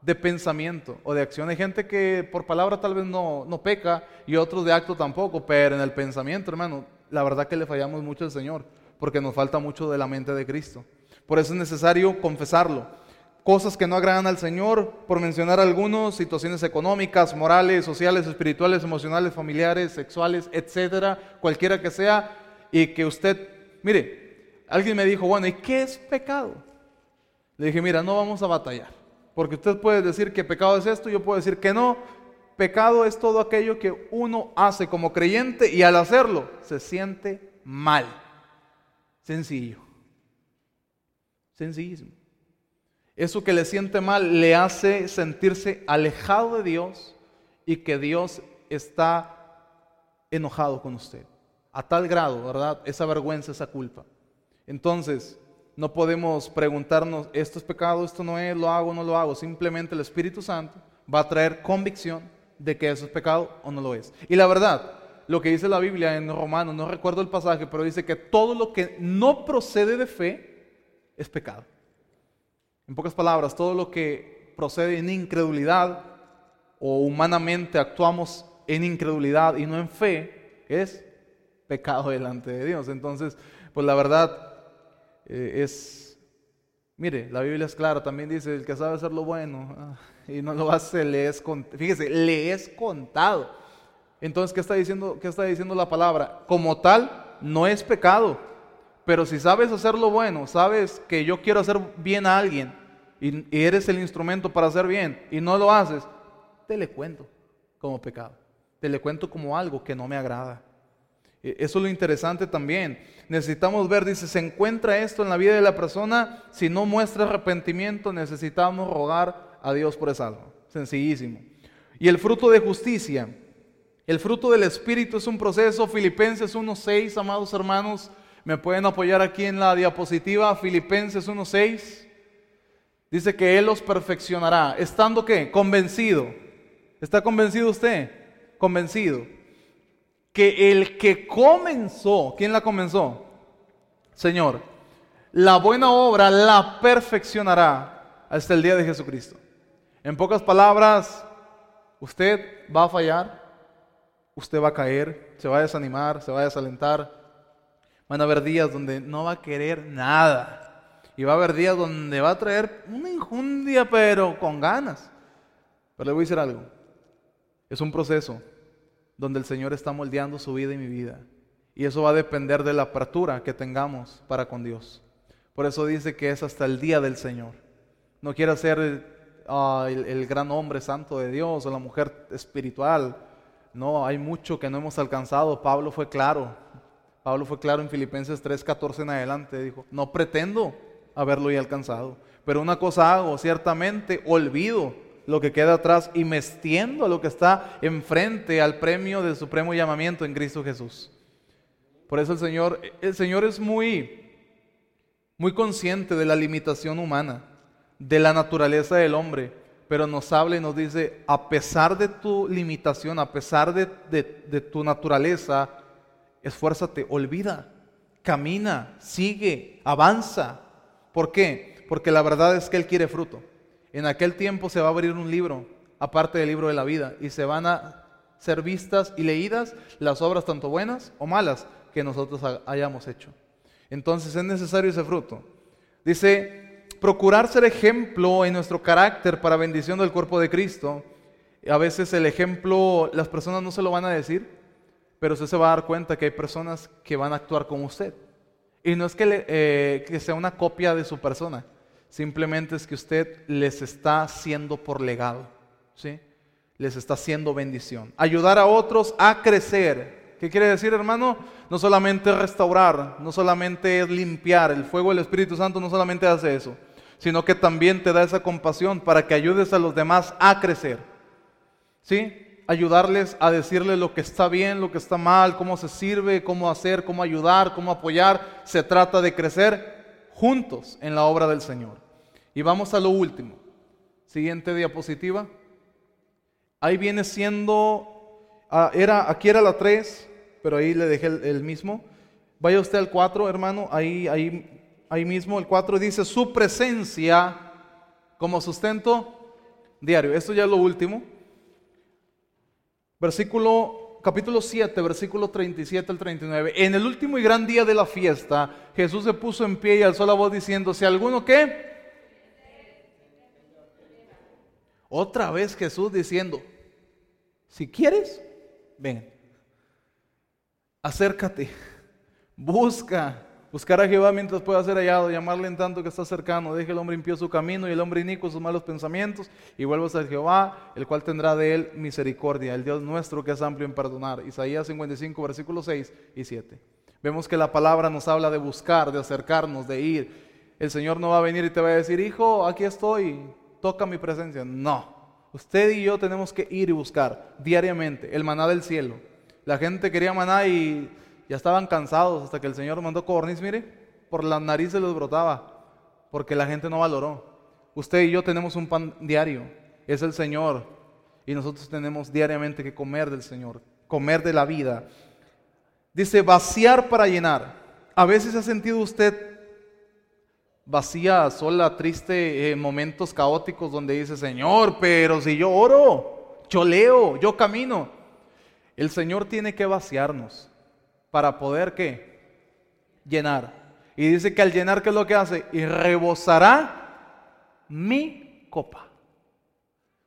de pensamiento o de acción. Hay gente que por palabra tal vez no, no peca y otros de acto tampoco, pero en el pensamiento, hermano, la verdad que le fallamos mucho al Señor, porque nos falta mucho de la mente de Cristo. Por eso es necesario confesarlo. Cosas que no agradan al Señor, por mencionar algunos, situaciones económicas, morales, sociales, espirituales, emocionales, familiares, sexuales, etcétera, cualquiera que sea, y que usted, mire, alguien me dijo, bueno, ¿y qué es pecado? Le dije, mira, no vamos a batallar. Porque usted puede decir que pecado es esto, yo puedo decir que no. Pecado es todo aquello que uno hace como creyente y al hacerlo se siente mal. Sencillo. Sencillísimo. Eso que le siente mal le hace sentirse alejado de Dios y que Dios está enojado con usted. A tal grado, ¿verdad? Esa vergüenza, esa culpa. Entonces, no podemos preguntarnos, esto es pecado, esto no es, lo hago, no lo hago. Simplemente el Espíritu Santo va a traer convicción de que eso es pecado o no lo es. Y la verdad, lo que dice la Biblia en Romanos, no recuerdo el pasaje, pero dice que todo lo que no procede de fe es pecado. En pocas palabras, todo lo que procede en incredulidad o humanamente actuamos en incredulidad y no en fe es pecado delante de Dios. Entonces, pues la verdad, eh, es, mire, la Biblia es clara, también dice, el que sabe hacer lo bueno ah, y no lo hace, le es, fíjese, le es contado. Entonces, ¿qué está, diciendo, ¿qué está diciendo la palabra? Como tal, no es pecado, pero si sabes hacer lo bueno, sabes que yo quiero hacer bien a alguien y, eres el instrumento para hacer bien y no lo haces, te le cuento. como pecado. Te le cuento como algo que no me agrada. E, eso es lo interesante también. Necesitamos ver, dice, se encuentra esto en la vida de la persona. Si no muestra arrepentimiento, necesitamos rogar a Dios por esa alma. Sencillísimo. Y el fruto de justicia. El fruto del Espíritu es un proceso. Filipenses 1.6, amados hermanos. Me pueden apoyar aquí en la diapositiva. Filipenses 1.6. Dice que Él los perfeccionará. ¿Estando qué? Convencido. ¿Está convencido usted? Convencido que el que comenzó, ¿quién la comenzó? Señor, la buena obra la perfeccionará hasta el día de Jesucristo. En pocas palabras, usted va a fallar, usted va a caer, se va a desanimar, se va a desalentar. Van a haber días donde no va a querer nada. Y va a haber días donde va a traer una injundia, pero con ganas. Pero le voy a decir algo. Es un proceso donde el Señor está moldeando su vida y mi vida. Y eso va a depender de la apertura que tengamos para con Dios. Por eso dice que es hasta el día del Señor. No quiere ser ah, el, gran hombre santo de Dios o la mujer espiritual. No, hay mucho que no hemos alcanzado. Pablo fue claro. Pablo fue claro en Filipenses 3:14 en adelante. Dijo, no pretendo haberlo ya alcanzado. Pero una cosa hago, ciertamente olvido lo que queda atrás y me extiendo a lo que está enfrente al premio del supremo llamamiento en Cristo Jesús. Por eso el Señor, el Señor es muy, muy consciente de la limitación humana, de la naturaleza del hombre, pero nos habla y nos dice, a pesar de tu limitación, a pesar de tu naturaleza, esfuérzate, olvida, camina, sigue, avanza. ¿Por qué? Porque la verdad es que Él quiere fruto. En aquel tiempo se va a abrir un libro, aparte del libro de la vida, y se van a ser vistas y leídas las obras tanto buenas o malas que nosotros hayamos hecho. Entonces es necesario ese fruto. Dice, procurar ser ejemplo en nuestro carácter para bendición del cuerpo de Cristo. A veces el ejemplo, las personas no se lo van a decir, pero usted se va a dar cuenta que hay personas que van a actuar como usted. Y no es que, eh, que sea una copia de su persona, Simplemente es que usted les está haciendo por legado, ¿sí? Les está haciendo bendición. Ayudar a otros a crecer. ¿Qué quiere decir, hermano? No solamente restaurar, no solamente limpiar. El fuego del Espíritu Santo no solamente hace eso, sino que también te da esa compasión para que ayudes a los demás a crecer. ¿Sí? Ayudarles a decirles lo que está bien, lo que está mal, cómo se sirve, cómo hacer, cómo ayudar, cómo apoyar. Se trata de crecer juntos en la obra del Señor. Y vamos a lo último. Siguiente diapositiva. Ahí viene siendo, ah, era, aquí era la 3, pero ahí le dejé el, mismo. Vaya usted al 4, hermano, ahí, ahí, ahí mismo. El 4 dice su presencia como sustento diario. Esto ya es lo último. Versículo capítulo 7, versículo 37 al 39. En el último y gran día de la fiesta, Jesús se puso en pie y alzó la voz diciendo, si alguno qué? Otra vez Jesús diciendo, si quieres, ven, acércate, busca, Buscar a Jehová mientras pueda ser hallado, llamarle en tanto que está cercano. Deje el hombre impío su camino y el hombre inicuo sus malos pensamientos y vuelvas a Jehová, el cual tendrá de él misericordia, el Dios nuestro que es amplio en perdonar. Isaías 55, versículos 6 y 7. Vemos que la palabra nos habla de buscar, de acercarnos, de ir. El Señor no va a venir y te va a decir, hijo, aquí estoy, toca mi presencia. No, usted y yo tenemos que ir y buscar diariamente el maná del cielo. La gente quería maná y ya estaban cansados hasta que el Señor mandó codorniz, mire, por la nariz se les brotaba, porque la gente no valoró. Usted y yo tenemos un pan diario, es el Señor, y nosotros tenemos diariamente que comer del Señor, comer de la vida. Dice, vaciar para llenar. A veces ha sentido usted vacía, sola, triste, en momentos caóticos donde dice, Señor, pero si yo oro, yo leo, yo camino. El Señor tiene que vaciarnos para poder qué? Llenar. Y dice que al llenar, ¿qué es lo que hace? Y rebosará mi copa.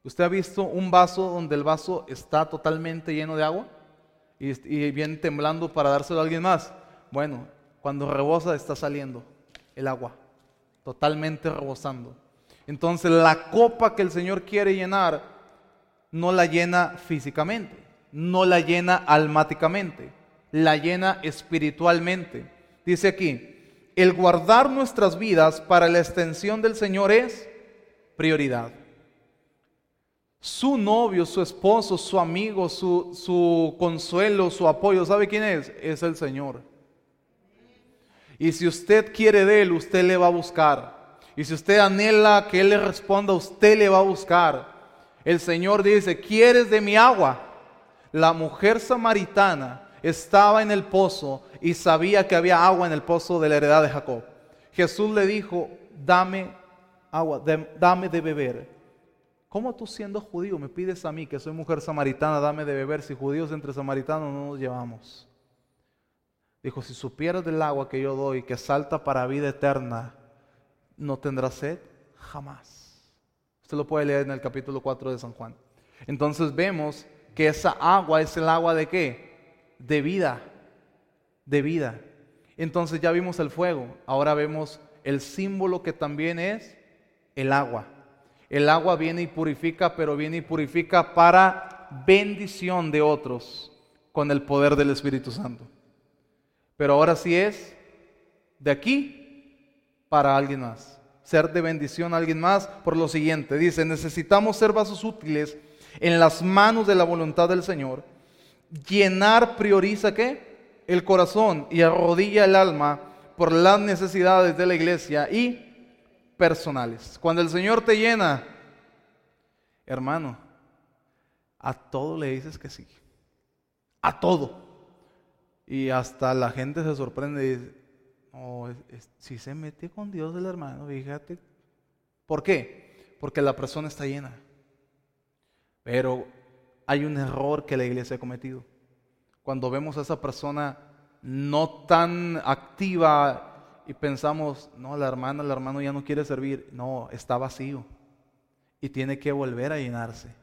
¿Usted ha visto un vaso donde el vaso está totalmente lleno de agua? Y, y viene temblando para dárselo a alguien más. Bueno, cuando rebosa está saliendo el agua. Totalmente rebosando. Entonces la copa que el Señor quiere llenar no la llena físicamente, no la llena almáticamente, la llena espiritualmente. Dice aquí, el guardar nuestras vidas para la extensión del Señor es prioridad. Su novio, su esposo, su amigo, su, su consuelo, su apoyo, ¿sabe quién es? Es el Señor. Y si usted quiere de Él, usted le va a buscar. Y si usted anhela que Él le responda, usted le va a buscar. El Señor dice, ¿quieres de mi agua? La mujer samaritana estaba en el pozo y sabía que había agua en el pozo de la heredad de Jacob. Jesús le dijo, dame agua, dame de beber. ¿Cómo tú siendo judío me pides a mí, que soy mujer samaritana, dame de beber si judíos entre samaritanos no nos llevamos? Dijo, si supieras del agua que yo doy, que salta para vida eterna, ¿no tendrás sed? Jamás. Usted lo puede leer en el capítulo 4 de San Juan. Entonces vemos que esa agua es el agua de qué? De vida. De vida. Entonces ya vimos el fuego, ahora vemos el símbolo que también es el agua. El agua viene y purifica, pero viene y purifica para bendición de otros con el poder del Espíritu Santo. Pero ahora sí es de aquí para alguien más. Ser de bendición a alguien más por lo siguiente. Dice, necesitamos ser vasos útiles en las manos de la voluntad del Señor. Llenar prioriza qué? El corazón y arrodilla el alma por las necesidades de la iglesia y personales. Cuando el Señor te llena, hermano, a todo le dices que sí. A todo. Y hasta la gente se sorprende y dice, si se mete con Dios el hermano, fíjate. ¿Por qué? Porque la persona está llena. Pero hay un error que la iglesia ha cometido. Cuando vemos a esa persona no tan activa y pensamos, no, la hermana, el hermano ya no quiere servir. No, está vacío. Y tiene que volver a llenarse.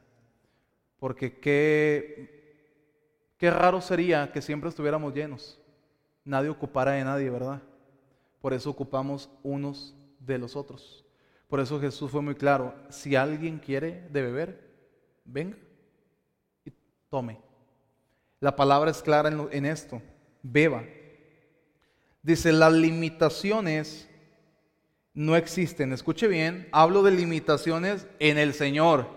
Porque qué, qué raro sería que siempre estuviéramos llenos. Nadie ocupara de nadie, ¿verdad? Por eso ocupamos unos de los otros. Por eso Jesús fue muy claro. Si alguien quiere de beber, venga tome. La palabra es clara en, esto. Beba. Dice, las limitaciones no existen. Escuche bien, hablo de limitaciones en el Señor.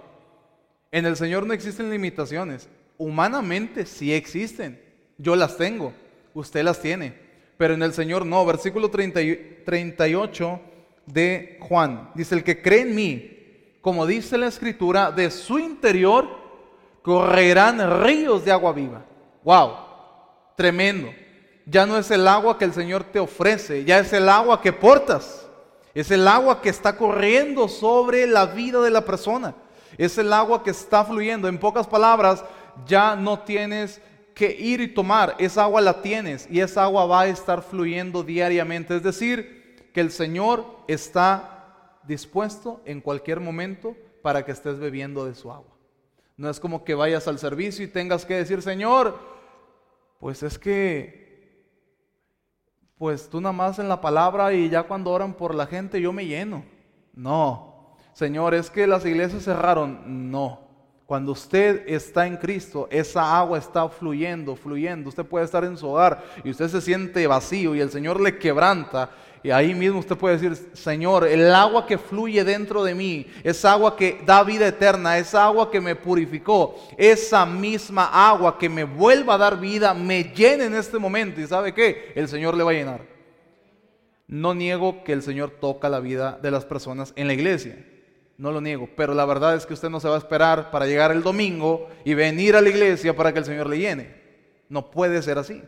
En el Señor no existen limitaciones. Humanamente sí existen. Yo las tengo, usted las tiene. Pero en el Señor no. Versículo 38 de Juan. Dice, el que cree en mí, como dice la escritura, de su interior correrán ríos de agua viva. ¡Wow! Tremendo ya no es el agua que el Señor te ofrece, ya es el agua que portas. Es el agua que está corriendo sobre la vida de la persona. Es el agua que está fluyendo. En pocas palabras, ya no tienes que ir y tomar. Esa agua la tienes y esa agua va a estar fluyendo diariamente. Es decir, que el Señor está dispuesto en cualquier momento para que estés bebiendo de su agua. No es como que vayas al servicio y tengas que decir, Señor, pues es que pues tú nada más en la palabra y ya cuando oran por la gente yo me lleno. No, Señor, es que las iglesias cerraron. No, cuando usted está en Cristo, esa agua está fluyendo, fluyendo. Usted puede estar en su hogar y usted se siente vacío y el Señor le quebranta y ahí mismo usted puede decir, Señor, el agua que fluye dentro de mí, esa agua que da vida eterna, esa agua que me purificó, esa misma agua que me vuelva a dar vida, me llene en este momento. ¿Y sabe qué? El Señor le va a llenar. No niego que el Señor toca la vida de las personas en la iglesia. No lo niego, pero la verdad es que usted no se va a esperar para llegar el domingo y venir a la iglesia para que el Señor le llene. No puede ser así.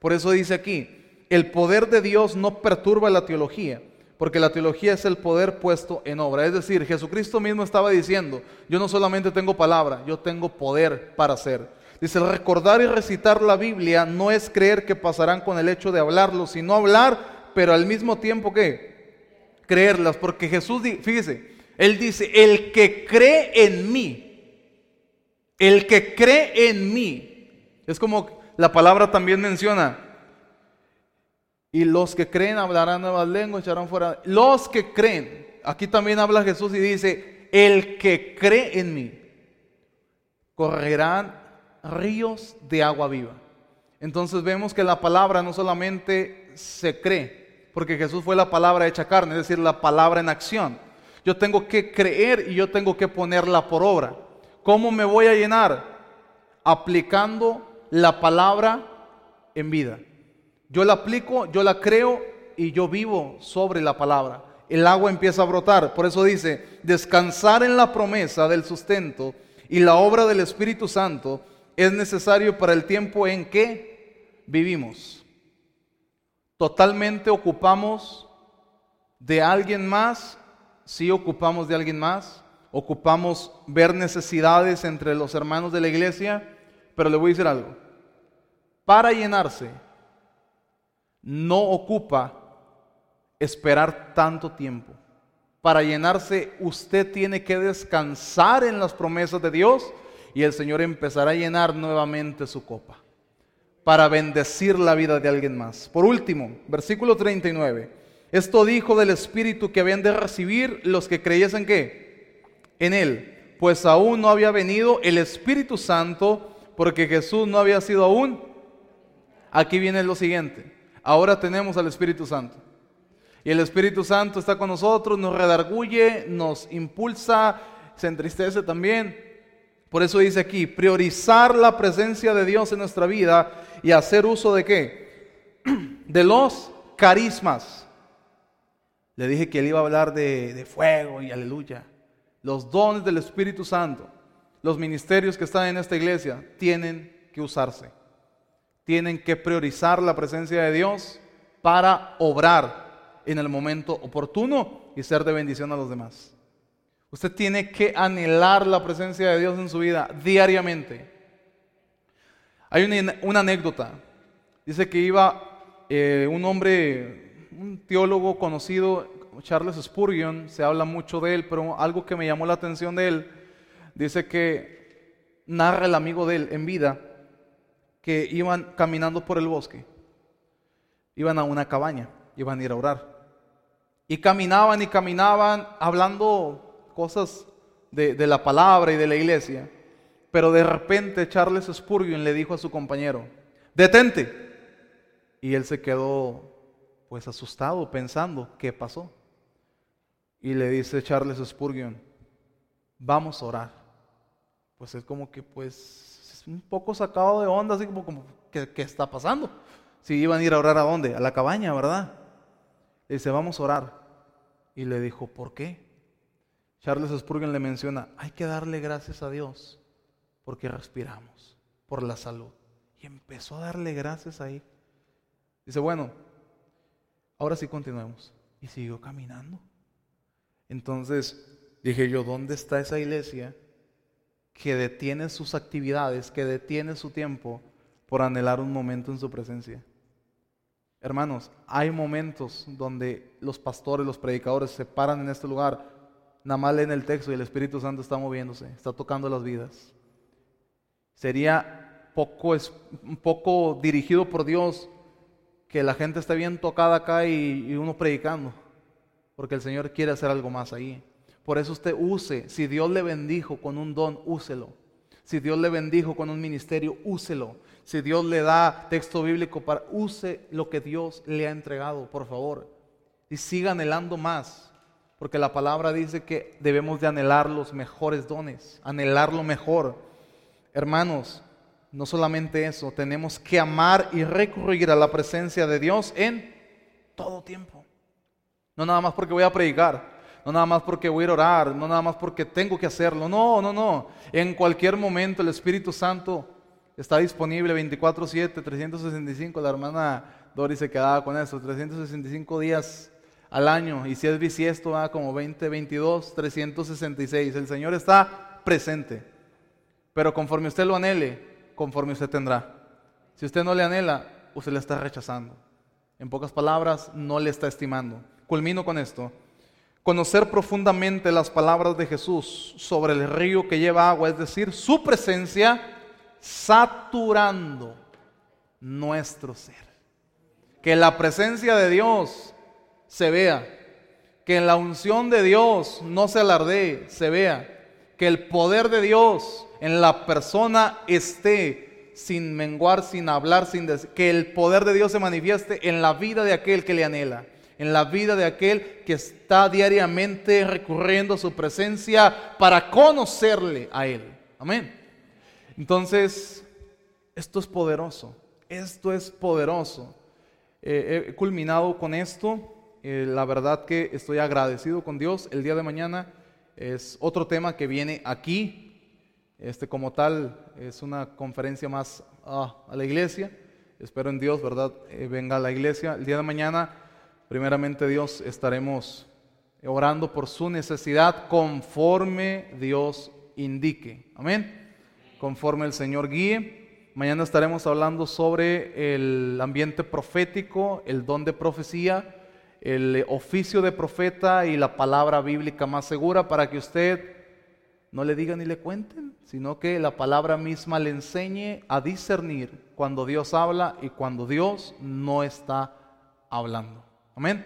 Por eso dice aquí, el poder de Dios no perturba la teología, porque la teología es el poder puesto en obra. Es decir, Jesucristo mismo estaba diciendo, yo no solamente tengo palabra, yo tengo poder para hacer. Dice, recordar y recitar la Biblia no es creer que pasarán con el hecho de hablarlo, sino hablar, pero al mismo tiempo que creerlas, porque Jesús, fíjese, Él dice, el que cree en mí, el que cree en mí, es como la palabra también menciona, y los que creen hablarán nuevas lenguas, echarán fuera. Los que creen, aquí también habla Jesús y dice, el que cree en mí. correrán ríos de agua viva. Entonces vemos que la palabra no solamente se cree, porque Jesús fue la palabra hecha carne, es decir, la palabra en acción. Yo tengo que creer y yo tengo que ponerla por obra. ¿Cómo me voy a llenar? Aplicando la palabra en vida. Yo la aplico, yo la creo y yo vivo sobre la palabra. El agua empieza a brotar. Por eso dice, descansar en la promesa del sustento y la obra del Espíritu Santo es necesario para el tiempo en que vivimos. Totalmente ocupamos de alguien más, si ocupamos de alguien más, ocupamos ver necesidades entre los hermanos de la iglesia, pero le voy a decir algo. Para llenarse, no ocupa esperar tanto tiempo. Para llenarse, usted tiene que descansar en las promesas de Dios y el Señor empezará a llenar nuevamente su copa para bendecir la vida de alguien más. Por último, versículo 39. Esto dijo del Espíritu que habían de recibir los que creyesen que en Él, pues aún no había venido el Espíritu Santo, porque Jesús no había sido aún. Aquí viene lo siguiente. Ahora tenemos al Espíritu Santo. Y el Espíritu Santo está con nosotros, nos redarguye, nos impulsa, se entristece también. Por eso dice aquí, priorizar la presencia de Dios en nuestra vida y hacer uso de qué? (clears throat) De los carismas. Le dije que él iba a hablar de, de fuego y aleluya. Los dones del Espíritu Santo, los ministerios que están en esta iglesia, tienen que usarse tienen que priorizar la presencia de Dios para obrar en el momento oportuno y ser de bendición a los demás. Usted tiene que anhelar la presencia de Dios en su vida diariamente. Hay una, anécdota. Dice que iba eh, un hombre, un teólogo conocido, Charles Spurgeon, se habla mucho de él, pero algo que me llamó la atención de él, dice que narra el amigo de él en vida que iban caminando por el bosque, iban a una cabaña, iban a ir a orar. Y caminaban y caminaban hablando cosas de, de la palabra y de la iglesia. Pero de repente Charles Spurgeon le dijo a su compañero, detente. Y él se quedó pues asustado pensando, ¿qué pasó? Y le dice Charles Spurgeon, vamos a orar. Pues es como que pues un poco sacado de onda, así como, como ¿qué, está pasando? Si iban a ir a orar a dónde? A la cabaña, ¿verdad? Le dice, vamos a orar. Y le dijo, ¿por qué? Charles Spurgeon le menciona, hay que darle gracias a Dios porque respiramos, por la salud. Y empezó a darle gracias ahí. Dice, bueno, ahora sí continuemos. Y siguió caminando. Entonces dije yo, ¿dónde está esa iglesia que detiene sus actividades, que detiene su tiempo por anhelar un momento en su presencia. Hermanos, hay momentos donde los pastores, los predicadores se paran en este lugar, nada más leen el texto y el Espíritu Santo está moviéndose, está tocando las vidas. Sería poco, un poco dirigido por Dios que la gente esté bien tocada acá y, y uno predicando, porque el Señor quiere hacer algo más ahí. Por eso usted use, si Dios le bendijo con un don, úselo. Si Dios le bendijo con un ministerio, úselo. Si Dios le da texto bíblico para, use lo que Dios le ha entregado, por favor. Y siga anhelando más, porque la palabra dice que debemos de anhelar los mejores dones, anhelar lo mejor. Hermanos, no solamente eso, tenemos que amar y recurrir a la presencia de Dios en todo tiempo. No nada más porque voy a predicar, no nada más porque voy a orar, no nada más porque tengo que hacerlo, no, no, no. En cualquier momento el Espíritu Santo está disponible 24/7, 365, la hermana Doris se quedaba con eso, 365 días al año, y si es bisiesto, va como 20, 22, 366. El Señor está presente, pero conforme usted lo anhele, conforme usted tendrá. Si usted no le anhela, usted le está rechazando. En pocas palabras, no le está estimando. Culmino con esto. Conocer profundamente las palabras de Jesús sobre el río que lleva agua, es decir, su presencia saturando nuestro ser. Que la presencia de Dios se vea, que en la unción de Dios no se alardee, se vea, que el poder de Dios en la persona esté sin menguar, sin hablar, sin decir, que el poder de Dios se manifieste en la vida de aquel que le anhela, en la vida de aquel que está diariamente recurriendo a su presencia para conocerle a Él. Amén. Entonces, esto es poderoso, esto es poderoso. Eh, he culminado con esto. Eh, la verdad que estoy agradecido con Dios. El día de mañana es otro tema que viene aquí. Este como tal es una conferencia más ah, a la iglesia. Espero en Dios, ¿verdad? Eh, venga a la iglesia. El día de mañana, primeramente Dios, estaremos orando por su necesidad conforme Dios indique. Amén. Conforme el Señor guíe. Mañana estaremos hablando sobre el ambiente profético, el don de profecía, el oficio de profeta y la palabra bíblica más segura para que usted no le diga ni le cuenten, sino que la palabra misma le enseñe a discernir cuando Dios habla y cuando Dios no está hablando. Amén.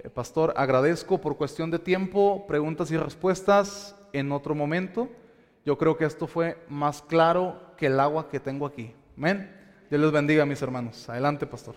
Eh, pastor, agradezco por cuestión de tiempo, preguntas y respuestas en otro momento. Yo creo que esto fue más claro que el agua que tengo aquí. Amén. Dios les bendiga, mis hermanos. Adelante, pastor.